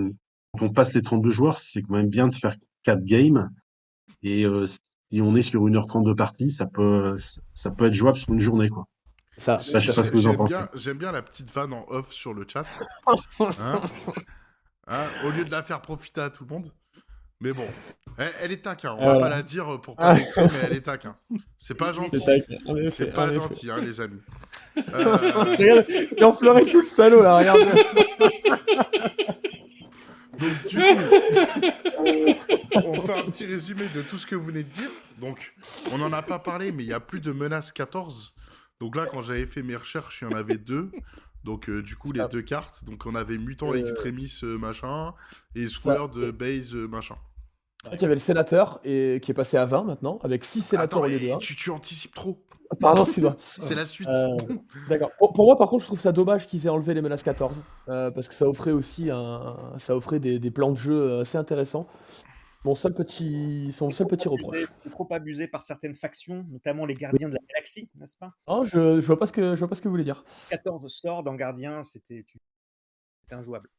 quand on passe les 32 joueurs, c'est quand même bien de faire 4 games. Et euh, si on est sur 1h30 de partie, ça peut, ça peut être jouable sur une journée, quoi. Ça, je sais pas ce que vous en pensez. J'aime bien la petite vanne en off sur le chat. Hein hein Au lieu de la faire profiter à tout le monde. Mais bon, elle, est taquin. On va pas la dire pour pas vexer, mais elle est taquin. C'est pas gentil. C'est pas gentil, hein, les amis. Euh... regarde, il enfleurait tout le salaud là, regarde. Donc, du coup, on fait un petit résumé de tout ce que vous venez de dire. Donc, on n'en a pas parlé, mais il y a plus de menaces 14. Donc là, quand j'avais fait mes recherches, il y en avait deux. Donc euh, du coup, les deux cartes. Donc on avait Mutant euh... Extremis euh, machin et Sword de Base machin. il y avait le sénateur et... qui est passé à 20 maintenant, avec 6 sénateurs 1. Tu, tu anticipes trop. Pardon, tu dois. C'est la suite. D'accord. Pour, moi, par contre, je trouve ça dommage qu'ils aient enlevé les menaces 14. parce que ça offrait aussi un... ça offrait des, des plans de jeu assez intéressants. Mon seul petit, son seul petit reproche. C'est trop abusé par certaines factions, notamment les gardiens de la galaxie, n'est-ce pas? Non, je, je vois pas ce que je vois pas ce que vous voulez dire. 14 sorts en gardien, c'était injouable.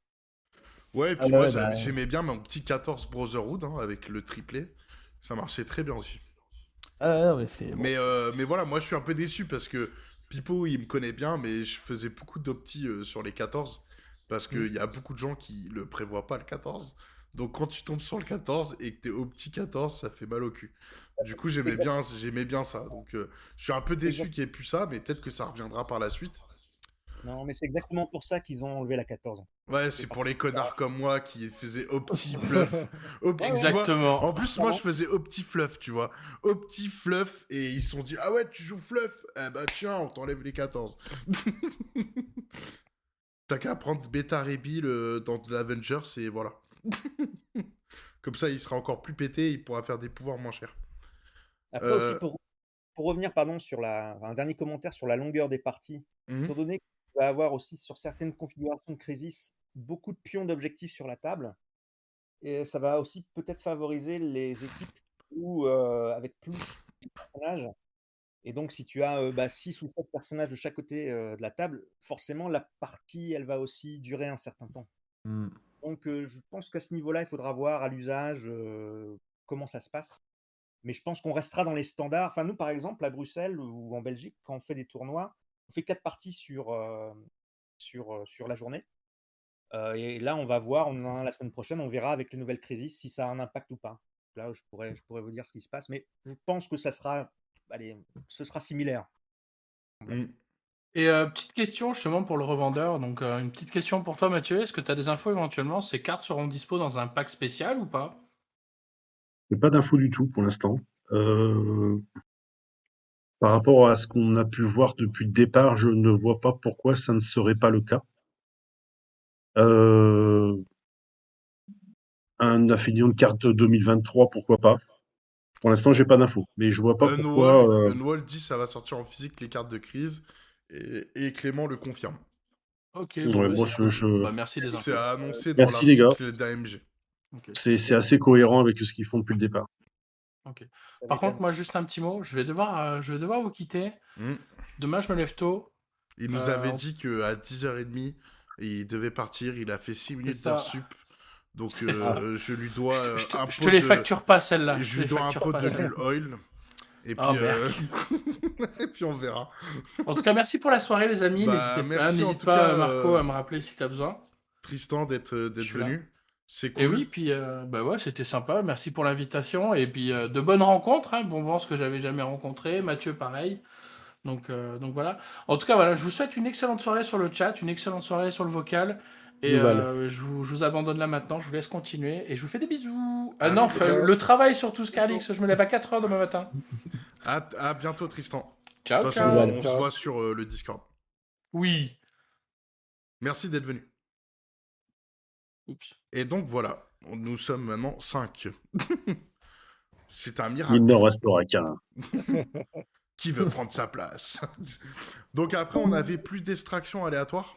Ouais, et puis ah moi bah j'aimais bien mon petit 14 Brotherhood hein, avec le triplé. Ça marchait très bien aussi. Ah, mais, c'est mais, euh, mais voilà, moi je suis un peu déçu parce que Pipo il me connaît bien, mais je faisais beaucoup d'opti euh, sur les 14 parce qu'il mm. y a beaucoup de gens qui le prévoient pas le 14. Donc quand tu tombes sur le 14 et que t'es au petit 14, ça fait mal au cul. Du coup, j'aimais bien, j'aimais bien ça. Donc euh, je suis un peu déçu qu'il n'y ait plus ça, mais peut-être que ça reviendra par la suite. Non, mais c'est exactement pour ça qu'ils ont enlevé la 14. Ouais, c'est pour les connards comme moi qui faisaient au petit fluff. exactement. En plus, moi, je faisais au petit fluff, tu vois. Au petit fluff, et ils se sont dit, ah ouais, tu joues fluff Eh bah tiens, on t'enlève les 14. T'as qu'à prendre Beta Rebill euh, dans l'Avengers, et voilà. Comme ça, il sera encore plus pété, il pourra faire des pouvoirs moins chers. Après aussi, euh pour, pour, revenir pardon, sur la, un dernier commentaire sur la longueur des parties, mmh étant donné qu'il va avoir aussi sur certaines configurations de Crisis beaucoup de pions d'objectifs sur la table, et ça va aussi peut-être favoriser les équipes où, euh, avec plus de personnages. Et donc, si tu as 6 bah, ou 7 personnages de chaque côté de la table, forcément, la partie, elle va aussi durer un certain temps. Mmh. Donc je pense qu'à ce niveau-là, il faudra voir à l'usage comment ça se passe. Mais je pense qu'on restera dans les standards. Enfin, nous, par exemple, à Bruxelles ou en Belgique, quand on fait des tournois, on fait quatre parties sur, sur, sur la journée. et là, on va voir, on a la semaine prochaine, on verra avec les nouvelles crises si ça a un impact ou pas. Là, je pourrais, je pourrais vous dire ce qui se passe. Mais je pense que ça sera allez, ce sera similaire. Mm. Et euh, petite question justement pour le revendeur. Donc euh, une petite question pour toi Mathieu. Est-ce que tu as des infos éventuellement? Ces cartes seront dispo dans un pack spécial ou pas? Pas d'infos du tout pour l'instant. Euh, par rapport à ce qu'on a pu voir depuis le départ, je ne vois pas pourquoi ça ne serait pas le cas. Un affiliation de carte 2023, pourquoi pas? Pour l'instant, j'ai pas d'infos, mais je vois pas pourquoi. Unwall dit ça va sortir en physique les cartes de crise et, Clément le confirme. Ok, bah, bah, merci des C'est annoncé dans l'article d'AMG. C'est assez cohérent avec ce qu'ils font depuis le départ. Par contre, moi, juste un petit mot. Je vais devoir, euh, je vais devoir vous quitter. Hmm. Demain, je me lève tôt. Il nous avait euh, dit qu'à 10h30, il devait partir. Il a fait 6 minutes d'heure sup. Donc, euh, je lui dois je, te, je te les facture pas, celle-là. Je, lui dois un peu de l'huile oil. Et puis, oh, et puis on verra. En tout cas, merci pour la soirée, les amis. Bah, N'hésite pas, Marco, à me rappeler si tu as besoin. Tristan, d'être venu. C'est cool. Et oui, puis euh, bah ouais, c'était sympa. Merci pour l'invitation. Et puis euh, de bonnes rencontres. Hein. Bon vent, ce que j'avais jamais rencontré. Mathieu, pareil. Donc, euh, donc voilà. En tout cas, voilà, je vous souhaite une excellente soirée sur le chat, une excellente soirée sur le vocal. Et je vous, je, vous, abandonne là maintenant. Je vous laisse continuer. Et je vous fais des bisous. Ah, non, le travail surtout, Scarlix. Je me lève à 4h demain matin. À, bientôt, Tristan. Ciao, ciao. on se voit sur le Discord. Oui. Merci d'être venu. Et donc voilà, nous sommes maintenant 5. C'est un miracle. Il n'en restera qu'un. Qui veut prendre sa place? Donc après, on n'avait plus d'extraction aléatoire.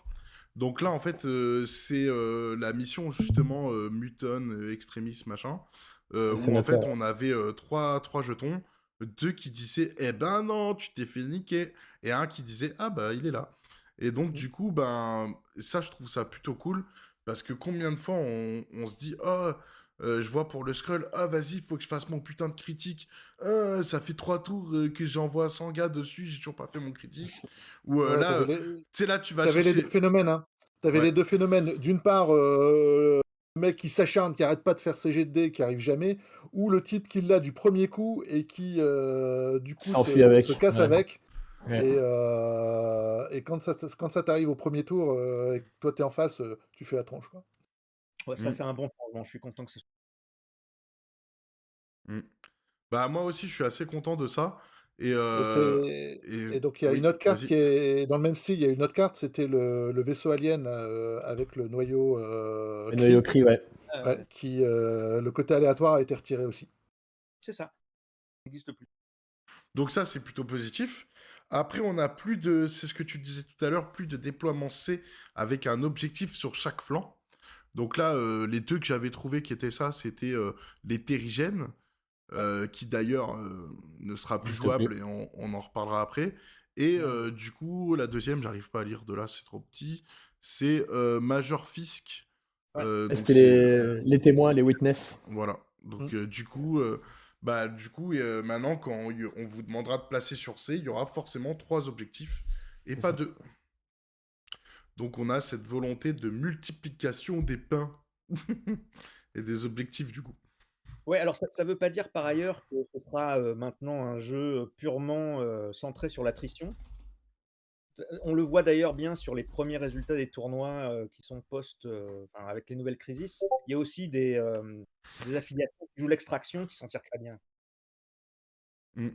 Donc là, en fait, euh, c'est euh, la mission justement euh, Muton, Extremis, machin, où en fait, on avait trois, trois jetons, deux qui disaient « Eh ben non, tu t'es fait niquer !» et un qui disait « Ah bah, il est là !» Et donc, du coup, ben, ça, je trouve ça plutôt cool, parce que combien de fois on, se dit oh je vois pour le scroll ah vas-y il faut que je fasse mon putain de critique. Ah, ça fait trois tours euh, que j'envoie 100 gars dessus j'ai toujours pas fait mon critique ou là tu là tu vas t'avais les deux phénomènes hein. T'avais les deux phénomènes. D'une part le mec qui s'acharne qui arrête pas de faire ses jets de dés qui arrive jamais ou le type qui l'a du premier coup et qui du coup se, casse avec. Et, et, quand ça, quand ça t'arrive au premier tour et que toi t'es en face, tu fais la tronche. Quoi. Ouais, ça, mmh. c'est un bon changement. Je suis content que ce soit. Mmh. Bah, moi aussi, je suis assez content de ça. Et, et, donc, il y a une autre carte qui est dans le même style. Il y a une autre carte, c'était le, le, vaisseau alien avec le noyau. le noyau cri, ouais. Ah, qui, le côté aléatoire a été retiré aussi. C'est ça. Il n'existe plus. Donc, ça, c'est plutôt positif. Après, on a plus de, c'est ce que tu disais tout à l'heure, plus de déploiement C avec un objectif sur chaque flanc. Donc là, euh, les deux que j'avais trouvé qui étaient ça, c'était euh, les terrigènes, euh, qui d'ailleurs ne sera plus jouable et on, en reparlera après. Et du coup, la deuxième, j'arrive pas à lire de là, c'est trop petit. C'est Major Fisk. C'était les, témoins, les witness? Voilà. Donc mmh. du coup, bah, du coup, maintenant, quand on, vous demandera de placer sur C, il y aura forcément trois objectifs et pas deux. Donc, on a cette volonté de multiplication des pains et des objectifs, du coup. Ouais, alors ça ne veut pas dire par ailleurs que ce sera maintenant un jeu purement centré sur l'attrition. On le voit d'ailleurs bien sur les premiers résultats des tournois qui sont post, avec les nouvelles crises. Il y a aussi des, des affiliations qui jouent l'extraction qui s'en tirent très bien. Mmh.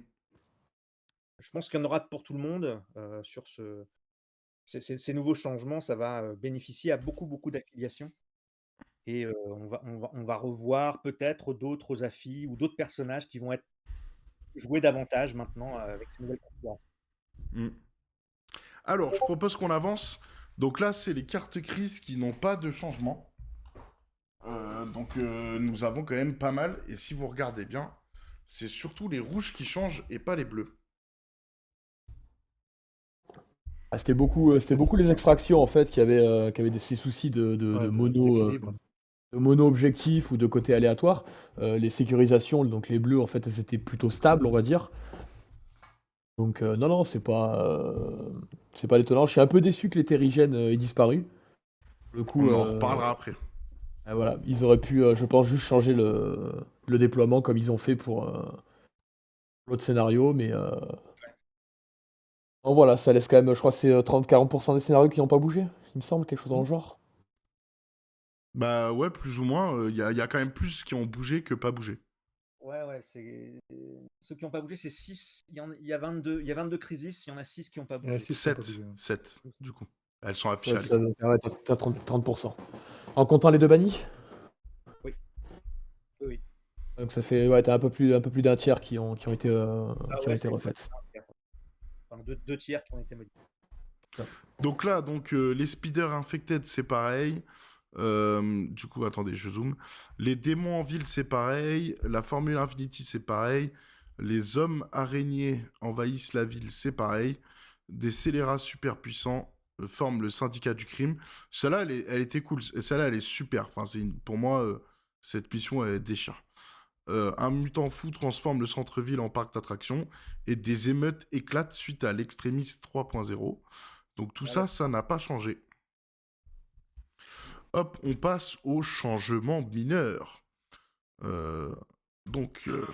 Je pense qu'il y en aura pour tout le monde sur ce. Ces, nouveaux changements, ça va bénéficier à beaucoup, beaucoup d'affiliations. Et on, va, on, va, revoir peut-être d'autres affis ou d'autres personnages qui vont être joués davantage maintenant avec ces nouvelles configurations. Mmh. Alors, je propose qu'on avance. Donc là, c'est les cartes crises qui n'ont pas de changement. Euh, donc euh, nous avons quand même pas mal. Et si vous regardez bien, c'est surtout les rouges qui changent et pas les bleus. Ah, c'était beaucoup, euh, c'était beaucoup les extractions en fait qui avaient, qui avaient ces soucis de, mono, de mono objectif ou de côté aléatoire. les sécurisations, donc les bleus en fait, c'était plutôt stable, on va dire. Donc non, non, c'est pas, c'est pas étonnant. Je suis un peu déçu que les terrigènes aient disparu. Le coup, On en reparlera après. Ah, voilà, ils auraient pu, euh, je pense, juste changer le, le, déploiement comme ils ont fait pour, euh, l'autre scénario, mais voilà, ça laisse quand même, je crois, c'est 30-40% des scénarios qui n'ont pas bougé, il me semble, quelque chose dans le genre. Bah ouais, plus ou moins. Il y, a, quand même plus qui ont bougé que pas bougé. Ouais, ouais, c'est... Ceux qui n'ont pas bougé, c'est 6. Il y, en... il, y a 22... il y a 22 crises, il y en a 6 qui n'ont pas bougé. 7, 7, du coup. Elles sont affichées. Ouais, t'as 30%. En comptant les deux bannis? Oui. Oui. Donc ça fait, ouais, t'as un peu plus, un peu plus d'un tiers qui ont, qui ont été, euh, ah qui ont été refaites. Deux, tiers qui ont été modifiés. Donc là, donc euh, les speeders infected, c'est pareil. Euh, du coup, attendez, je zoome. Les démons en ville, c'est pareil. La Formule Infinity, c'est pareil. Les hommes araignées envahissent la ville, c'est pareil. Des scélérats super puissants euh, forment le syndicat du crime. Celle-là, elle, était cool. Celle-là, elle est super. Enfin, pour moi, cette mission, elle déchire. Un mutant fou transforme le centre-ville en parc d'attractions et des émeutes éclatent suite à l'extrémiste 3.0. Donc tout ça, ça n'a pas changé. Hop, on passe au changement mineur. Euh, donc, euh,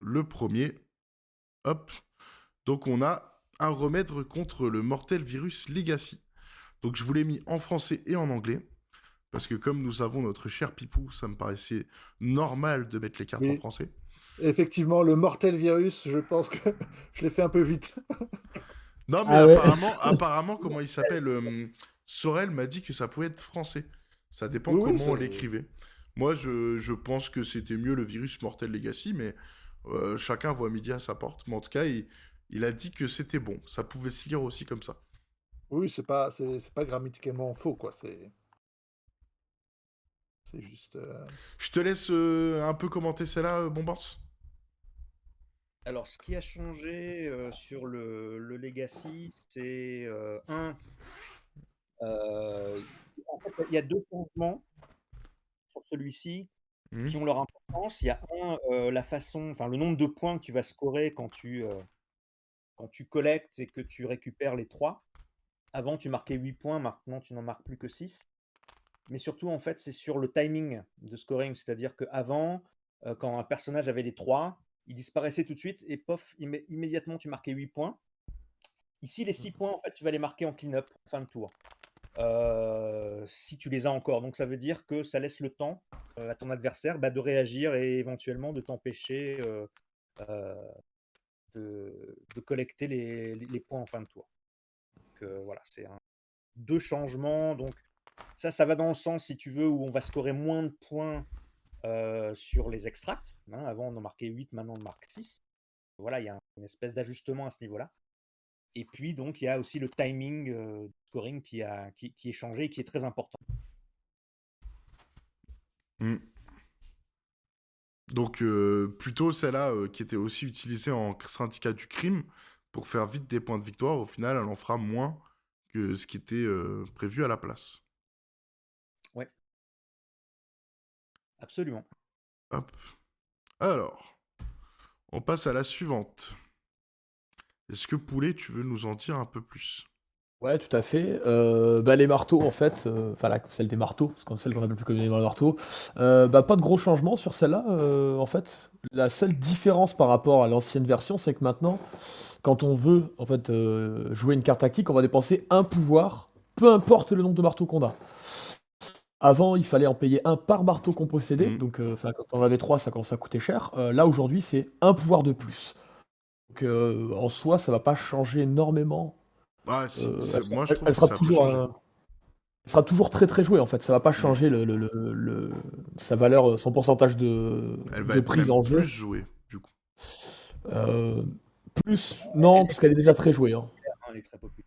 le premier. Hop. Donc, on a un remède contre le mortel virus Legacy. Donc, je vous l'ai mis en français et en anglais. Parce que comme nous avons notre cher Pipou, ça me paraissait normal de mettre les cartes en français. Effectivement, le mortel virus, je pense que je l'ai fait un peu vite. non, mais ah apparemment, apparemment, comment il s'appelle euh, Sorel m'a dit que ça pouvait être français. Ça dépend comment on l'écrivait. Moi, je, pense que c'était mieux le virus Mortel Legacy, mais euh, chacun voit midi à sa porte. Mais en tout cas, il, a dit que c'était bon. Ça pouvait se lire aussi comme ça. Oui, c'est pas, c'est, pas grammaticalement faux, quoi. C'est, c'est juste. Euh, je te laisse euh, un peu commenter celle-là, Bombance. Alors, ce qui a changé sur le, le Legacy, c'est un euh, en fait, il y a deux changements sur celui-ci mmh. qui ont leur importance. Il y a un, euh, la façon, enfin le nombre de points que tu vas scorer quand tu, euh, quand tu collectes et que tu récupères les trois. Avant, tu marquais 8 points, maintenant tu n'en marques plus que 6. Mais surtout, en fait, c'est sur le timing de scoring. C'est-à-dire qu'avant, quand un personnage avait les 3, il disparaissait tout de suite et pof, immédiatement tu marquais 8 points. Ici, les 6 mmh. points, en fait, tu vas les marquer en clean-up, fin de tour. Euh, si tu les as encore. Donc ça veut dire que ça laisse le temps euh, à ton adversaire bah, de réagir et éventuellement de t'empêcher euh, de, collecter les, points en fin de tour. Donc voilà, c'est deux changements. Donc ça, ça va dans le sens, si tu veux, où on va scorer moins de points sur les extracts. Hein. Avant, on en marquait 8, maintenant on marque 6. Voilà, il y a une espèce d'ajustement à ce niveau-là. Et puis, donc, il y a aussi le timing euh, scoring qui, a, qui, est changé et qui est très important. Mmh. Donc, euh, plutôt celle-là euh, qui était aussi utilisée en syndicat du crime pour faire vite des points de victoire, au final, elle en fera moins que ce qui était prévu à la place. Absolument. Hop. Alors, on passe à la suivante. Est-ce que Poulet, tu veux nous en dire un peu plus? Ouais, tout à fait. Euh, bah, les marteaux, en fait, euh, enfin celle des marteaux, celle qu'on appelle plus communément les marteaux, euh, bah, pas de gros changements sur celle-là, en fait. La seule différence par rapport à l'ancienne version, c'est que maintenant, quand on veut en fait jouer une carte tactique, on va dépenser un pouvoir, peu importe le nombre de marteaux qu'on a. Avant, il fallait en payer un par marteau qu'on possédait, mmh. donc quand on avait trois, ça commence à coûter cher. là, aujourd'hui, c'est un pouvoir de plus. Donc euh, en soi, ça va pas changer énormément. Bah, euh, moi, je trouve que sera ça toujours, sera toujours très très joué en fait. Ça va pas changer le, le, sa valeur, son pourcentage de, Elle va prise en jeu. Plus jouée, du coup. Euh, plus, non, parce qu'elle est déjà très jouée. Hein. Elle est très populaire.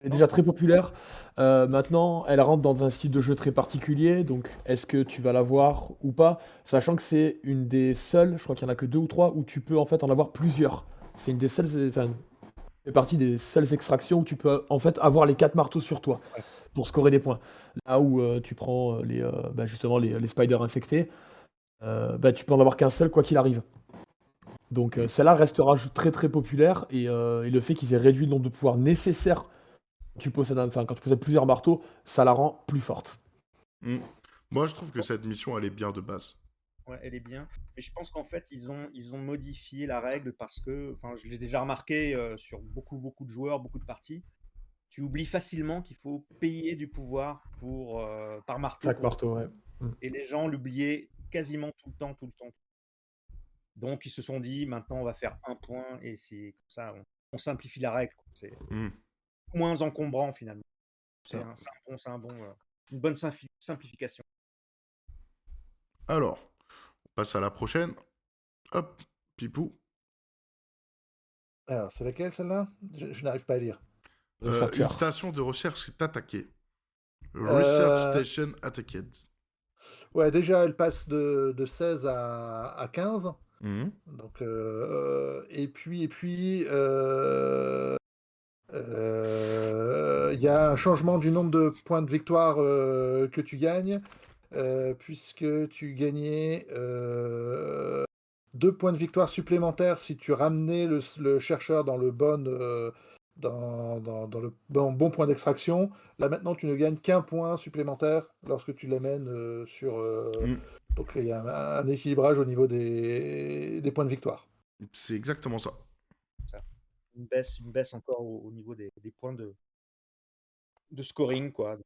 Elle est déjà très populaire. maintenant, elle rentre dans un style de jeu très particulier. Donc, est-ce que tu vas l'avoir ou pas? Sachant que c'est une des seules, je crois qu'il y en a que deux ou trois, où tu peux en fait en avoir plusieurs. C'est une des seules, enfin, fait partie des seules extractions où tu peux en fait avoir les quatre marteaux sur toi pour scorer des points. Là où euh, tu prends euh, les, euh, bah, justement les, les, spiders infectés, bah, tu peux en avoir qu'un seul quoi qu'il arrive. Donc celle-là restera très très populaire et, le fait qu'ils aient réduit le nombre de pouvoirs nécessaires tu possèdes, enfin, quand tu possèdes plusieurs marteaux, ça la rend plus forte. Hmm. Moi je trouve que cette mission elle est bien de base. Ouais, elle est bien. Mais je pense qu'en fait, ils ont, ils ont modifié la règle parce que, enfin, je l'ai déjà remarqué euh, sur beaucoup, beaucoup de joueurs, beaucoup de parties. Tu oublies facilement qu'il faut payer du pouvoir pour, euh, par marteau. Chaque marteau, ouais. Mm. Et les gens l'oubliaient quasiment tout le temps, tout le temps. Donc, ils se sont dit, maintenant, on va faire un point et c'est comme ça, on, simplifie la règle. C'est mm. Moins encombrant finalement. C'est un, bon, un bon, euh, une bonne simplification. Alors, passe à la prochaine. Hop, Pipou. Alors, c'est laquelle celle-là? Je, n'arrive pas à lire. Euh, une station de recherche est attaquée. Research euh, Station attaqued. Ouais, déjà, elle passe de, 16 à, 15. Mmh. Donc, euh, et puis, et puis, il y a un changement du nombre de points de victoire que tu gagnes. Euh, puisque tu gagnais euh, deux points de victoire supplémentaires si tu ramenais le, chercheur dans le bon, euh, dans, dans, le bon, point d'extraction. Là maintenant, tu ne gagnes qu'un point supplémentaire lorsque tu l'amènes sur. Mm. Donc il y a un, équilibrage au niveau des, des, points de victoire. C'est exactement ça. Une, baisse, une baisse encore au, niveau des, des, points de, de scoring. quoi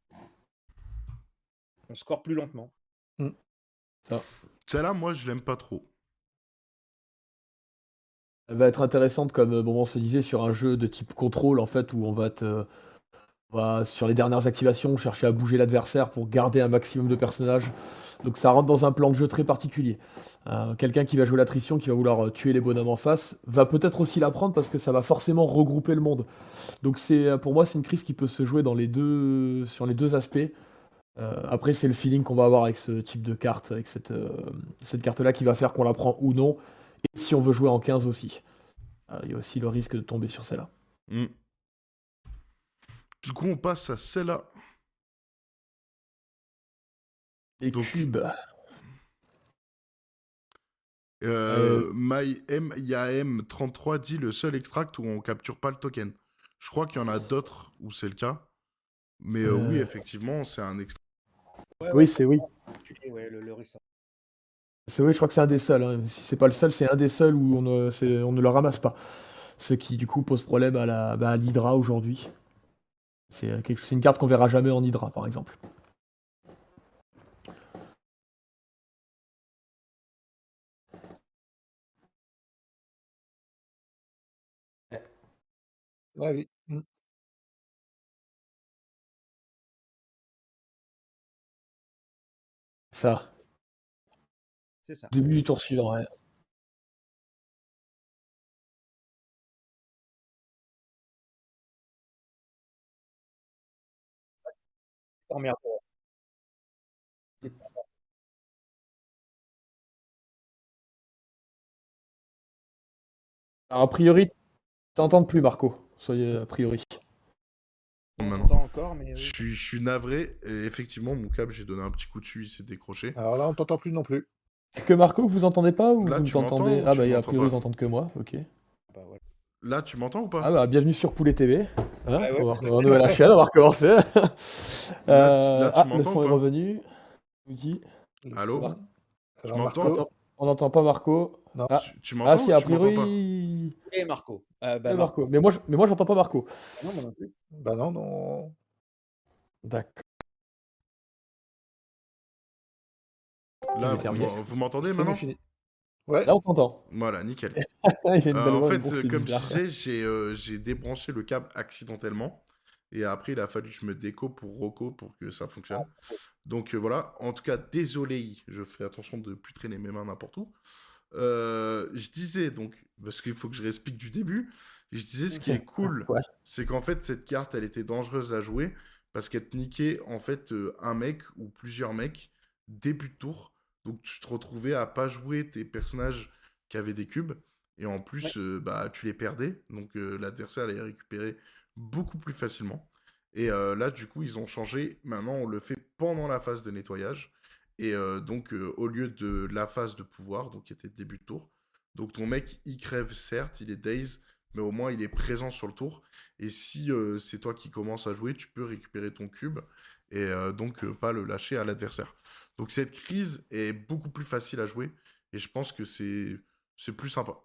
on score plus lentement. Mm. Celle-là, moi, je l'aime pas trop. Elle va être intéressante, comme euh, bon, on se disait, sur un jeu de type contrôle, en fait, où on va, te, va sur les dernières activations, chercher à bouger l'adversaire pour garder un maximum de personnages. Donc ça rentre dans un plan de jeu très particulier. Euh, quelqu'un qui va jouer l'attrition, qui va vouloir euh, tuer les bonhommes en face, va peut-être aussi l'apprendre parce que ça va forcément regrouper le monde. Donc c'est pour moi c'est une crise qui peut se jouer dans les deux, sur les deux aspects. Euh, après, c'est le feeling qu'on va avoir avec ce type de carte, avec cette, euh, carte-là qui va faire qu'on la prend ou non. Et si on veut jouer en 15 aussi. Euh, il y a aussi le risque de tomber sur celle-là. Hmm. Du coup, on passe à celle-là. Les cubes. Euh, MyM33 dit le seul extract où on capture pas le token. Je crois qu'il y en a d'autres où c'est le cas. Mais oui, effectivement, c'est un extract oui, c'est oui. le, C'est oui, je crois que c'est un des seuls. Hein. Si c'est pas le seul, c'est un des seuls où on ne, on ne le ramasse pas. Ce qui du coup pose problème à la bah, l'Hydra aujourd'hui. C'est euh, quelque... une carte qu'on verra jamais en Hydra, par exemple. Ouais, oui. Mmh. Ça. C'est ça. Début du tour suivant, ouais. Alors, a priori, t'entends plus, Marco. Soyez a priori. Encore, mais... je, suis, je suis navré, et effectivement, mon câble, j'ai donné un petit coup dessus, il s'est décroché. Alors là, on t'entend plus non plus. Que Marco, vous entendez pas ou vous m'entendez Ah bah, a priori, vous entendez que moi, ok. Bah, là, tu m'entends ou pas? Ah bah, bienvenue sur Poulet TV. Hein on va recommencer la chaîne, on va recommencer. là, euh, ah, le son est revenu. Allô? Tu m'entends? On n'entend pas Marco. Non. Ah, tu, m'entends Ah si, a priori... Et Marco. Euh, bah, Marco. Mais moi, je... mais moi, j'entends pas Marco. Non, moi non plus. Bah non, non. D'accord. Là, vous, m'entendez maintenant Ouais. Là, on t'entend. Voilà, nickel. Euh, en fait, comme je disais, euh, j'ai débranché le câble accidentellement. Et après, il a fallu que je me déco pour Rocco pour que ça fonctionne. Ah, Donc voilà, en tout cas, désolé, je fais attention de ne plus traîner mes mains n'importe où. Euh, je disais donc, parce qu'il faut que je réexplique du début, je disais ce qui est cool, c'est qu'en fait cette carte elle était dangereuse à jouer parce qu'elle te niquait en fait euh, un mec ou plusieurs mecs début de tour. Donc tu te retrouvais à pas jouer tes personnages qui avaient des cubes et en plus euh, bah tu les perdais donc l'adversaire allait récupérer beaucoup plus facilement. Et là du coup ils ont changé, maintenant on le fait pendant la phase de nettoyage. Et euh, donc, euh, au lieu de la phase de pouvoir, donc qui était début de tour, donc ton mec, il crève, certes, il est daze, mais au moins il est présent sur le tour. Et si euh, c'est toi qui commences à jouer, tu peux récupérer ton cube et donc pas le lâcher à l'adversaire. Donc cette crise est beaucoup plus facile à jouer et je pense que c'est c'est plus sympa.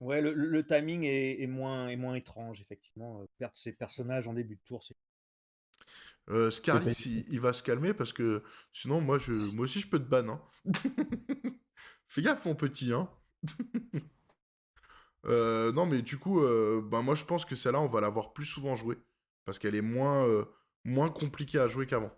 Ouais, le, timing est, est, moins, est moins étrange, effectivement. Perdre ses personnages en début de tour, c'est. Euh, Scarlix, il, va se calmer parce que sinon, moi, je, moi aussi, je peux te ban. Hein. Fais gaffe, mon petit. Hein. euh, non, mais du coup, euh, ben, moi, je pense que celle-là, on va la voir plus souvent jouer parce qu'elle est moins, euh, moins compliquée à jouer qu'avant.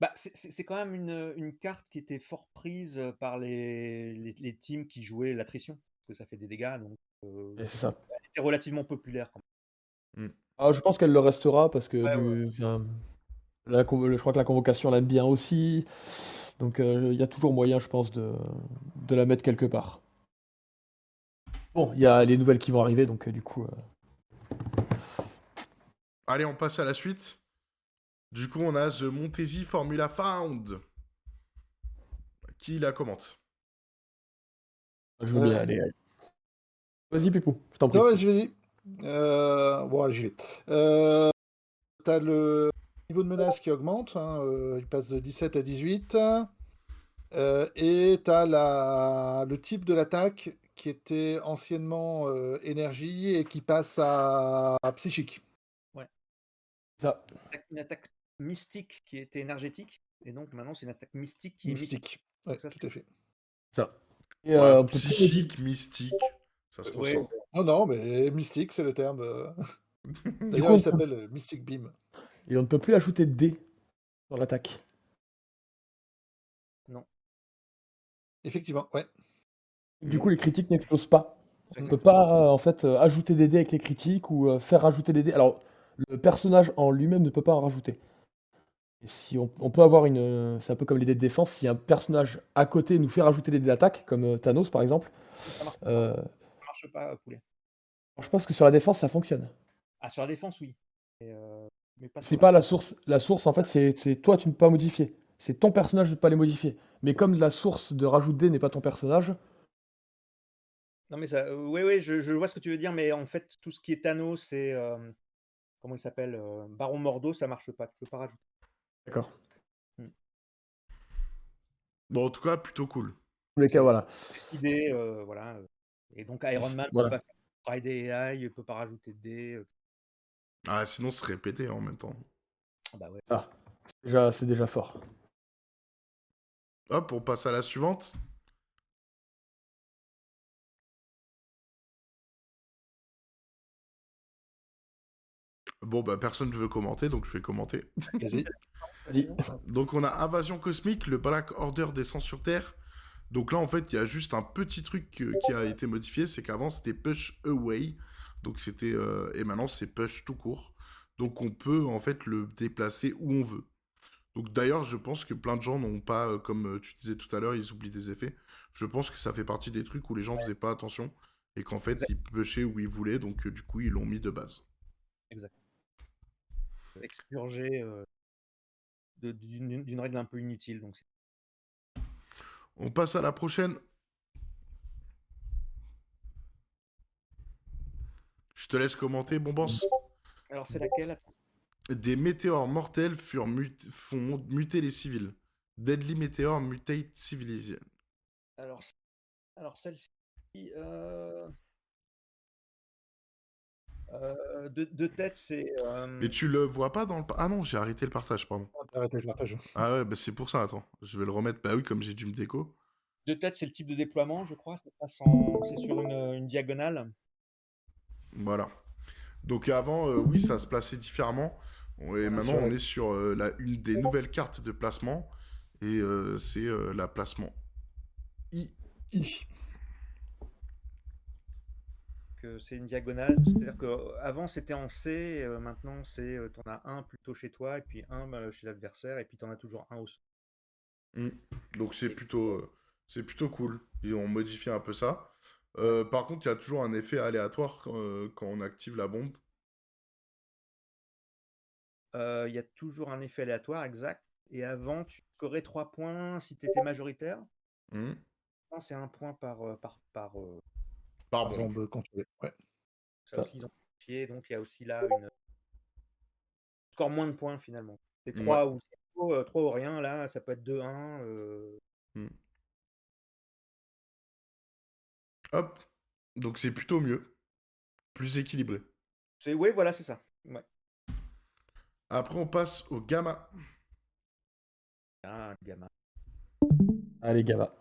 Bah, c'est quand même une, une, carte qui était fort prise par les, les, les teams qui jouaient l'attrition, parce que ça fait des dégâts, donc euh, ça. elle était relativement populaire. Quand même. Mm. Ah, je pense qu'elle le restera, parce que ouais, du, ouais. Enfin, la, je crois que la convocation l'aime bien aussi, donc il euh, y a toujours moyen, je pense, de, de la mettre quelque part. Bon, il y a les nouvelles qui vont arriver, donc euh, du coup... Allez, on passe à la suite. Du coup, on a The Montesi Formula Found. Qui la commente? Je veux bien euh... aller. Vas-y, Pipou, je t'en prie. Non, vas-y, vas-y. Euh... Bon, allez, j'y vais. Euh... T'as le niveau de menace qui augmente. Hein, euh, il passe de 17 à 18. Euh, et t'as la... le type de l'attaque qui était anciennement euh, énergie et qui passe à, à psychique. Ouais. Ça. Une attaque mystique qui était énergétique, et donc maintenant c'est une attaque mystique qui mystique. est mystique. Ouais, ça, tout à fait. Ça. Et ouais, euh, psychique, mystique, ça se ouais. ressent. Non, non, mais mystique, c'est le terme. D'ailleurs, il s'appelle peut... Mystic Beam. Et on ne peut plus ajouter de dés dans l'attaque. Non. Effectivement, ouais. Du coup, les critiques n'explosent pas. On ne peut pas, euh, en fait, euh, ajouter des dés avec les critiques ou euh, faire rajouter des dés. Alors, le personnage en lui-même ne peut pas en rajouter. Et si on, on, peut avoir une. C'est un peu comme les dés de défense. Si un personnage à côté nous fait rajouter des dés d'attaque, comme Thanos par exemple. Marche, euh... pas, poulet. Je pense que sur la défense, ça fonctionne. Ah, sur la défense, oui. C'est pas la source. La source, en fait, c'est toi, tu ne peux pas modifier. C'est ton personnage, ne peut pas les modifier. Mais comme la source de rajout de dés n'est pas ton personnage. Non, mais ça. Oui, oui, je, je, vois ce que tu veux dire, mais en fait, tout ce qui est Thanos, c'est. Euh comment il s'appelle euh, Baron Mordo, ça marche pas, tu peux pas rajouter. D'accord. Hmm. Bon, en tout cas, plutôt cool. Tous les cas, voilà. Idée, euh, voilà. Et donc Iron Man voilà. peut pas faire Friday AI, il peut pas rajouter de dés. Ah, sinon, ce serait pété en même temps. Bah ouais. Ah, déjà, c'est déjà fort. Hop, on passe à la suivante. Bon, bah, personne ne veut commenter, donc je vais commenter. Vas-y. donc, on a Invasion Cosmique, le Black Order descend sur Terre. Donc là, en fait, il y a juste un petit truc qui a été modifié, c'est qu'avant, c'était Push Away. Donc, c'était... Euh... Et maintenant, c'est Push tout court. Donc, on peut, en fait, le déplacer où on veut. Donc, d'ailleurs, je pense que plein de gens n'ont pas, euh, comme tu disais tout à l'heure, ils oublient des effets. Je pense que ça fait partie des trucs où les gens faisaient pas attention. Et qu'en fait, ils pushaient où ils voulaient. Donc, euh, du coup, ils l'ont mis de base. Exact expurgé euh, d'une règle un peu inutile. Donc On passe à la prochaine. Je te laisse commenter, bon boss. Alors c'est laquelle? Des météores mortels furent mut font muter les civils. Deadly Meteor Mutate Civilization. Alors, alors celle-ci... Euh... Euh, de, de, tête, c'est. Euh... Mais tu le vois pas dans le. Ah non, j'ai arrêté le partage, pardon. T'as arrêté le partage. Ah ouais, bah c'est pour ça, attends. Je vais le remettre. Bah oui, comme j'ai dû me déco. De tête, c'est le type de déploiement, je crois. C'est sur une, une, diagonale. Voilà. Donc avant, euh, oui, ça se plaçait différemment. Et maintenant, on est sur euh, la, une des nouvelles cartes de placement. Et euh, c'est la placement I. I que c'est une diagonale. C'est-à-dire qu'avant c'était en C, euh, maintenant c'est euh, t'en as un plutôt chez toi et puis un euh, chez l'adversaire et puis t'en as toujours un au sol. Mmh. Donc c'est plutôt c'est plutôt cool. Ils ont modifié un peu ça. par contre, il y a toujours un effet aléatoire quand on active la bombe. Il y a toujours un effet aléatoire, exact. Et avant, tu scorais 3 points si tu étais majoritaire. Mmh. C'est un point par, par, par, par bombe contrôlée. Ouais. Ça aussi, ils ont modifié, donc il y a aussi là une. Score moins de points finalement. C'est 3 ouais. ou trop, trop ou rien, là, ça peut être 2-1. Mmh. Hop. Donc c'est plutôt mieux. Plus équilibré. C'est oui, voilà, c'est ça. Ouais. Après, on passe au gamma. Ah, gamma. Allez, gamma.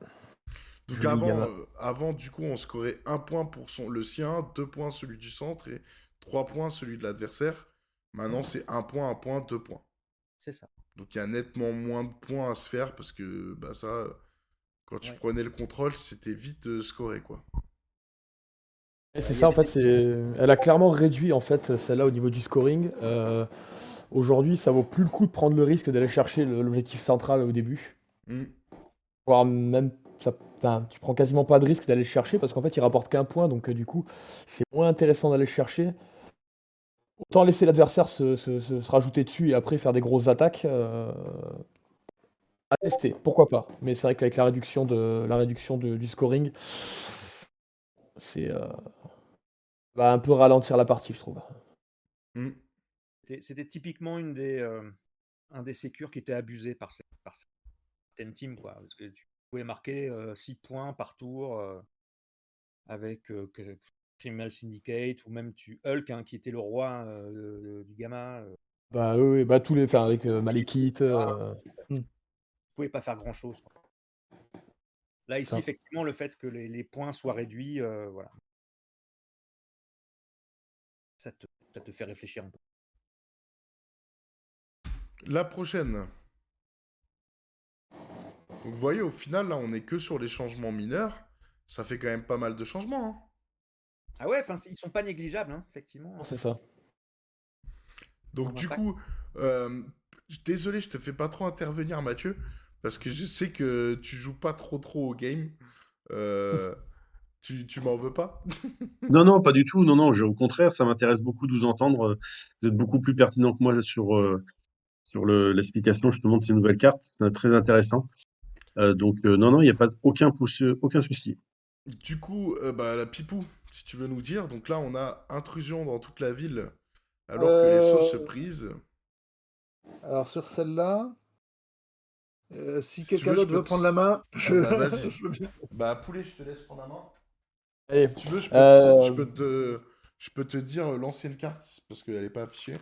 Donc avant, euh, avant, du coup, on scorait un point pour son, le sien, deux points celui du centre et trois points celui de l'adversaire. Maintenant, c'est un point, un point, deux points. C'est ça. Donc il y a nettement moins de points à se faire parce que bah, ça, quand tu prenais le contrôle, c'était vite euh, scoré quoi. C'est ça en fait, elle a clairement réduit en fait celle-là au niveau du scoring. Euh, aujourd'hui, ça vaut plus le coup de prendre le risque d'aller chercher l'objectif central au début. Mmh. Voire même, tu prends quasiment pas de risque d'aller le chercher parce qu'en fait, il rapporte qu'un point, donc euh, du coup, c'est moins intéressant d'aller le chercher. Autant laisser l'adversaire se, rajouter dessus et après faire des grosses attaques. Euh, à tester, pourquoi pas? Mais c'est vrai qu'avec la réduction, de, la réduction du scoring, c'est euh, va un peu ralentir la partie, je trouve. Mmh. C'était typiquement une des, un des sécures qui était abusé par, par certaines teams. Quoi, pouvais marquer 6 points par tour avec Criminal Syndicate ou même tu Hulk hein, qui était le roi du gamma. Bah oui, bah tous les, enfin avec Malekith. Euh... Mmh. pouvez pas faire grand chose. Là ici effectivement le fait que les, points soient réduits, voilà. Ça te, ça te fait réfléchir un peu. La prochaine. Donc vous voyez, au final, là, on est que sur les changements mineurs. Ça fait quand même pas mal de changements. Hein. Ah ouais, enfin, ils sont pas négligeables, hein, effectivement. C'est ça. Donc du coup, euh, désolé, je te fais pas trop intervenir, Mathieu, parce que je sais que tu joues pas trop trop au game. Euh, tu, tu m'en veux pas? Non, non, pas du tout. Non, non, au contraire, ça m'intéresse beaucoup de vous entendre. Vous êtes beaucoup plus pertinent que moi sur, euh, sur l'explication justement de ces nouvelles cartes. C'est très intéressant. Donc non, non, il n'y a pas aucun, aucun souci. Du coup, bah, la Pipou, si tu veux nous dire. Donc là, on a intrusion dans toute la ville alors que les sauts se euh, prisent. Alors sur celle-là, euh, si, quelqu'un d'autre veut prendre la main, ah je... bah, bah poulet, je te laisse prendre la main. Allez. Si tu veux, je peux, te... Je, peux te... je peux te dire l'ancienne carte parce qu'elle n'est pas affichée.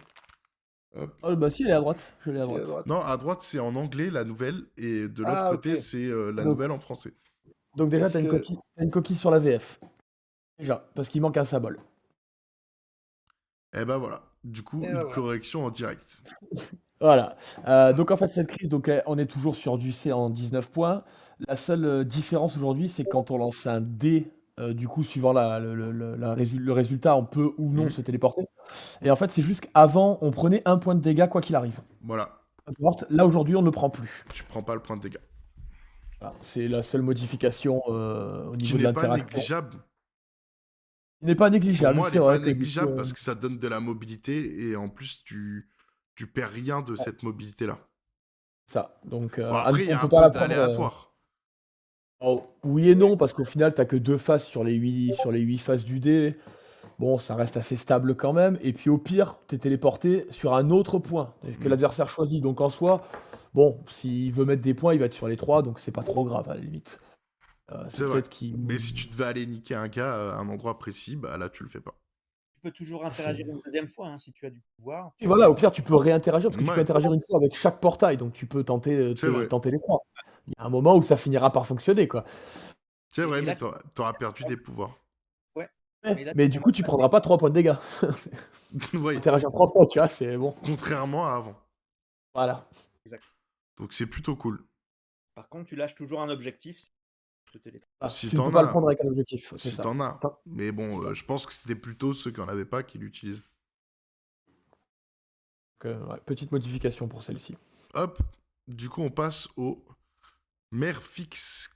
Hop. Oh, bah si, elle est à droite. Je l'ai à, droite. Non, à droite, c'est en anglais la nouvelle, et de l'autre ah, côté, c'est euh, la nouvelle en français. Donc déjà, t'as une, coquille... une coquille sur la VF. Déjà, parce qu'il manque un symbole. Et eh ben voilà. Du coup, une correction en direct. Voilà. Euh, donc en fait, cette crise, donc, euh, on est toujours sur du C en 19 points. La seule euh, différence aujourd'hui, c'est quand on lance un D, du coup, suivant la, le, résultat, on peut ou non mmh. se téléporter. Et en fait, c'est juste qu'avant, on prenait un point de dégâts quoi qu'il arrive. Voilà. Là, aujourd'hui, on ne prend plus. Tu prends pas le point de dégâts. c'est la seule modification au niveau de l'interaction. pas négligeable il n'est pas négligeable. Pour moi, il pas négligeable parce que ça donne de la mobilité et en plus, tu, tu perds rien de cette mobilité-là. Ça. Donc, euh, après, il y a un peu aléatoire. Oui et non, parce qu'au final, tu n'as que deux faces sur les, huit, sur les huit faces du dé. Bon, ça reste assez stable quand même. Et puis au pire, tu es téléporté sur un autre point que mm. l'adversaire choisit. Donc en soi, bon, s'il veut mettre des points, il va être sur les trois, donc c'est pas trop grave à la limite. Euh, c'est vrai. Mais si tu devais aller niquer un gars à un endroit précis, bah là tu le fais pas. Tu peux toujours interagir une deuxième fois hein, si tu as du pouvoir. Et voilà, au pire tu peux réinteragir parce que tu peux interagir une fois avec chaque portail, donc tu peux tenter, euh, tenter les trois. Il y a un moment où ça finira par fonctionner quoi. C'est vrai, mais tu auras perdu des pouvoirs. Ouais. Mais, du coup, tu prendras pas trois points de dégâts. oui. Interagir trois fois, tu vois, c'est bon. Contrairement à avant. Voilà. Exact. Donc c'est plutôt cool. Par contre, tu lâches toujours un objectif ah, si tu peux pas le prendre avec un objectif. Si t'en as. Mais bon, euh, je pense que c'était plutôt ceux qui n'en avaient pas qui l'utilisent. petite modification pour celle-ci. Hop, du coup on passe au maire fixe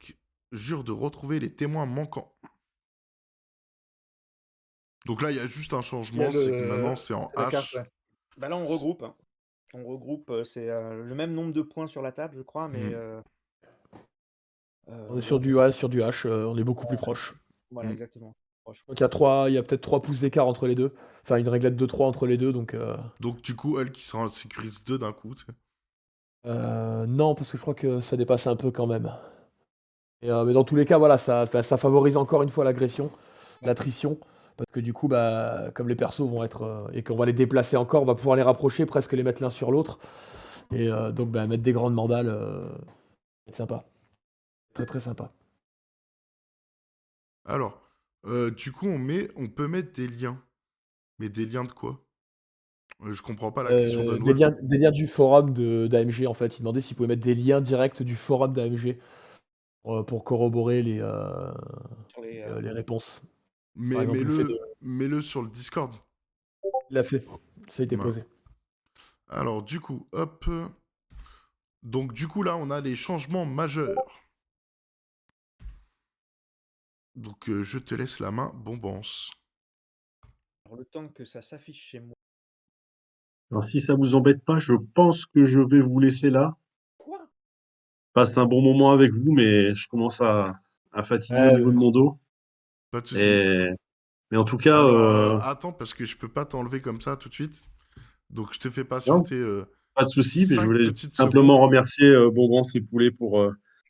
jure de retrouver les témoins manquants. Donc là il y a juste un changement, c'est que maintenant c'est en H. Bah là on regroupe. Hein. On regroupe, euh, c'est euh, le même nombre de points sur la table, je crois, mais mmh. On est sur du, sur du H, euh, on est beaucoup plus proche. Voilà, mm. exactement. Donc il y a, trois, il y a peut-être 3 pouces d'écart entre les deux. Enfin, une réglette de 3 entre les deux. Donc, euh. donc du coup, elle qui sera en sécurise 2 d'un coup. Non, parce que je crois que ça dépasse un peu quand même. mais dans tous les cas, voilà, ça, favorise encore une fois l'agression, l'attrition. Parce que du coup, bah, comme les persos vont être. et qu'on va les déplacer encore, on va pouvoir les rapprocher, presque les mettre l'un sur l'autre. Et donc, bah, mettre des grandes mandales, c'est sympa. Très très sympa. Alors, du coup, on, met, on peut mettre des liens. Mais des liens de quoi? Je comprends pas la question de des liens, des liens du forum d'AMG, en fait. Il demandait s'il pouvait mettre des liens directs du forum d'AMG pour, corroborer les, les, réponses. Mais mets-le mets sur le Discord. Il l'a fait. Ça a été posé. Alors, du coup, hop. Donc, du coup, là, on a les changements majeurs. Donc, euh, je te laisse la main, Bombance. Alors, le temps que ça s'affiche chez moi. Alors, si ça vous embête pas, je pense que je vais vous laisser là. Quoi? Passe un bon moment avec vous, mais je commence à, fatiguer au niveau de mon dos. Pas de soucis. Mais en tout cas. Euh, euh, attends, parce que je peux pas t'enlever comme ça tout de suite. Donc, je te fais patienter. pas de soucis, mais je voulais simplement remercier Bombance et Poulet pour.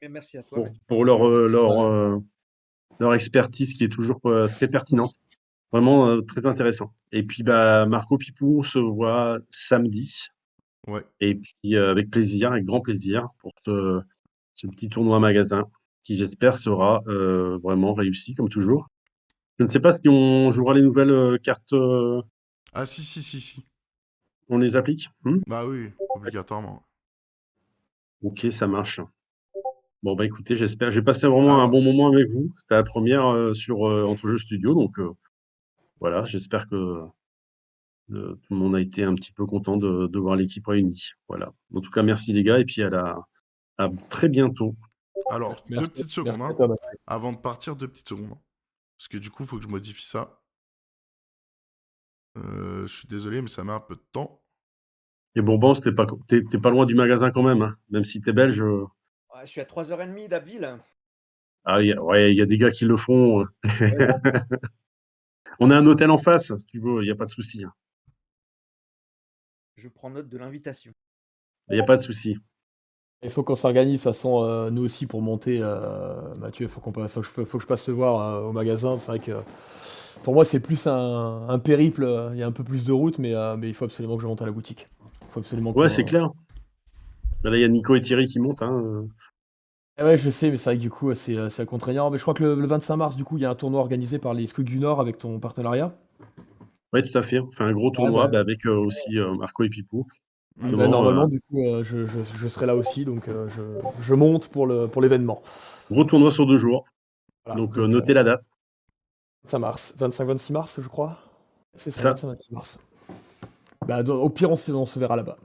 Merci à toi. Pour, leur, leur, leur expertise qui est toujours euh, très pertinente. Vraiment euh, très intéressant. Et puis, bah, Marco Pipou, on se voit samedi. Ouais. Et puis, euh, avec plaisir, avec grand plaisir, pour ce, petit tournoi magasin qui, j'espère, sera vraiment réussi, comme toujours. Je ne sais pas si on jouera les nouvelles cartes. Ah, si, si, si, si. On les applique? Hmm? Bah oui, obligatoirement. Ok, ça marche. Bon, bah écoutez, j'espère. J'ai passé vraiment un bon moment avec vous. C'était la première euh, sur euh, Entre Jeux Studio. Donc euh, voilà, j'espère que tout le monde a été un petit peu content de, voir l'équipe réunie. Voilà. En tout cas, merci les gars. Et puis à, la, à très bientôt. Alors, deux petites secondes. Hein. avant de partir, deux petites secondes. Hein. Parce que du coup, il faut que je modifie ça. je suis désolé, mais ça met un peu de temps. Et Bourbon, t'es pas, pas loin du magasin quand même. Hein. Même si tu es belge je suis à 3h30 d'Abbeville. Ah, y a, ouais, il y a des gars qui le font. On a un hôtel en face, si tu veux, il n'y a pas de souci. Hein. Je prends note de l'invitation. Il n'y a pas de souci. Il faut qu'on s'organise, de toute façon, euh, nous aussi, pour monter. Euh, Mathieu, il faut, qu'on, faut, faut, que je passe te voir euh, au magasin. C'est vrai que pour moi, c'est plus un, périple. Il y a un peu plus de route, mais, mais il faut absolument que je monte à la boutique. Faut absolument ouais, c'est clair. Là, il y a Nico et Thierry qui montent. Hein. Eh ouais, je sais, mais c'est vrai que du coup, c'est euh, contraignant. Mais je crois que le, 25 mars, du coup, il y a un tournoi organisé par les Squid du Nord avec ton partenariat. Oui, tout à fait. On fait un gros tournoi bah, bah, avec euh, aussi euh, Marco et Pipou. Ah, bah, normalement, du coup, je, serai là aussi, donc je, monte pour l'événement. Pour gros tournoi sur deux jours. donc, notez la date. Ça mars, 25-26 mars, je crois. C'est ça, 25-26 mars. au pire, on se verra là-bas.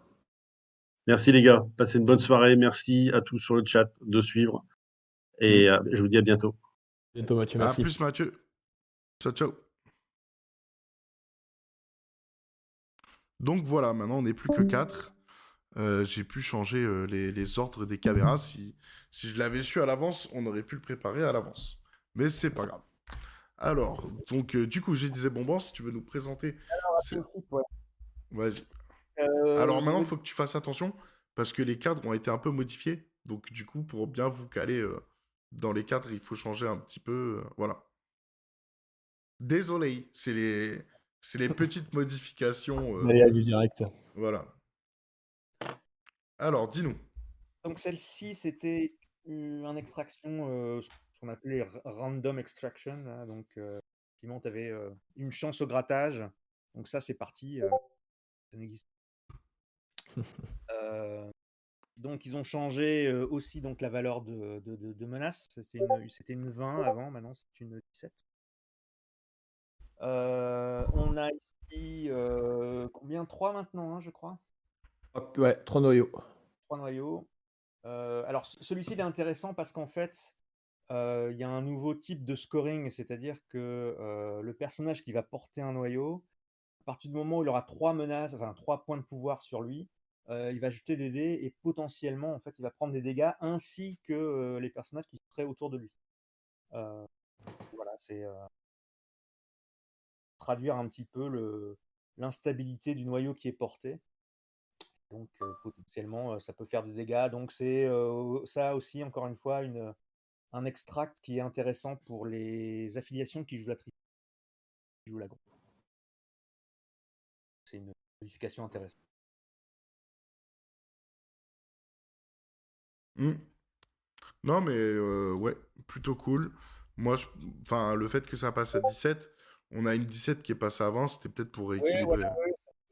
Merci les gars. Passez une bonne soirée. Merci à tous sur le chat de suivre. Et mm. euh, je vous dis à bientôt. bientôt Mathieu. Merci. À plus Mathieu. Ciao, ciao. Donc voilà, maintenant on n'est plus que 4. Euh, j'ai pu changer euh, les, ordres des caméras. Si, si je l'avais su à l'avance, on aurait pu le préparer à l'avance. Mais c'est pas grave. Alors, donc du coup, j'ai disais Bonbon, si tu veux nous présenter. Vas-y. Euh, Alors maintenant, il faut que tu fasses attention parce que les cadres ont été un peu modifiés. Donc du coup, pour bien vous caler euh, dans les cadres, il faut changer un petit peu. Euh, voilà. Désolé, c'est les, c'est les petites modifications. Euh, du direct. Voilà. Alors, dis-nous. Donc celle-ci, c'était une extraction, ce qu'on appelait random extraction. donc, effectivement, tu avais une chance au grattage. Donc ça, c'est parti. ça n'existe euh, donc ils ont changé euh, aussi donc la valeur de, de, menace. C'était une, 20 avant, maintenant c'est une 17. Euh, on a ici combien? 3 maintenant, hein, je crois Ouais, 3 noyaux. 3 noyaux. alors celui-ci est intéressant parce qu'en fait, il y a un nouveau type de scoring, c'est-à-dire que le personnage qui va porter un noyau, à partir du moment où il aura 3 menaces, enfin 3 points de pouvoir sur lui, il va jeter des dés et potentiellement, en fait, il va prendre des dégâts ainsi que les personnages qui seraient autour de lui. voilà, c'est traduire un petit peu l'instabilité du noyau qui est porté. Donc potentiellement, ça peut faire des dégâts. Donc c'est ça aussi, encore une fois, un extract qui est intéressant pour les affiliations qui jouent la tri C'est une modification intéressante. Mmh. Non, mais ouais, plutôt cool. Moi, je... enfin, le fait que ça passe à 17, on a une 17 qui est passée avant, c'était peut-être pour rééquilibrer.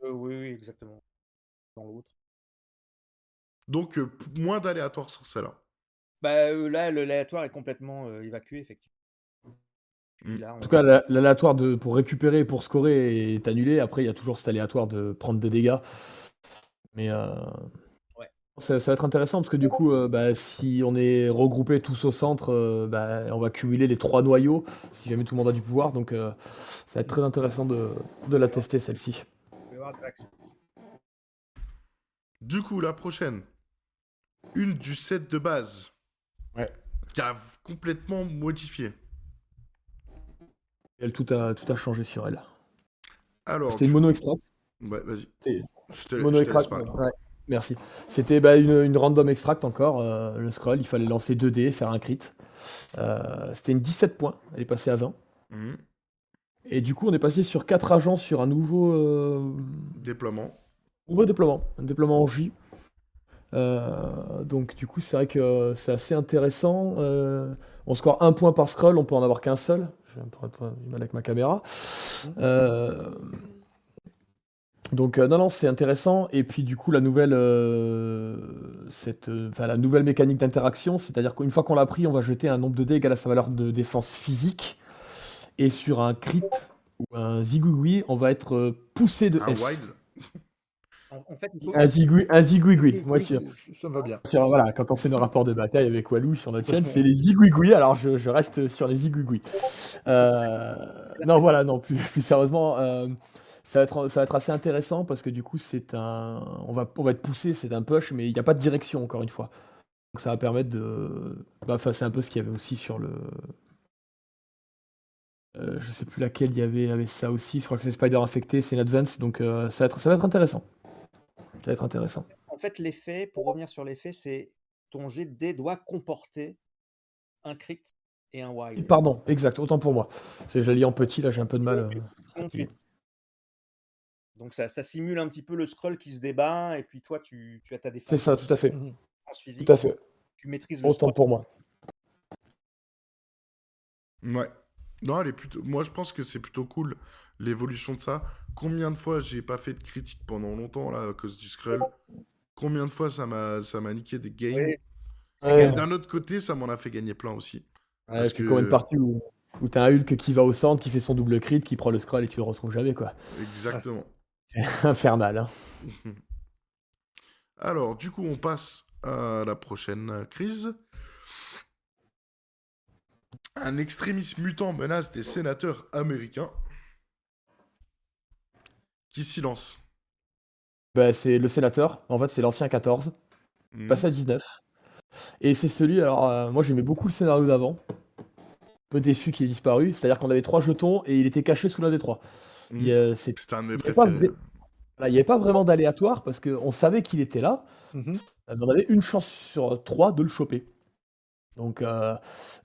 oui, oui, exactement dans l'autre. Donc, euh, moins d'aléatoire sur celle-là. Bah, euh, là, l'aléatoire est complètement euh, évacué, effectivement. Mmh. En tout cas, l'aléatoire de, pour récupérer et pour scorer est annulé. Après, il y a toujours cet aléatoire de prendre des dégâts. Mais ça, va être intéressant parce que du coup, bah, si on est regroupé tous au centre, bah, on va cumuler les trois noyaux si jamais tout le monde a du pouvoir. Donc, ça va être très intéressant de, de la tester celle-ci. Du coup, la prochaine, une du set de base. Ouais. Qui a complètement modifié. Elle, tout, a, tout a changé sur elle. Alors. C'était une mono extract. Ouais, vas-y. Je te, mono ouais. Merci. C'était bah, une, random extract encore, euh, le scroll. Il fallait lancer 2 dés, faire un crit. Euh, c'était une 17 points. Elle est passée à 20. Mhm. Et du coup, on est passé sur 4 agents sur un nouveau. Euh, Déploiement. Nouveau déploiement, un déploiement en J. Donc du coup, c'est vrai que c'est assez intéressant. On score un point par scroll, on peut en avoir qu'un seul. J'ai un peu du mal avec ma caméra. Euh, donc non, non, c'est intéressant. Et puis du coup, la nouvelle, cette, la nouvelle mécanique d'interaction, c'est-à-dire qu'une fois qu'on l'a pris, on va jeter un nombre de dés égal à sa valeur de défense physique. Et sur un crit ou un zigouigoui, on va être poussé de un Wild. En, fait, Un zigouigoui, moi ça, ça va bien. voilà, quand on fait nos rapports de bataille avec Walou sur notre chaîne, c'est les zigouigoui, alors je, reste sur les zigouigoui. Euh, non, voilà, non, plus, plus sérieusement, euh, ça, va être, ça va être assez intéressant parce que du coup, c'est un, on va, on va être poussé, c'est un push, mais il n'y a pas de direction, encore une fois. Donc ça va permettre de. Bah, c'est un peu ce qu'il y avait aussi sur le. Euh, je sais plus laquelle il y avait, avait ça aussi. Je crois que c'est Spider infecté, c'est une advance, donc ça, va être, ça va être intéressant. Ça va être intéressant. En fait, l'effet, pour revenir sur l'effet, c'est ton jet de doit comporter un crit et un wild. Pardon, exact, autant pour moi. C'est je en petit, là j'ai un peu de mal. Euh, Donc ça, ça, simule un petit peu le scroll qui se débat, et puis toi tu, tu as ta défense. C'est ça, tout à fait. Physique, tout à fait. Tu maîtrises le Autant pour moi. Ouais. Non, elle est plutôt. Moi, je pense que c'est plutôt cool l'évolution de ça. Combien de fois j'ai pas fait de critique pendant longtemps là à cause du scroll? Combien de fois ça m'a ça m'a niqué des games? D'un autre côté, ça m'en a fait gagner plein aussi. parce que combien de parties où, où t'as un Hulk qui va au centre, qui fait son double crit, qui prend le scroll et tu le retrouves jamais quoi. Exactement. infernal. Hein. Alors, du coup, on passe à la prochaine crise. Un extrémiste mutant menace des sénateurs américains. Qui s'y lance bah, C'est le sénateur. En fait, c'est l'ancien 14. Mmh. Passé à 19. Et c'est celui. Alors, euh, moi, j'aimais beaucoup le scénario d'avant. Peu déçu qu'il ait disparu. C'est-à-dire qu'on avait trois jetons et il était caché sous l'un des trois. Mmh. C'était un de mes préférés. il n'y avait pas vraiment d'aléatoire parce qu'on savait qu'il était là. Mmh on avait une chance sur trois de le choper. Donc euh,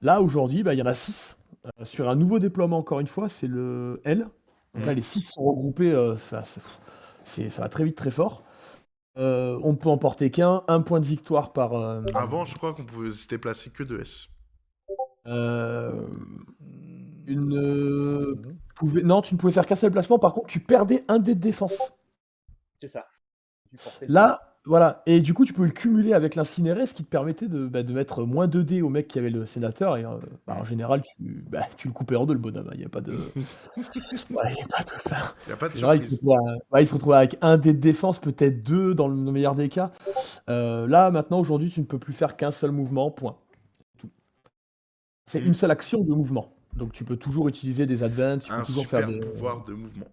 là, aujourd'hui, bah, il y en a 6. Euh, sur un nouveau déploiement, encore une fois, c'est le L. Donc là, mmh. les 6 sont regroupés, euh, ça, ça, va très vite, très fort. on peut en porter qu'un, un point de victoire par. Avant, je crois qu'on pouvait se déplacer que 2 S. une. Non, tu ne pouvais faire qu'un seul placement. Par contre, tu perdais un dé de défense. C'est ça. Là, voilà, et du coup, tu peux le cumuler avec l'incinéré, ce qui te permettait de, bah, de mettre moins 2 dés au mec qui avait le sénateur. Et euh, bah, en général, tu, bah, tu le coupais en deux, le bonhomme. Il n'y a pas de. Il n'y a pas de. Il y a pas de il, se retrouve, avec un dé de défense, peut-être deux dans le, meilleur des cas. Euh, là, maintenant, aujourd'hui, tu ne peux plus faire qu'un seul mouvement, point. C'est une seule action de mouvement. Donc tu peux toujours utiliser des advances, tu un peux toujours faire des. pouvoir de mouvement.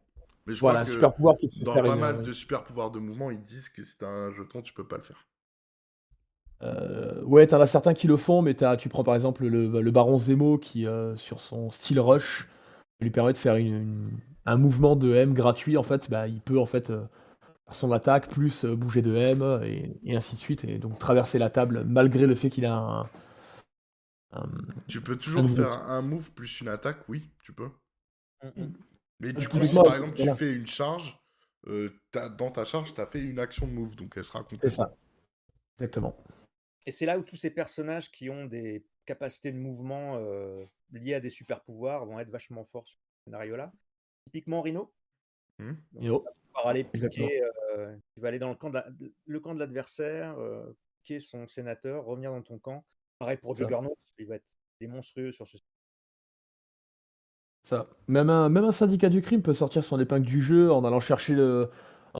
Mais je voilà, crois super pouvoir dans pas mal de super pouvoirs de mouvement, ils disent que c'est un jeton, tu peux pas le faire. Euh, ouais, t'en as certains qui le font, mais as, tu prends par exemple le, Baron Zemo qui, euh, sur son style rush, lui permet de faire une, un mouvement de M gratuit. En fait, bah, il peut en fait euh, son attaque, plus bouger de M, et, ainsi de suite, et donc traverser la table malgré le fait qu'il a un. Tu peux toujours faire un move plus une attaque, oui, tu peux. Mais du coup, si par exemple tu fais une charge, dans ta charge, tu as fait une action de move, donc elle sera comptée. C'est ça. Exactement. Et c'est là où tous ces personnages qui ont des capacités de mouvement liées à des super pouvoirs vont être vachement forts sur ce scénario-là. Typiquement Rhino. Mmh. Rhino. aller piquer, tu vas aller dans le camp de, le camp de l'adversaire, piquer son sénateur, revenir dans ton camp. Pareil pour Juggernaut, il va être des monstrueux sur ce ça. Même un, même un syndicat du crime peut sortir son épingle du jeu en allant chercher le,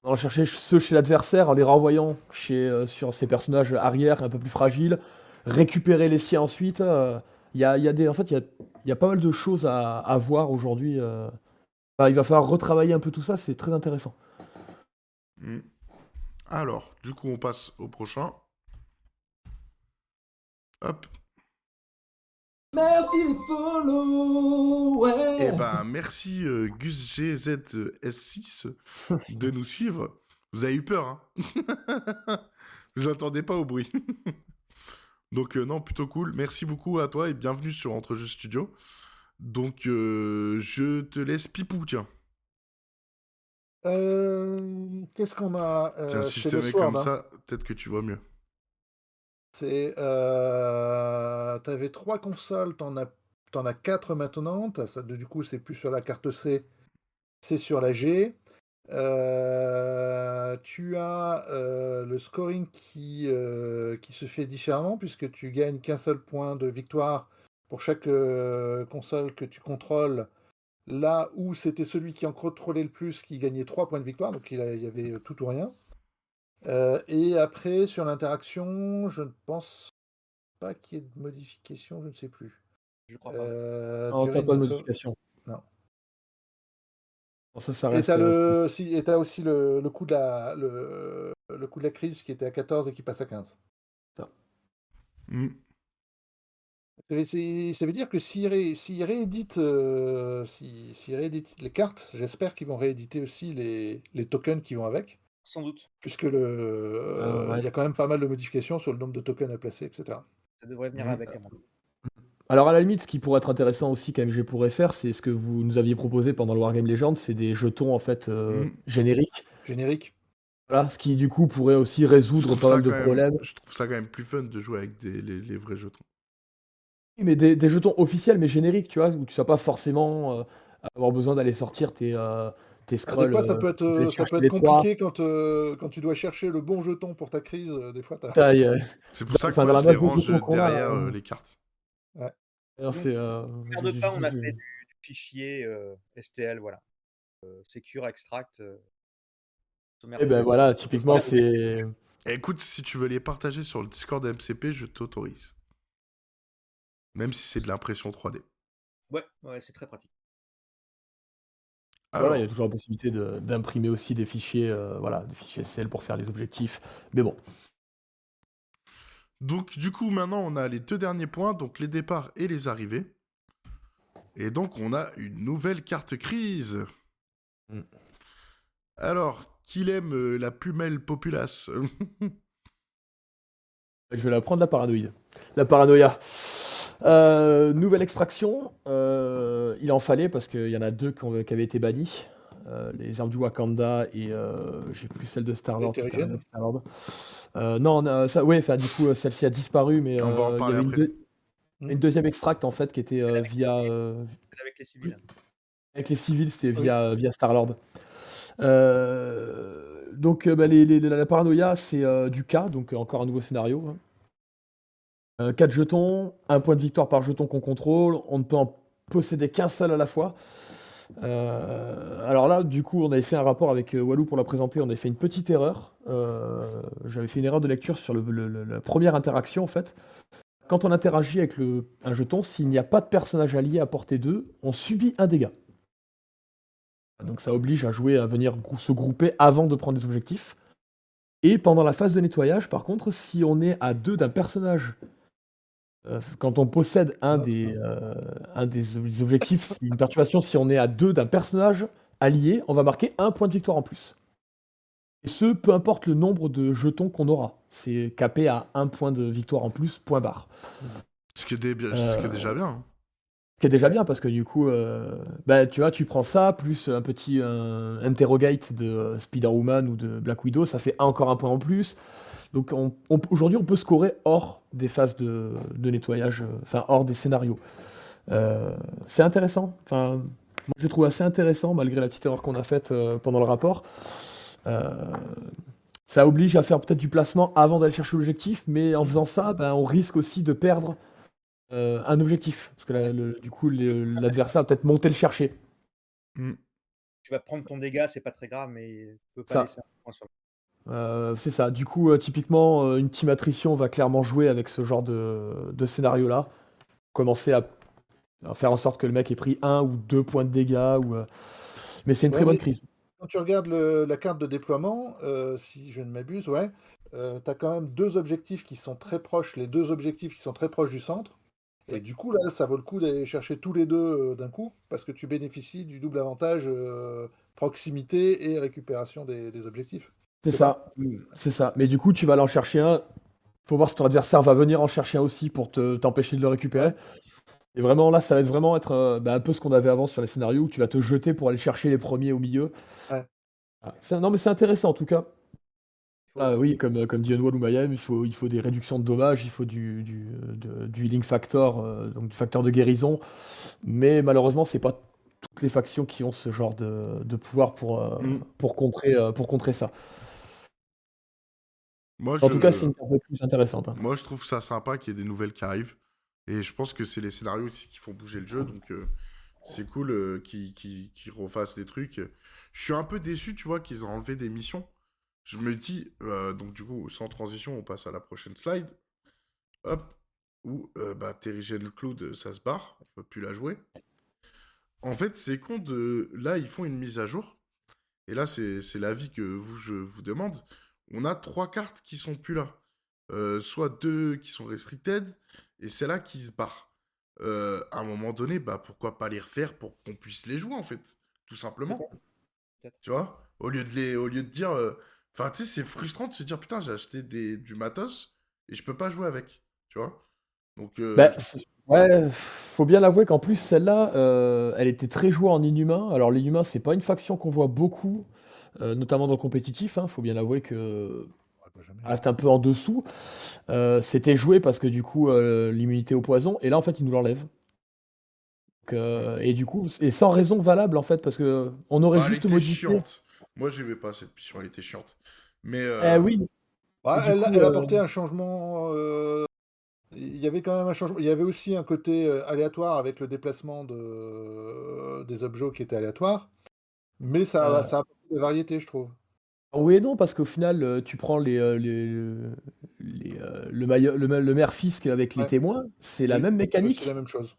en allant chercher ceux chez l'adversaire, en les renvoyant chez, euh, sur ses personnages arrière un peu plus fragiles, récupérer les siens ensuite. Euh, il y, a, y a des, en fait, il y a, y a, pas mal de choses à, à voir aujourd'hui. Euh. il va falloir retravailler un peu tout ça, c'est très intéressant. Hmm. Alors, du coup, on passe au prochain. Hop. Merci les follow, ouais. Eh ben, merci euh, Gus GZS6 de nous suivre. Vous avez eu peur, hein Vous attendez pas au bruit. Donc euh, non, plutôt cool. Merci beaucoup à toi et bienvenue sur Entrejeux Studio. Donc euh, je te laisse pipou, tiens. Qu'est-ce qu'on a Tiens, si je te mets comme ça, peut-être que tu vois mieux. C'est. Euh, tu avais trois consoles, t'en as, en as quatre maintenant. du coup, c'est plus sur la carte C, c'est sur la G. Euh, tu as euh, le scoring qui, se fait différemment puisque tu gagnes qu'un seul point de victoire pour chaque console que tu contrôles. Là où c'était celui qui en contrôlait le plus qui gagnait trois points de victoire, donc il y avait tout ou rien. Euh, et après, sur l'interaction, je ne pense pas qu'il y ait de modification, je ne sais plus. Je crois pas. Euh, non, pas de modification. Non. ça, ça reste... Et tu as, le... si, aussi le, le, coût de la, le... le coût de la crise qui était à 14 et qui passe à 15. Ça. Mm. Ça veut dire que s'ils ré... si rééditent, euh, si... si rééditent les cartes, j'espère qu'ils vont rééditer aussi les... les tokens qui vont avec. Sans doute. Puisque le, euh, il y a quand même pas mal de modifications sur le nombre de tokens à placer, etc. Ça devrait venir avec. Alors à la limite, ce qui pourrait être intéressant aussi qu'AMG pourrait faire, c'est ce que vous nous aviez proposé pendant le Wargame Legend, c'est des jetons en fait euh, mm. génériques. Génériques. Voilà, ce qui du coup pourrait aussi résoudre pas mal de problèmes. Je trouve ça quand même plus fun de jouer avec des, les, vrais jetons. Oui, mais des, jetons officiels mais génériques, tu vois, où tu ne pas forcément euh, avoir besoin d'aller sortir tes, des fois, ça euh, peut être, euh, ça peut être compliqué quand, euh, quand tu dois chercher le bon jeton pour ta crise. Des fois, C'est pour ça que moi, je les range derrière les cartes. Ouais. c'est, de pas, on a fait du, fichier STL, voilà. secure, extract. Et eh ben voilà, typiquement, c'est. Écoute, si tu veux les partager sur le Discord MCP, je t'autorise. Même si c'est de l'impression 3D. Ouais, ouais, c'est très pratique il y a toujours la possibilité d'imprimer aussi des fichiers, euh, voilà, des fichiers SL pour faire les objectifs. Mais bon. Donc, du coup, maintenant, on a les deux derniers points, donc les départs et les arrivées. Et donc, on a une nouvelle carte crise. Mm. Alors, qu'il aime euh, la plus belle populace Je vais la prendre, la paranoïde. La paranoïa. Euh, nouvelle extraction, euh, il en fallait parce qu'il y en a deux qui, avaient été bannis. Euh, les armes du Wakanda et j'ai plus celle de Star-Lord. non, ça, ouais, enfin du coup celle-ci a disparu, mais On va en parler après. Une, deuxième extract en fait qui était via. Avec les civils. Avec les civils, c'était via, via Star-Lord. donc bah, la paranoïa, c'est du cas, donc encore un nouveau scénario. Hein. 4 euh, jetons, un point de victoire par jeton qu'on contrôle, on ne peut en posséder qu'un seul à la fois. Euh, alors là, du coup, on avait fait un rapport avec euh, Walou pour la présenter, on avait fait une petite erreur. J'avais fait une erreur de lecture sur la première interaction en fait. Quand on interagit avec un jeton, s'il n'y a pas de personnage allié à portée 2, on subit un dégât. Donc ça oblige à jouer à venir se grouper avant de prendre des objectifs. Et pendant la phase de nettoyage, par contre, si on est à deux d'un personnage euh, quand on possède un des, euh, un des objectifs, une perturbation, si on est à deux d'un personnage allié, on va marquer un point de victoire en plus. Et ce, peu importe le nombre de jetons qu'on aura. C'est capé à un point de victoire en plus, point barre. Ce qui est, ce qui est déjà bien. Hein. Ce qui est déjà bien parce que du coup, euh, bah, tu vois, tu prends ça, plus un petit interrogate de Spider-Woman ou de Black Widow, ça fait encore un point en plus. Donc aujourd'hui, on peut scorer hors des phases de, nettoyage, euh, enfin hors des scénarios. Euh, c'est intéressant. Enfin, moi, je trouve assez intéressant malgré la petite erreur qu'on a faite pendant le rapport. ça oblige à faire peut-être du placement avant d'aller chercher l'objectif, mais en faisant ça, ben, on risque aussi de perdre euh, un objectif. Parce que du coup, l'adversaire va peut-être monter le chercher. Mmh. Tu vas prendre ton dégât, c'est pas très grave, mais tu peux pas euh, c'est ça. Du coup, euh, typiquement, une team attrition va clairement jouer avec ce genre de, scénario-là. Commencer à, faire en sorte que le mec ait pris un ou deux points de dégâts. Ou, Mais c'est une très bonne crise. Quand tu regardes la carte de déploiement, si je ne m'abuse, ouais, tu as quand même deux objectifs qui sont très proches, les deux objectifs qui sont très proches du centre. Et du coup, là, ça vaut le coup d'aller chercher tous les deux euh, d'un coup, parce que tu bénéficies du double avantage euh, proximité et récupération des, objectifs. C'est ça, c'est ça. Mais du coup, tu vas aller en chercher un. Faut voir si ton adversaire va venir en chercher un aussi pour t'empêcher de le récupérer. Et vraiment, là, ça va être vraiment être euh, bah, un peu ce qu'on avait avant sur les scénarios où tu vas te jeter pour aller chercher les premiers au milieu. Ouais. Ah, non, mais c'est intéressant en tout cas. Ah oui, comme, comme dit Wall ou Mayhem, il faut, il faut des réductions de dommages, il faut du, du, du healing factor, euh, donc du facteur de guérison. Mais malheureusement, c'est pas toutes les factions qui ont ce genre de, de pouvoir pour, euh, mm. pour, contrer, euh, pour contrer ça. Moi, en tout cas, c'est une carte plus intéressante. Hein. Moi, je trouve ça sympa qu'il y ait des nouvelles qui arrivent. Et je pense que c'est les scénarios qui font bouger le jeu. Donc, c'est cool qu'ils refassent des trucs. Je suis un peu déçu, tu vois, qu'ils aient enlevé des missions je me dis, euh, donc du coup, sans transition, on passe à la prochaine slide. Hop, où euh, bah, Terrigen Cloud, ça se barre, on peut plus la jouer. En fait, c'est con de. Là, ils font une mise à jour. Et là, c'est l'avis que vous, je vous demande. On a trois cartes qui sont plus là. Euh, soit deux qui sont restricted, et celle-là qui se barre. à un moment donné, bah, pourquoi pas les refaire pour qu'on puisse les jouer, en fait Tout simplement. Tu vois? Au lieu, de les, au lieu de dire Enfin, tu sais, c'est frustrant de se dire putain, j'ai acheté des, du matos et je peux pas jouer avec. Tu vois? Donc. Euh, bah, ouais, faut bien l'avouer qu'en plus, celle-là, euh, elle était très jouée en inhumain. Alors, l'inhumain, c'est pas une faction qu'on voit beaucoup, euh, notamment dans le compétitif. Hein, faut bien l'avouer que. Reste un peu en dessous. C'était joué parce que du coup, l'immunité au poison, et là, en fait, il nous l'enlève. et du coup, et sans raison valable, en fait, parce que on aurait bah, juste modifié. Moi, j'aimais pas cette mission, elle était chiante. Mais. Euh... oui. elle, elle, a apporté un changement. Euh, il y avait quand même un changement. Il y avait aussi un côté euh, aléatoire avec le déplacement de... des objets qui étaient aléatoires. Mais ça, ça des variétés, je trouve. Oui et non, parce qu'au final, euh, tu prends les, les, les le, le, le, maire fisc avec les témoins, c'est la même mécanique. C'est la même chose.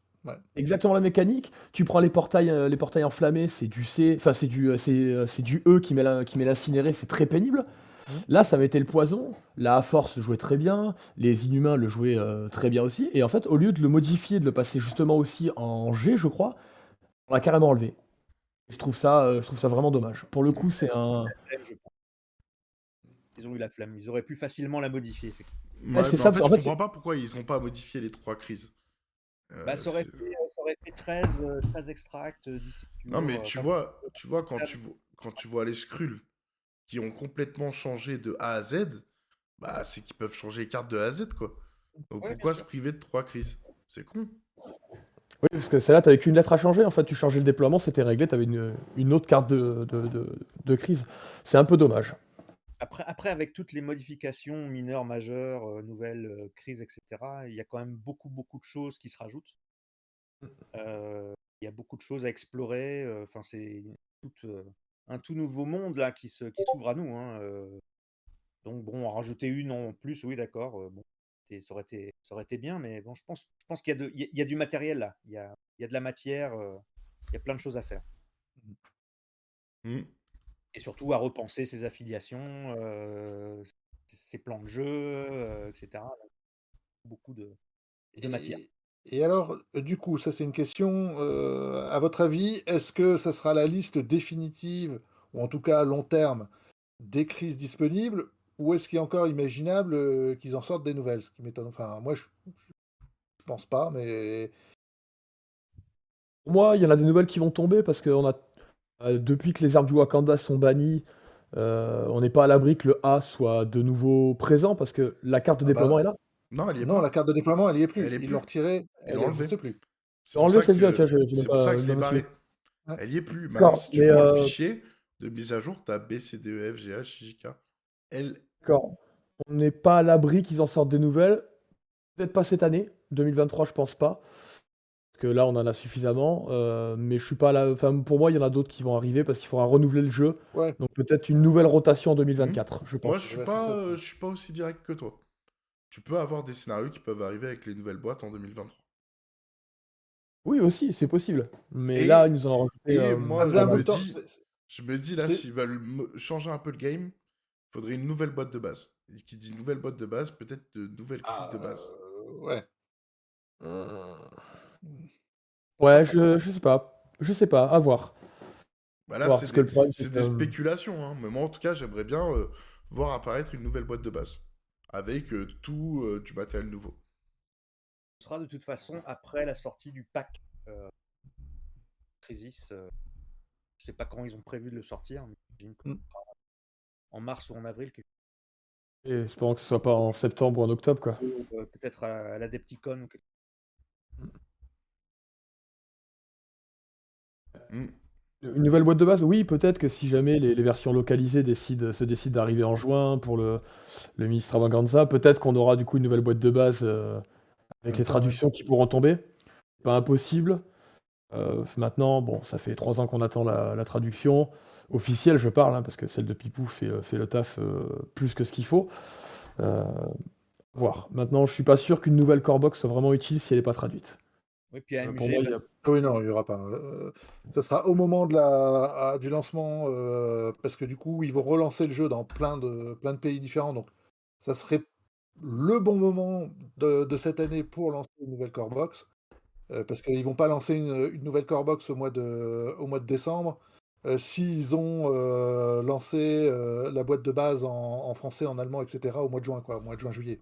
Exactement la mécanique. Tu prends les portails, euh, les portails enflammés, c'est du C, enfin c'est du, euh, euh, c'est, du E qui met, qui met l'incinéré, c'est très pénible. Mmh. Là, ça été le poison. La force jouait très bien, les inhumains le jouaient très bien aussi. Et en fait, au lieu de le modifier, de le passer justement aussi en G, je crois, on l'a carrément enlevé. Je trouve ça, je trouve ça vraiment dommage. Pour le coup, c'est un. Ils ont eu la flamme. Ils auraient pu facilement la modifier. Ouais, c'est ça, en fait, je comprends pas pourquoi ils n'ont pas modifié les trois crises. Bah, euh, ça, aurait fait, 13, 13 extracts d'ici. Non, mais tu vois, tu vois quand, tu, quand tu vois les Skrulls qui ont complètement changé de A à Z, bah, c'est qu'ils peuvent changer les cartes de A à Z, quoi. Donc pourquoi se priver de trois crises? C'est con. Oui, parce que celle-là, t'avais qu'une lettre à changer. En fait, tu changeais le déploiement, c'était réglé, t'avais une, une autre carte de, de, de, de crise. C'est un peu dommage. Après, après, avec toutes les modifications mineures, majeures, euh, nouvelles euh, crises, etc., il y a quand même beaucoup, beaucoup de choses qui se rajoutent. Mmh. Euh, il y a beaucoup de choses à explorer. Enfin, c'est un tout nouveau monde là qui s'ouvre à nous. Hein, donc bon, en rajouter une en plus, oui, d'accord. bon, ça aurait été, ça aurait été bien, mais bon, je pense, je pense qu'il y a, y du matériel là. Il y a, il y a de la matière. il y a plein de choses à faire. Mmh et surtout à repenser ses affiliations, ses plans de jeu, etc. Beaucoup de, de matière. Et, alors, du coup, ça c'est une question. à votre avis, est-ce que ça sera la liste définitive, ou en tout cas à long terme, des crises disponibles ou est-ce qu'il est encore imaginable qu'ils en sortent des nouvelles Ce qui m'étonne? Enfin, moi, je, je pense pas, mais. Pour moi, il y en a des nouvelles qui vont tomber parce que on a, depuis que les armes du Wakanda sont bannies, on n'est pas à l'abri que le A soit de nouveau présent parce que la carte de ah bah, déploiement est là. Non, elle est non la carte de déploiement, elle y est plus. Ils l'ont retirée, elle n'existe plus. C'est pour, ça que, c'est pour ça que je l'ai barré. Elle y est plus. Maintenant, si tu prends le fichier de mise à jour, tu as B, C, D, E, F, G, H, J, K. L. D'accord. On n'est pas à l'abri qu'ils en sortent des nouvelles. Peut-être pas cette année. 2023, je pense pas. Parce que là, on en a suffisamment. Euh, mais je suis pas là. Enfin, pour moi, il y en a d'autres qui vont arriver parce qu'il faudra renouveler le jeu. Donc peut-être une nouvelle rotation en 2024, je pense. Moi, je suis, pas, je suis pas aussi direct que toi. Tu peux avoir des scénarios qui peuvent arriver avec les nouvelles boîtes en 2023. Oui, aussi, c'est possible. Mais là, ils nous en ont rajouté. Et euh, moi, je me, dis, je me dis là, s'ils veulent changer un peu le game, faudrait une nouvelle boîte de base. Et qui dit nouvelle boîte de base, peut-être de nouvelles crises de base. Euh, ouais. Ouais, je, je sais pas. Je sais pas, à voir. Bah là, c'est des, des spéculations. Hein. Mais moi, en tout cas, j'aimerais bien euh, voir apparaître une nouvelle boîte de base. Avec tout du matériel nouveau sera de toute façon après la sortie du pack euh, Crisis. Euh, je sais pas quand ils ont prévu de le sortir, mais mm. En mars ou en avril. Et espérons que ce soit pas en septembre ou en octobre, quoi. Euh, peut-être à, la Depticon. Mm. Une nouvelle boîte de base, oui, peut-être que si jamais les, versions localisées décident, se décident d'arriver en juin pour le, le ministre Avanganza, peut-être qu'on aura du coup une nouvelle boîte de base avec les traductions qui pourront tomber. Pas impossible. Euh, maintenant, bon, ça fait trois ans qu'on attend la, traduction officielle, je parle, hein, parce que celle de Pipou fait, euh, fait le taf euh, plus que ce qu'il faut. voir. Maintenant, je suis pas sûr qu'une nouvelle core box soit vraiment utile si elle n'est pas traduite. Oui, puis AMG, Pour moi, il y a... Oui, non, il n'y aura pas. ça sera au moment de la, du lancement, parce que du coup, ils vont relancer le jeu dans plein de, plein de pays différents. Donc, ça serait le bon moment de, cette année pour lancer une nouvelle core box. Euh, parce qu'ils vont pas lancer une, nouvelle core box au mois de, au mois de décembre. Euh, s'ils ont euh, lancé la boîte de base en, français, en allemand, etc. au mois de juin, quoi, au mois de juin-juillet.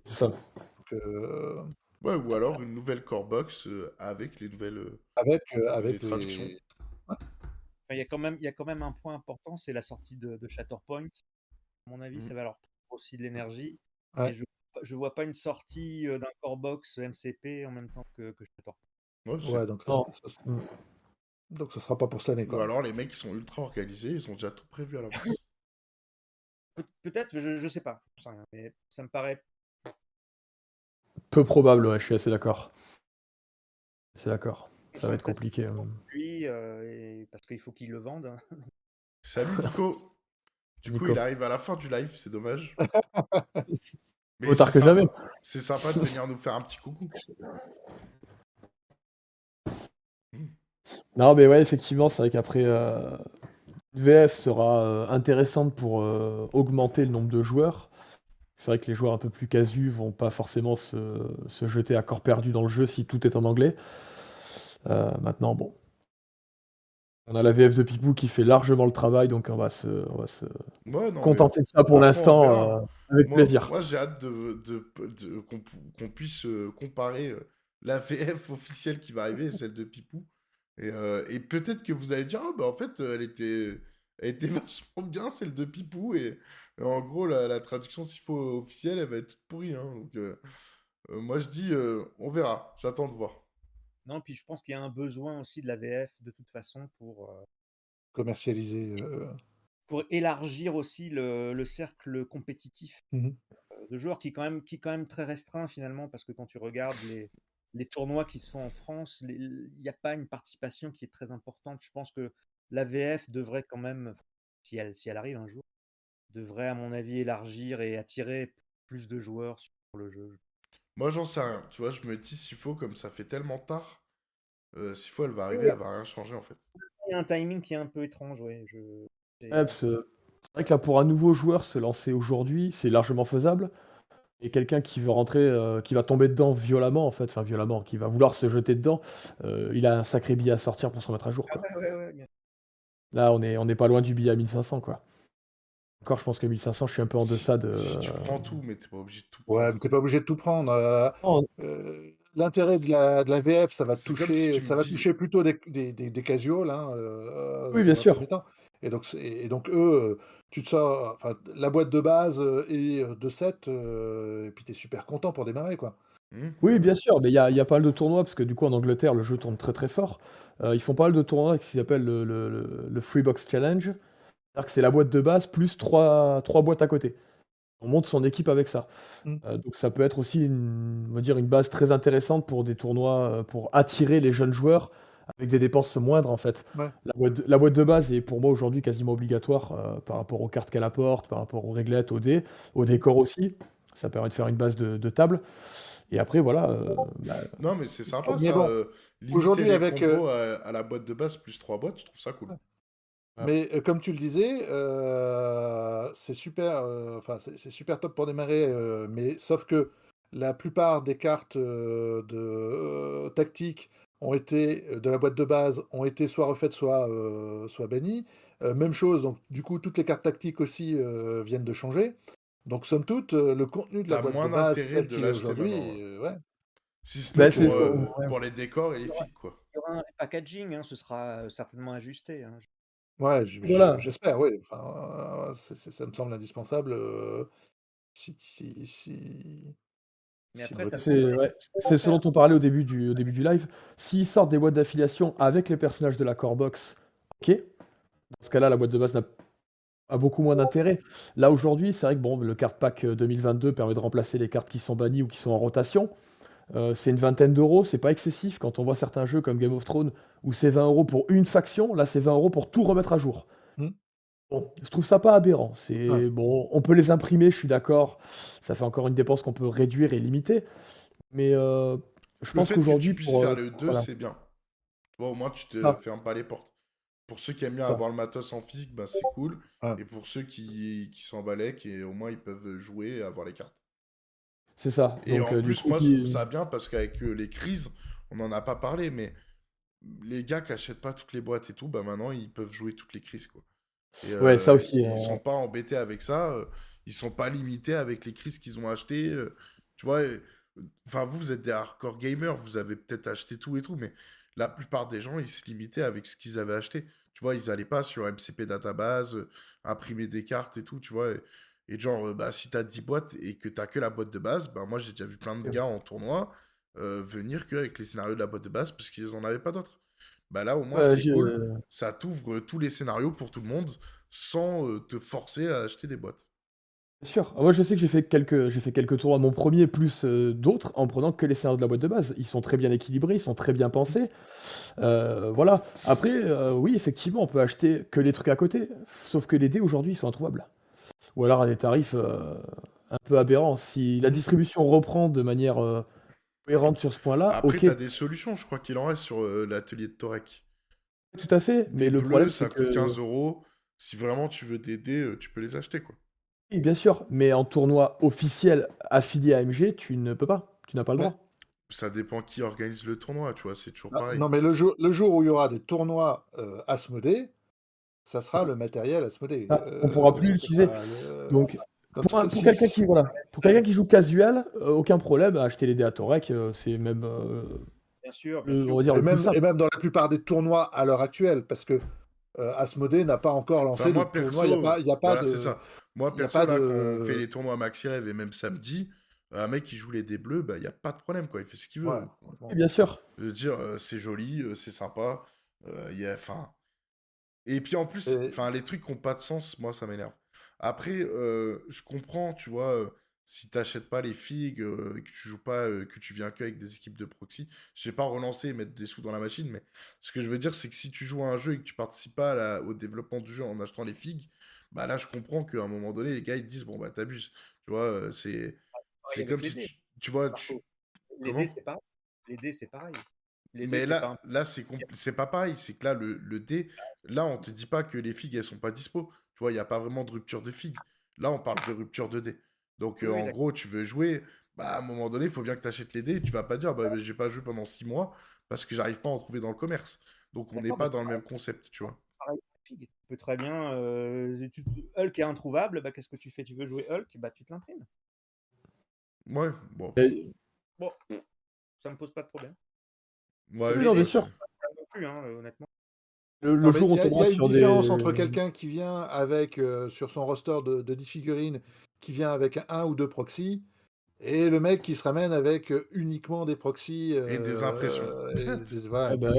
Ouais, ou alors une nouvelle core box avec les nouvelles avec, avec les traductions. Il, y a quand même, il y a quand même un point important, c'est la sortie de, de Shatterpoint. À mon avis, mmh. ça va leur aussi de l'énergie. je je vois pas une sortie d'un core box MCP en même temps que, que Ouais, donc ça, ça, mmh. Donc ce sera pas pour cette année. Quoi. Ou alors les mecs qui sont ultra organisés, ils ont déjà tout prévu à l'avance. Peut-être, je, je sais pas. Mais ça me paraît. Peu probable, ouais, je suis assez d'accord. C'est d'accord. Ça va être compliqué. Hein. Lui, euh, parce qu'il faut qu'il le vende. Hein. Salut Nico. Du coup, il arrive à la fin du live, c'est dommage. Mais tard que jamais. C'est sympa de venir nous faire un petit coucou. Non, mais ouais, effectivement, c'est vrai qu'après, euh, VF sera euh, intéressante pour euh, augmenter le nombre de joueurs. C'est vrai que les joueurs un peu plus casus vont pas forcément se, se, jeter à corps perdu dans le jeu si tout est en anglais. maintenant, bon, on a la VF de Pipou qui fait largement le travail, donc on va se, contenter de ça pour l'instant, avec plaisir. Moi, j'ai hâte de, qu'on puisse comparer la VF officielle qui va arriver et celle de Pipou. Et, peut-être que vous allez dire, oh, bah, en fait, elle était, elle était vachement bien, celle de Pipou. Et, en gros, la, traduction, s'il faut officielle, elle va être toute pourrie. Hein. donc, moi, je dis, on verra. J'attends de voir. Non, puis je pense qu'il y a un besoin aussi de la VF de toute façon pour euh, commercialiser. Euh, pour élargir aussi le, cercle compétitif mmh euh, de joueurs qui est, quand même, qui quand même très restreint finalement, parce que quand tu regardes les, les tournois qui se font en France, il n'y a pas une participation qui est très importante. Je pense que la VF devrait quand même, si elle, si elle arrive un jour, devrait à mon avis élargir et attirer plus de joueurs sur le jeu. Moi, j'en sais rien. Tu vois, je me dis, s'il faut, comme ça fait tellement tard, euh, s'il faut, elle va arriver, elle va rien changer en fait. Il y a un timing qui est un peu étrange, ouais. Je... c'est vrai que là, pour un nouveau joueur, se lancer aujourd'hui, c'est largement faisable. Et quelqu'un qui veut rentrer, euh, qui va tomber dedans violemment, en fait, enfin violemment, qui va vouloir se jeter dedans, euh, il a un sacré billet à sortir pour se remettre à jour. Ah ouais, ouais, ouais. Là, on est, on n'est pas loin du billet à 1500, quoi. Encore, je pense que 1500, je suis un peu en deçà de. Si tu prends tout, mais t'es pas obligé de tout Ouais, prendre. mais t'es pas obligé de tout prendre. euh, euh, L'intérêt de la, de la VF, ça va si toucher, ça va dis- toucher plutôt des, des, des, des casuals, hein, euh, Oui, bien sûr. Et donc, et donc eux, tu te sors, enfin, la boîte de base euh, et euh, de 7, et puis t'es super content pour démarrer, quoi. Hmm Oui, bien sûr, mais il y a, il y a pas mal de tournois, parce que du coup, en Angleterre, le jeu tourne très très fort. Euh, ils font pas mal de tournois avec ce qu'ils appellent le, le, le- le Freebox Challenge. C'est-à-dire que c'est la boîte de base plus trois, trois boîtes à côté. On monte son équipe avec ça. Mm. Euh, donc ça peut être aussi une, on va dire une base très intéressante pour des tournois, euh, pour attirer les jeunes joueurs avec des dépenses moindres en fait. Ouais. La boîte, de- la boîte de base est pour moi aujourd'hui quasiment obligatoire euh, par rapport aux cartes qu'elle apporte, par rapport aux réglettes, aux dés, au décor aussi. Ça permet de faire une base de, de table. Et après, voilà. euh, bah, Non, mais c'est sympa Mais ça. bon, euh, aujourd'hui, avec, combos à, à la boîte de base plus 3 boîtes, je trouve ça cool. Ouais. Mais euh, comme tu le disais, euh, c'est super, euh, enfin c'est c'est super top pour démarrer, euh, mais sauf que la plupart des cartes euh, de euh, tactiques ont été euh, de la boîte de base ont été soit refaites, soit euh, soit bannies. Euh, même chose, donc du coup toutes les cartes tactiques aussi euh, viennent de changer. Donc somme toute, euh, le contenu de la boîte moins de base tel de qu'il est aujourd'hui, ouais. euh, ouais. Si ce Bah, n'est c'est- pour, euh, ouais. pour les décors et les figues, quoi. Il y aura un packaging, hein, ce sera certainement ajusté. hein. Ouais, Voilà. j'espère, oui. Enfin, euh, ça me semble indispensable. euh, si, si, si, C'est ouais, c'est ce dont on parlait au début du, au début du live. S'ils sortent des boîtes d'affiliation avec les personnages de la core box, ok. Dans ce cas-là, la boîte de base n'a a beaucoup moins d'intérêt. Là aujourd'hui, c'est vrai que bon, le card pack euh, 2022 permet de remplacer les cartes qui sont bannies ou qui sont en rotation. Euh, c'est une vingtaine d'euros, c'est pas excessif quand on voit certains jeux comme Game of Thrones où c'est 20 euros pour une faction, là c'est 20 euros pour tout remettre à jour. Bon, je trouve ça pas aberrant. C'est Ouais. bon, on peut les imprimer, je suis d'accord. Ça fait encore une dépense qu'on peut réduire et limiter. Mais euh, je Le pense fait que qu'aujourd'hui, tu puisses pour, faire euh, le 2, voilà. c'est bien. Tu vois, au moins, tu te Ah. fermes pas les portes. Pour ceux qui aiment bien Ça. avoir le matos en physique, bah, c'est cool. Ouais. Et pour ceux qui, qui s'en balèquent, et au moins, ils peuvent jouer et avoir les cartes. c'est ça. Et Donc, en euh, du plus, coup, moi, je trouve ça bien parce qu'avec euh, les crises, on n'en a pas parlé, mais les gars qui achètent pas toutes les boîtes et tout, bah maintenant, ils peuvent jouer toutes les crises, quoi. Et, Ouais, ça euh, aussi, Ils euh, sont pas embêtés avec ça. euh, Ils sont pas limités avec les crises qu'ils ont achetées. euh, Tu vois, euh, enfin, vous, vous êtes des hardcore gamers, vous avez peut-être acheté tout et tout, mais la plupart des gens, ils se limitaient avec ce qu'ils avaient acheté. Tu vois, ils allaient pas sur MCP Database, euh, imprimer des cartes et tout, tu vois. Et, et genre, euh, bah, si t'as 10 boîtes et que t'as que la boîte de base, bah, moi, j'ai déjà vu plein de gars en tournoi euh, venir que avec les scénarios de la boîte de base parce qu'ils en avaient pas d'autres. Bah là, au moins, euh, c'est cool. Ça t'ouvre tous les scénarios pour tout le monde sans euh, te forcer à acheter des boîtes. Bien sûr. Ah, Moi, je sais que j'ai fait quelques, j'ai fait quelques tours à mon premier plus euh, d'autres en prenant que les scénarios de la boîte de base. Ils sont très bien équilibrés, ils sont très bien pensés. Euh, voilà. Après, euh, oui, effectivement, on peut acheter que les trucs à côté, sauf que les dés aujourd'hui ils sont introuvables. Ou alors à des tarifs un peu aberrants. Si la distribution reprend de manière cohérente sur ce point-là, Après, ok, t'as des solutions, je crois qu'il en reste sur euh, l'atelier de Torek. tout à fait. Mais Des le bleus, problème, ça c'est coûte que 15 euros. Si vraiment tu veux des dés, euh, tu peux les acheter, quoi. oui, bien sûr. Mais en tournoi officiel affilié à AMG, tu ne peux pas. Tu n'as pas le Ouais. droit. Ça dépend qui organise le tournoi, tu vois, c'est toujours Ah, pareil. non, mais le jour, le jour où il y aura des tournois euh, Asmodée, ça sera le matériel Asmodée. Ah, on pourra plus ce l'utiliser. le- Donc, Pour, quelqu'un qui, voilà, joue casual, euh, aucun problème à acheter les dés à Torek, euh, c'est même, euh, Bien sûr, bien le, sûr. on va dire, et, le même, simple. et même dans la plupart des tournois à l'heure actuelle, parce que euh, Asmodée n'a pas encore lancé Enfin, moi, perso, tournoi. Il n'y a pas, il y a pas voilà, de. c'est ça. Moi, perso, là, de- on fait les tournois Maxi Rêve et même samedi, un mec qui joue les dés bleus, bah, il n'y a pas de problème, quoi. Il fait ce qu'il veut. Ouais, bien sûr. Je veux dire, euh, c'est joli, euh, c'est sympa. euh, y a, enfin... Et puis en plus, Et- enfin, les trucs qui n'ont pas de sens, moi, ça m'énerve. Après, euh, je comprends, tu vois, euh, si t'achètes pas les figues, euh, que tu joues pas, que tu viens que avec des équipes de proxy, je vais pas relancer et mettre des sous dans la machine, mais ce que je veux dire, c'est que si tu joues à un jeu et que tu participes pas à la- au développement du jeu en achetant les figues, bah là, je comprends qu'à un moment donné, les gars, ils te disent, bon, bah, t'abuses. Tu vois, c'est comme si tu, tu vois, tu- Les dés, c'est pas. Les dés, c'est pareil. Les mais là, là c'est compl- c'est pas pareil. C'est que là, le, le dé, là, on te dit pas que les figues, elles sont pas dispo. Tu vois, il n'y a pas vraiment de rupture de figues. Là, on parle de rupture de dé. Donc, Oui, euh, oui, en gros, tu veux jouer, bah, à un moment donné, il faut bien que tu achètes les dés. Tu vas pas dire, bah, j'ai pas joué pendant six mois parce que j'arrive pas à en trouver dans le commerce. Donc, on n'est pas mais dans le même concept, tu vois. figue. Tu peux très bien. euh, tu- Hulk est introuvable, bah, qu'est-ce que tu fais? Tu veux jouer Hulk? Bah, tu te l'imprimes. Ouais, bon. Et- Bon, ça me pose pas de problème. Ouais, Oui, non, bien sûr. Plus, hein, euh, honnêtement. Le, le Non, mais jour où il y a, on il y a une sur différence des... entre quelqu'un qui vient avec euh, sur son roster de, de 10 figurines, qui vient avec un ou deux proxys, et le mec qui se ramène avec euh, uniquement des proxys Et des euh, impressions. et des- voilà. Ah bah,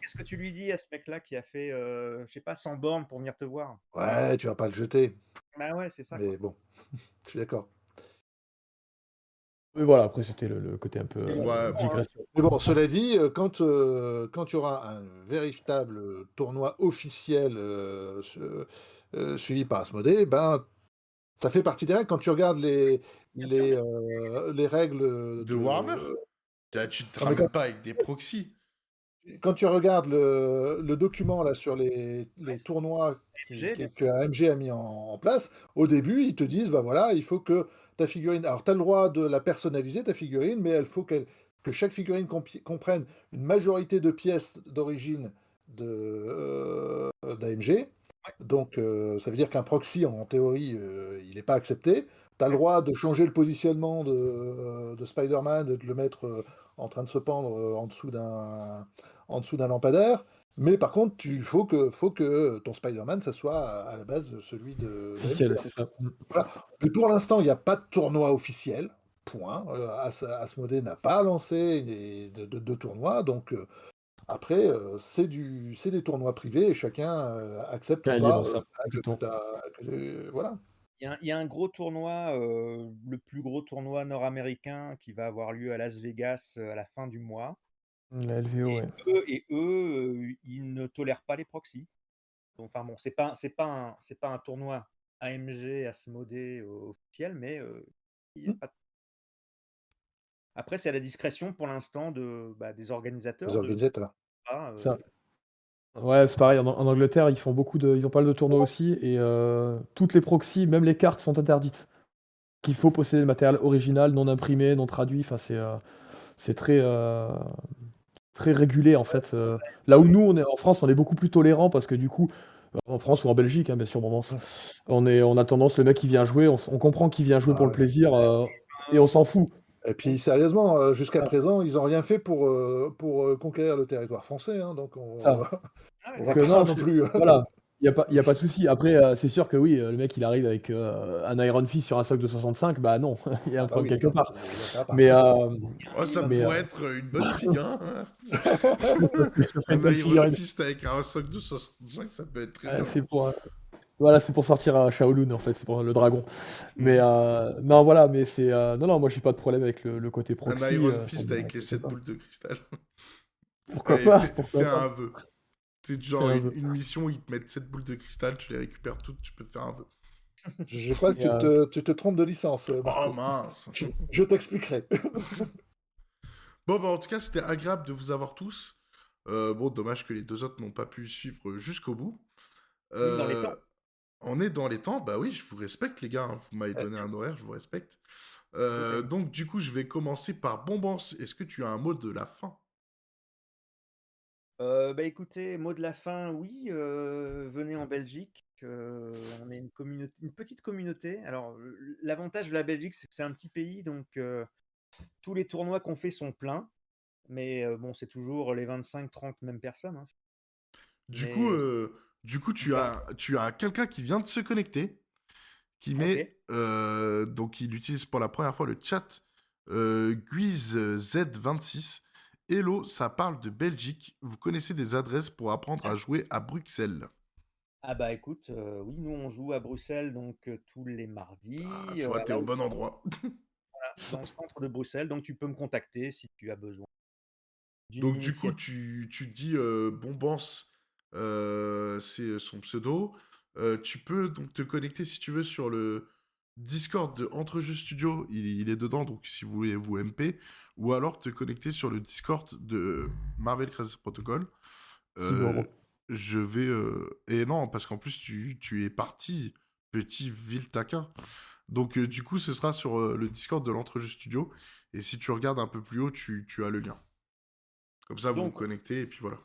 Qu'est-ce que tu lui dis à ce mec-là qui a fait, euh, je sais pas, 100 bornes pour venir te voir? Ouais, tu vas pas le jeter. Bah ouais, c'est ça. quoi. Mais bon, je suis d'accord. Mais voilà, après c'était le, le côté un peu euh, Ouais, bon. digression. Mais bon, cela dit, euh, quand, euh, quand il y aura un véritable tournoi officiel euh, su- euh, suivi par Asmodée, ben, ça fait partie des règles. Quand tu regardes les, les, euh, les règles De Warhammer Ah, Tu te mais ramènes quand- pas avec des proxys. quand tu regardes le, le document là sur les, les tournois qui- que AMG a mis en, en place, au début, ils te disent, bah voilà, il faut que ta figurine... Alors, tu as le droit de la personnaliser, ta figurine, mais il faut que chaque figurine comprenne une majorité de pièces d'origine de, euh, d'AMG. Donc, euh, ça veut dire qu'un proxy, en théorie, euh, il n'est pas accepté. Tu as le droit de changer le positionnement de, de Spider-Man, de le mettre euh, en train de se pendre euh, en dessous d'un en dessous d'un lampadaire. Mais par contre, il faut que, faut que ton Spider-Man, ça soit à à la base celui de. Officiel, c'est ça. Mm. Mais pour l'instant, il n'y a pas de tournoi officiel. Point. Euh, As- Asmodée n'a pas lancé des- de, de- de tournoi. Donc, euh, après, euh, c'est du, c'est des tournois privés et chacun euh, accepte pas. ça, euh, que voilà. Il y, a, il y a un gros tournoi, euh, le plus gros tournoi nord-américain qui va avoir lieu à Las Vegas euh, à la fin du mois. La LVO, Et ouais. eux, et eux, ils ne tolèrent pas les proxys. Donc, enfin bon, c'est pas, c'est pas un, c'est pas un tournoi AMG Asmodée euh, officiel, mais euh, il y a Mm. pas de- Après, c'est à la discrétion pour l'instant de, bah, des organisateurs. De- organisateurs. euh, Ça. Ouais, c'est pareil, en, en Angleterre, ils font beaucoup de. Ils ont pas mal de tournois aussi, et euh, toutes les proxys, même les cartes, sont interdites. Qu'il faut posséder le matériel original, non imprimé, non traduit. Enfin, c'est c'est très, très régulé en fait. euh. là où nous, on est, en France, on est beaucoup plus tolérant parce que du coup, euh, en France ou en Belgique, hein, bien sûr, bon, on, est, on a tendance, le mec qui vient jouer, on, comprend qu'il vient jouer Ah pour le ouais. plaisir euh, et on s'en fout. Et puis, sérieusement, jusqu'à Ah. présent, ils n'ont rien fait pour, pour conquérir le territoire français. hein, donc, on. Ah va que pas non, non plus. Voilà, il n'y a, pas- y a pas de souci. Après, euh, c'est sûr que oui, euh, le mec il arrive avec euh, un Iron Fist sur un socle de 65, bah non, il y a un Ah problème oui, quelque part. Mais euh, Oh, ça Mais, pourrait euh, être une bonne figue, hein Un Iron figurine. Fist avec un socle de 65, ça peut être très Ouais, bien. c'est pour, euh, voilà, c'est pour sortir à Shaolun en fait, c'est pour le dragon. Mais euh, non, voilà, mais c'est euh, non, non, moi j'ai pas de problème avec le, le côté proxy. Un Iron euh, Fist avec les 7 pas. boules de cristal. Pourquoi Allez, pas fais, pourquoi pas. un vœu. C'est genre une, mission où ils te mettent 7 boules de cristal, tu les récupères toutes, tu peux te faire un vœu. Je crois que tu te, tu te trompes de licence. euh, Marco. Oh mince Je, je t'expliquerai. Bon, bah en tout cas, c'était agréable de vous avoir tous. Euh, bon, dommage que les deux autres n'ont pas pu suivre jusqu'au bout. Dans les Euh, temps. On est dans les temps, bah oui, je vous respecte les gars, hein. vous m'avez donné un horaire, je vous respecte. Euh, donc du coup, je vais commencer par Bombance. Est-ce que tu as un mot de la fin? Bah écoutez, mot de la fin, oui, euh, venez en Belgique. euh, on est une communauté, une petite communauté. Alors, l'avantage de la Belgique, c'est que c'est un petit pays, donc euh, tous les tournois qu'on fait sont pleins. Mais euh, bon, c'est toujours les 25-30 mêmes personnes. hein. Du Mais- coup, euh, du coup, tu as, tu as quelqu'un qui vient de se connecter, qui met, euh, donc il utilise pour la première fois le chat euh, Guiz Z26. Hello, ça parle de Belgique. Vous connaissez des adresses pour apprendre à jouer à Bruxelles? Ah bah écoute, euh, oui, nous on joue à Bruxelles donc euh, tous les mardis. Ah, Tu euh, vois, t'es là au bon endroit. dans le centre de Bruxelles, donc tu peux me contacter si tu as besoin. Donc du coup, tu, tu dis euh, Bombance, euh, c'est son pseudo. Euh, tu peux donc te connecter si tu veux sur le Discord de Entrejeux Studio, il, il est dedans, donc si vous voulez vous MP, ou alors te connecter sur le Discord de Marvel Crisis Protocol. Euh, je vais... euh, Et non, parce qu'en plus, tu, tu es parti, petit vil taquin. Donc euh, du coup, ce sera sur euh, le Discord de l'Entrejeux Studio, et si tu regardes un peu plus haut, tu, tu as le lien. Comme ça, vous vous connectez, et puis voilà.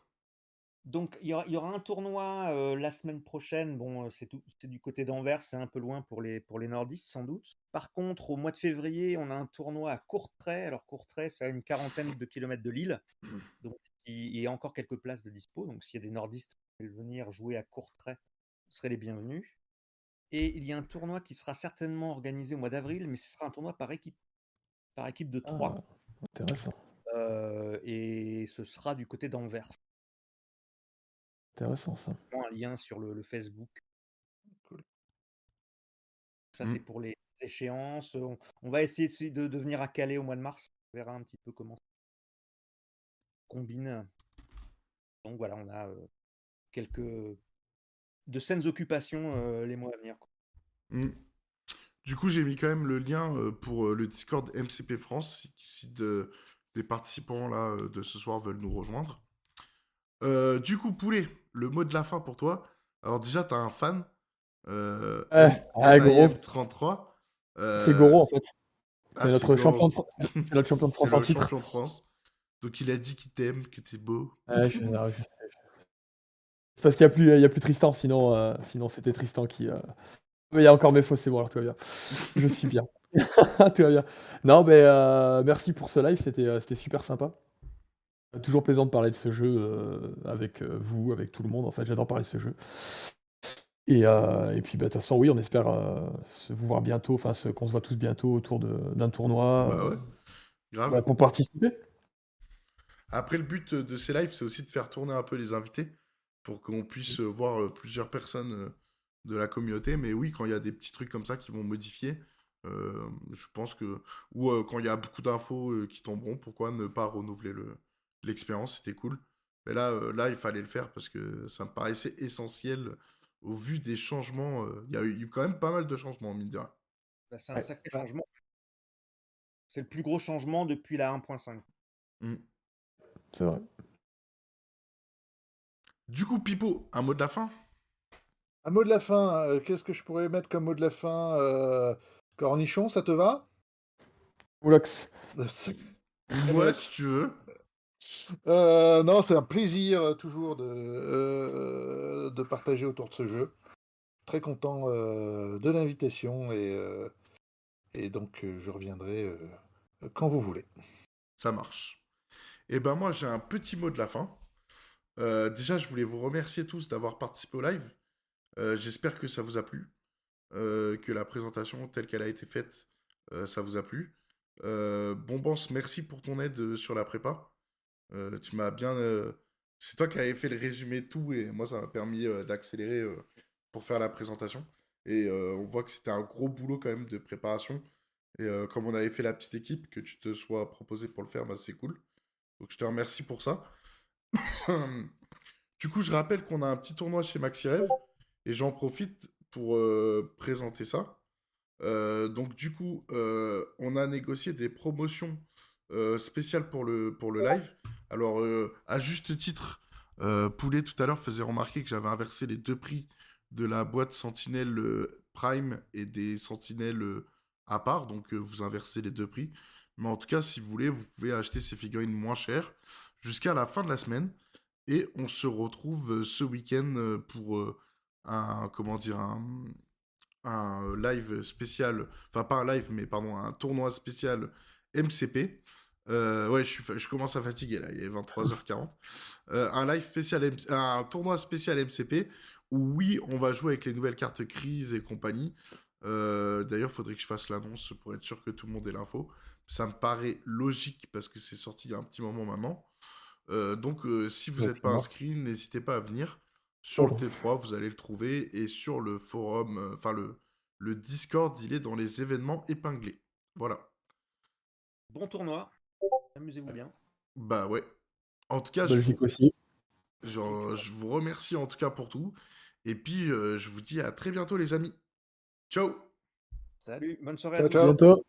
Donc il y, aura, un tournoi la semaine prochaine. Bon, c'est du côté d'Anvers, c'est un peu loin pour les, pour les nordistes sans doute. Par contre, au mois de février, on a un tournoi à Courtrai. Alors Courtrai, c'est à une quarantaine de kilomètres de Lille. Donc il y a encore quelques places de dispo. Donc s'il y a des nordistes qui veulent venir jouer à Courtrai, vous serez les bienvenus. Et il y a un tournoi qui sera certainement organisé au mois d'avril, mais ce sera un tournoi par équipe, par équipe de trois. Ah, intéressant. et ce sera du côté d'Anvers. Intéressant ça. Un lien sur le, Facebook. Ça, c'est mmh. pour les échéances. On, va essayer de, de, venir à Calais au mois de mars. On verra un petit peu comment ça combine. Donc voilà, on a quelques de saines occupations les mois à venir. Mmh. Du coup, j'ai mis quand même le lien pour le Discord MCP France si, de, des participants là de ce soir veulent nous rejoindre. du coup, Poulet, le mot de la fin pour toi. Alors déjà, tu as un fan. Euh, ah, Goro. 33. C'est Goro en fait. C'est ah, notre, champion de... notre champion de France C'est champion de France. Donc il a dit qu'il t'aime, que t'es beau. Ouais, je... Parce qu'il n'y a, plus, il y a plus Tristan, sinon, euh, sinon c'était Tristan qui. Euh, mais il y a encore mes fausses, c'est bon, alors tout va bien. Je suis bien. tout va bien. Non, mais euh, merci pour ce live, c'était super sympa. Toujours plaisant de parler de ce jeu euh, avec euh, vous, avec tout le monde. En fait, j'adore parler de ce jeu. Et, euh, et puis, bah, de toute façon, oui, on espère vous voir bientôt, enfin, qu'on se voit tous bientôt autour d'un tournoi bah ouais. Grave. Bah, pour participer. Après, le but de ces lives, c'est aussi de faire tourner un peu les invités pour qu'on puisse voir plusieurs personnes de la communauté. Mais oui, quand il y a des petits trucs comme ça qui vont modifier, je pense que. Ou quand il y a beaucoup d'infos qui tomberont, pourquoi ne pas renouveler le, l'expérience, c'était cool. Mais là, euh, là, il fallait le faire parce que ça me paraissait essentiel au vu des changements. Euh, il y a eu quand même pas mal de changements, mine de rien. Bah, c'est un sacré changement. C'est le plus gros changement depuis la 1.5. Mmh. C'est vrai. Du coup, Pipo, un mot de la fin? Un mot de la fin. Euh, qu'est-ce que je pourrais mettre comme mot de la fin Cornichon, ça te va? Oulox. Ouais, si tu veux. Euh, non, c'est un plaisir euh, toujours de, euh, de partager autour de ce jeu. Très content de l'invitation et, et donc je reviendrai quand vous voulez. Ça marche. Et eh ben moi j'ai un petit mot de la fin. déjà je voulais vous remercier tous d'avoir participé au live. J'espère que ça vous a plu, que la présentation telle qu'elle a été faite, ça vous a plu. Bombance, merci pour ton aide sur la prépa. Euh, tu m'as bien. Euh, c'est toi qui avais fait le résumé tout et moi ça m'a permis euh, d'accélérer pour faire la présentation. Et on voit que c'était un gros boulot quand même de préparation. Et comme on avait fait la petite équipe, que tu te sois proposé pour le faire, bah, c'est cool. Donc je te remercie pour ça. du coup, je rappelle qu'on a un petit tournoi chez MaxiRev et j'en profite pour présenter ça. donc du coup, on a négocié des promotions spéciales pour le, pour le live. Alors, euh, à juste titre, euh, Poulet tout à l'heure faisait remarquer que j'avais inversé les deux prix de la boîte Sentinelle euh, Prime et des Sentinelles à part, donc vous inversez les deux prix. Mais en tout cas, si vous voulez, vous pouvez acheter ces figurines moins chères jusqu'à la fin de la semaine. Et on se retrouve ce week-end pour un, comment dire, un, un live spécial, enfin pas un live, mais pardon, un tournoi spécial MCP. Euh, ouais, je, suis, je commence à fatiguer là, il est 23h40. Euh, un live spécial, un tournoi spécial MCP où oui, on va jouer avec les nouvelles cartes crise et compagnie. Euh, d'ailleurs, il faudrait que je fasse l'annonce pour être sûr que tout le monde ait l'info. Ça me paraît logique parce que c'est sorti il y a un petit moment maintenant. donc, si vous n'êtes pas inscrit, n'hésitez pas à venir. Sur le T3, vous allez le trouver. Et sur le forum, enfin le, le Discord, il est dans les événements épinglés. Voilà. Bon tournoi. Amusez-vous bien. Bah ouais. En tout cas, je vous... aussi. je vous remercie en tout cas pour tout. Et puis, euh, je vous dis à très bientôt, les amis. Ciao. Salut, bonne soirée. Ciao, ciao.